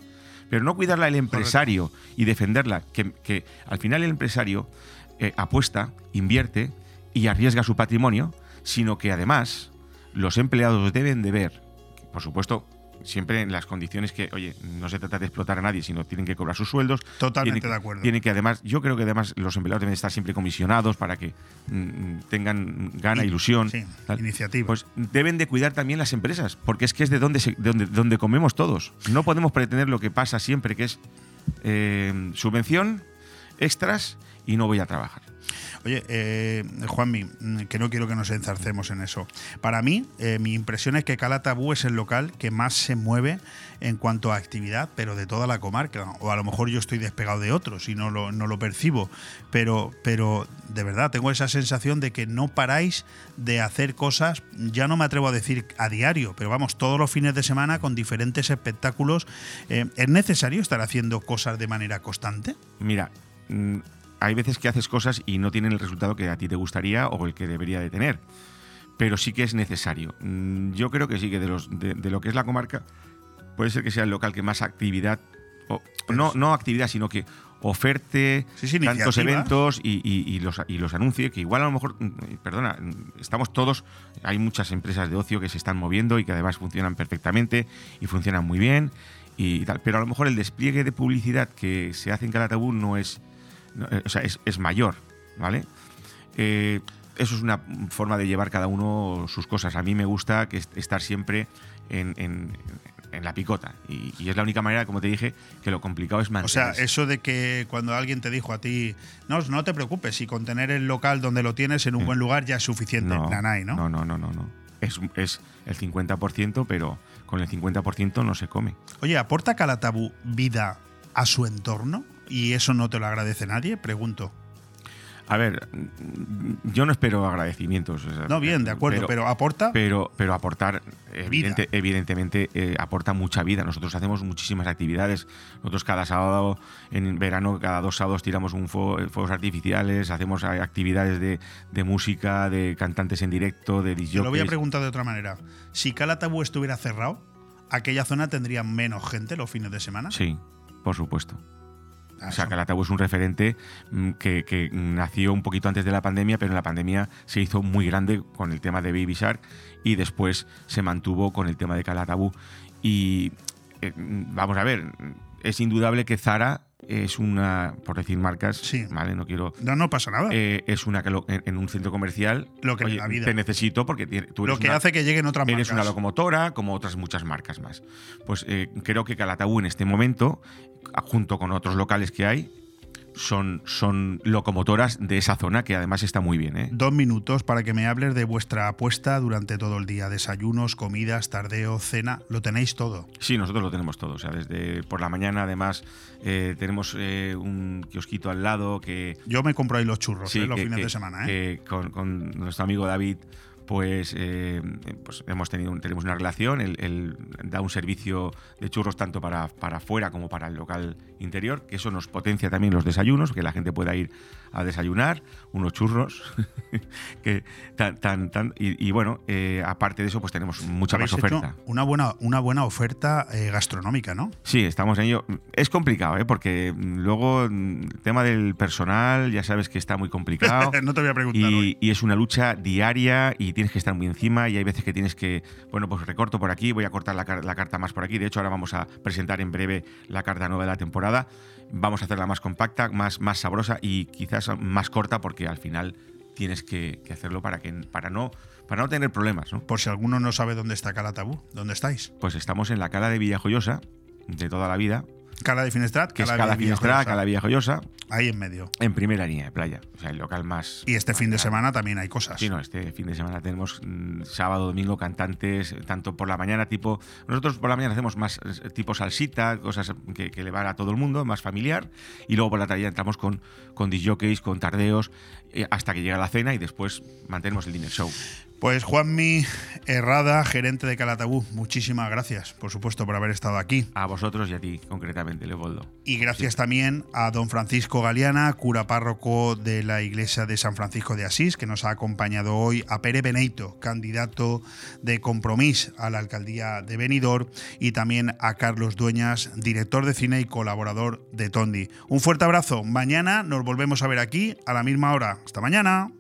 pero no cuidarla el empresario y defenderla, que, que al final el empresario eh, apuesta, invierte y arriesga su patrimonio, sino que además los empleados deben de ver, por supuesto, siempre en las condiciones que, oye, no se trata de explotar a nadie, sino tienen que cobrar sus sueldos. Totalmente tienen de acuerdo. Tienen que además, yo creo que además los empleados deben estar siempre comisionados para que mm, tengan gana, ilusión. sí, tal. iniciativa. Pues deben de cuidar también las empresas, porque es que es de donde, se- de donde, donde comemos todos. No podemos pretender lo que pasa siempre, que es eh, subvención, extras y no voy a trabajar. Oye, eh, Juanmi, mm, que no quiero que nos enzarcemos en eso. Para mí, eh, mi impresión es que Calatabú es el local que más se mueve en cuanto a actividad, pero de toda la comarca. O a lo mejor yo estoy despegado de otros y no lo, percibo. Pero, pero de verdad, tengo esa sensación de que no paráis de hacer cosas, ya no me atrevo a decir a diario, pero vamos, todos los fines de semana con diferentes espectáculos. Eh, ¿Es necesario estar haciendo cosas de manera constante? Mira, mm, hay veces que haces cosas y no tienen el resultado que a ti te gustaría o el que debería de tener. Pero sí que es necesario. Mm, Yo creo que sí, que de, los, de, de lo que es la comarca, puede ser que sea el local que más actividad, o, no, no actividad, sino que oferte Sí, tantos eventos y, y- y los, y los anuncie, que igual a lo mejor, mm, perdona, mm, estamos todos, hay muchas empresas de ocio que se están moviendo y que además funcionan perfectamente y funcionan muy bien y tal, pero a lo mejor el despliegue de publicidad que se hace en Calatabú no es, o sea, es, es mayor, ¿vale? Eh, eso es una forma de llevar cada uno sus cosas. A mí me gusta que est- estar siempre en, en- en la picota. Y, y es la única manera, como te dije, que lo complicado es O sea, eso de que cuando alguien te dijo a ti, no, no te preocupes, si con tener el local donde lo tienes en un buen lugar ya es suficiente. No, Nanay, ¿no? no, no, no, no, no. Es, es el 50%, pero con el 50% no se come. Oye, ¿aporta Calatabú vida a su entorno? ¿Y eso no te lo agradece nadie? Pregunto. A ver, yo no espero agradecimientos. o sea, No, bien, de acuerdo, pero ¿aporta? Pero, pero aportar, evidente- evidentemente, eh, aporta mucha vida. Nosotros hacemos muchísimas actividades. Nosotros cada sábado, en verano, cada dos sábados tiramos un fuego- fuegos artificiales, hacemos eh, actividades de, de música, de cantantes en directo, de Te lo voy a disjockeys. preguntar de otra manera. Si Calatabú estuviera cerrado, aquella zona tendría menos gente los fines de semana. Sí, por supuesto. O sea, Calatagüe es un referente mm, que, que nació un poquito antes de la pandemia, pero en la pandemia se hizo muy grande con el tema de Baby Shark y después se mantuvo con el tema de Calatagüe. Y eh, mm, vamos a ver, es indudable que Zara es una, por decir marcas, ¿vale? No quiero. No, no pasa nada. eh, es una que lo- en, en un centro comercial. Lo que oye, la vida. te necesito porque tú Lo eres que una- hace que lleguen otras Eres marcas. una locomotora, como otras muchas marcas más. Pues eh, creo que Calatagüe en este momento, junto con otros locales que hay, son, son locomotoras de esa zona que además está muy bien. ¿eh? Dos minutos para que me hables de vuestra apuesta durante todo el día. Desayunos, comidas, tardeo, cena. Lo tenéis todo. Sí, nosotros lo tenemos todo. O sea, desde por la mañana, además, eh, tenemos eh, un kiosquito al lado que. Yo me compro ahí los churros Sí, ¿eh? los fines que- de semana. ¿eh? que con, con nuestro amigo David, pues, eh, pues hemos tenido tenemos una relación. Él, él da un servicio de churros tanto para, para afuera como para el local interior, que eso nos potencia también los desayunos, que la gente pueda ir a desayunar, unos churros, que tan, tan, tan- y, y bueno, eh, aparte de eso, pues tenemos mucha más hecho oferta. Una buena, una buena oferta eh, gastronómica, ¿no? Sí, estamos en ello. Es complicado, ¿eh? porque mm, luego mm, el tema del personal, ya sabes que está muy complicado. No te voy a preguntar y, y es una lucha diaria y tienes que estar muy encima y hay veces que tienes que, bueno, pues recorto por aquí, voy a cortar la, la carta más por aquí. De hecho, ahora vamos a presentar en breve la carta nueva de la temporada. Vamos a hacerla más compacta, más, más sabrosa y quizás más corta porque al final tienes que, que hacerlo para, que, para, no, para no tener problemas. ¿no? Por si alguno no sabe dónde está Calatabú. ¿Dónde estáis? Pues estamos en la cala de Villajoyosa de toda la vida. Cala de Finestrat, que es Cala Cala de Finestrat. Cala Villajoyosa. Ahí en medio. En primera línea de playa. O sea, el local más. Y este fin de semana también hay cosas. Sí, no, este fin de semana tenemos mm, sábado, domingo cantantes, tanto por la mañana tipo... Nosotros por la mañana hacemos más eh, tipo salsita, cosas que, que le van a todo el mundo, más familiar, y luego por la tarde entramos con, con disjockeys, con tardeos, eh, hasta que llega la cena y después mantenemos el dinner show. Pues Juanmi Herrada, gerente de Calatabú, muchísimas gracias, por supuesto, por haber estado aquí. A vosotros y a ti, concretamente, Leopoldo. Y gracias también a don Francisco Galeana, cura párroco de la iglesia de San Francisco de Asís, que nos ha acompañado hoy, a Pere Beneito, candidato de Compromís a la alcaldía de Benidorm, y también a Carlos Dueñas, director de cine y colaborador de Tondi. Un fuerte abrazo. Mañana nos volvemos a ver aquí a la misma hora. Hasta mañana.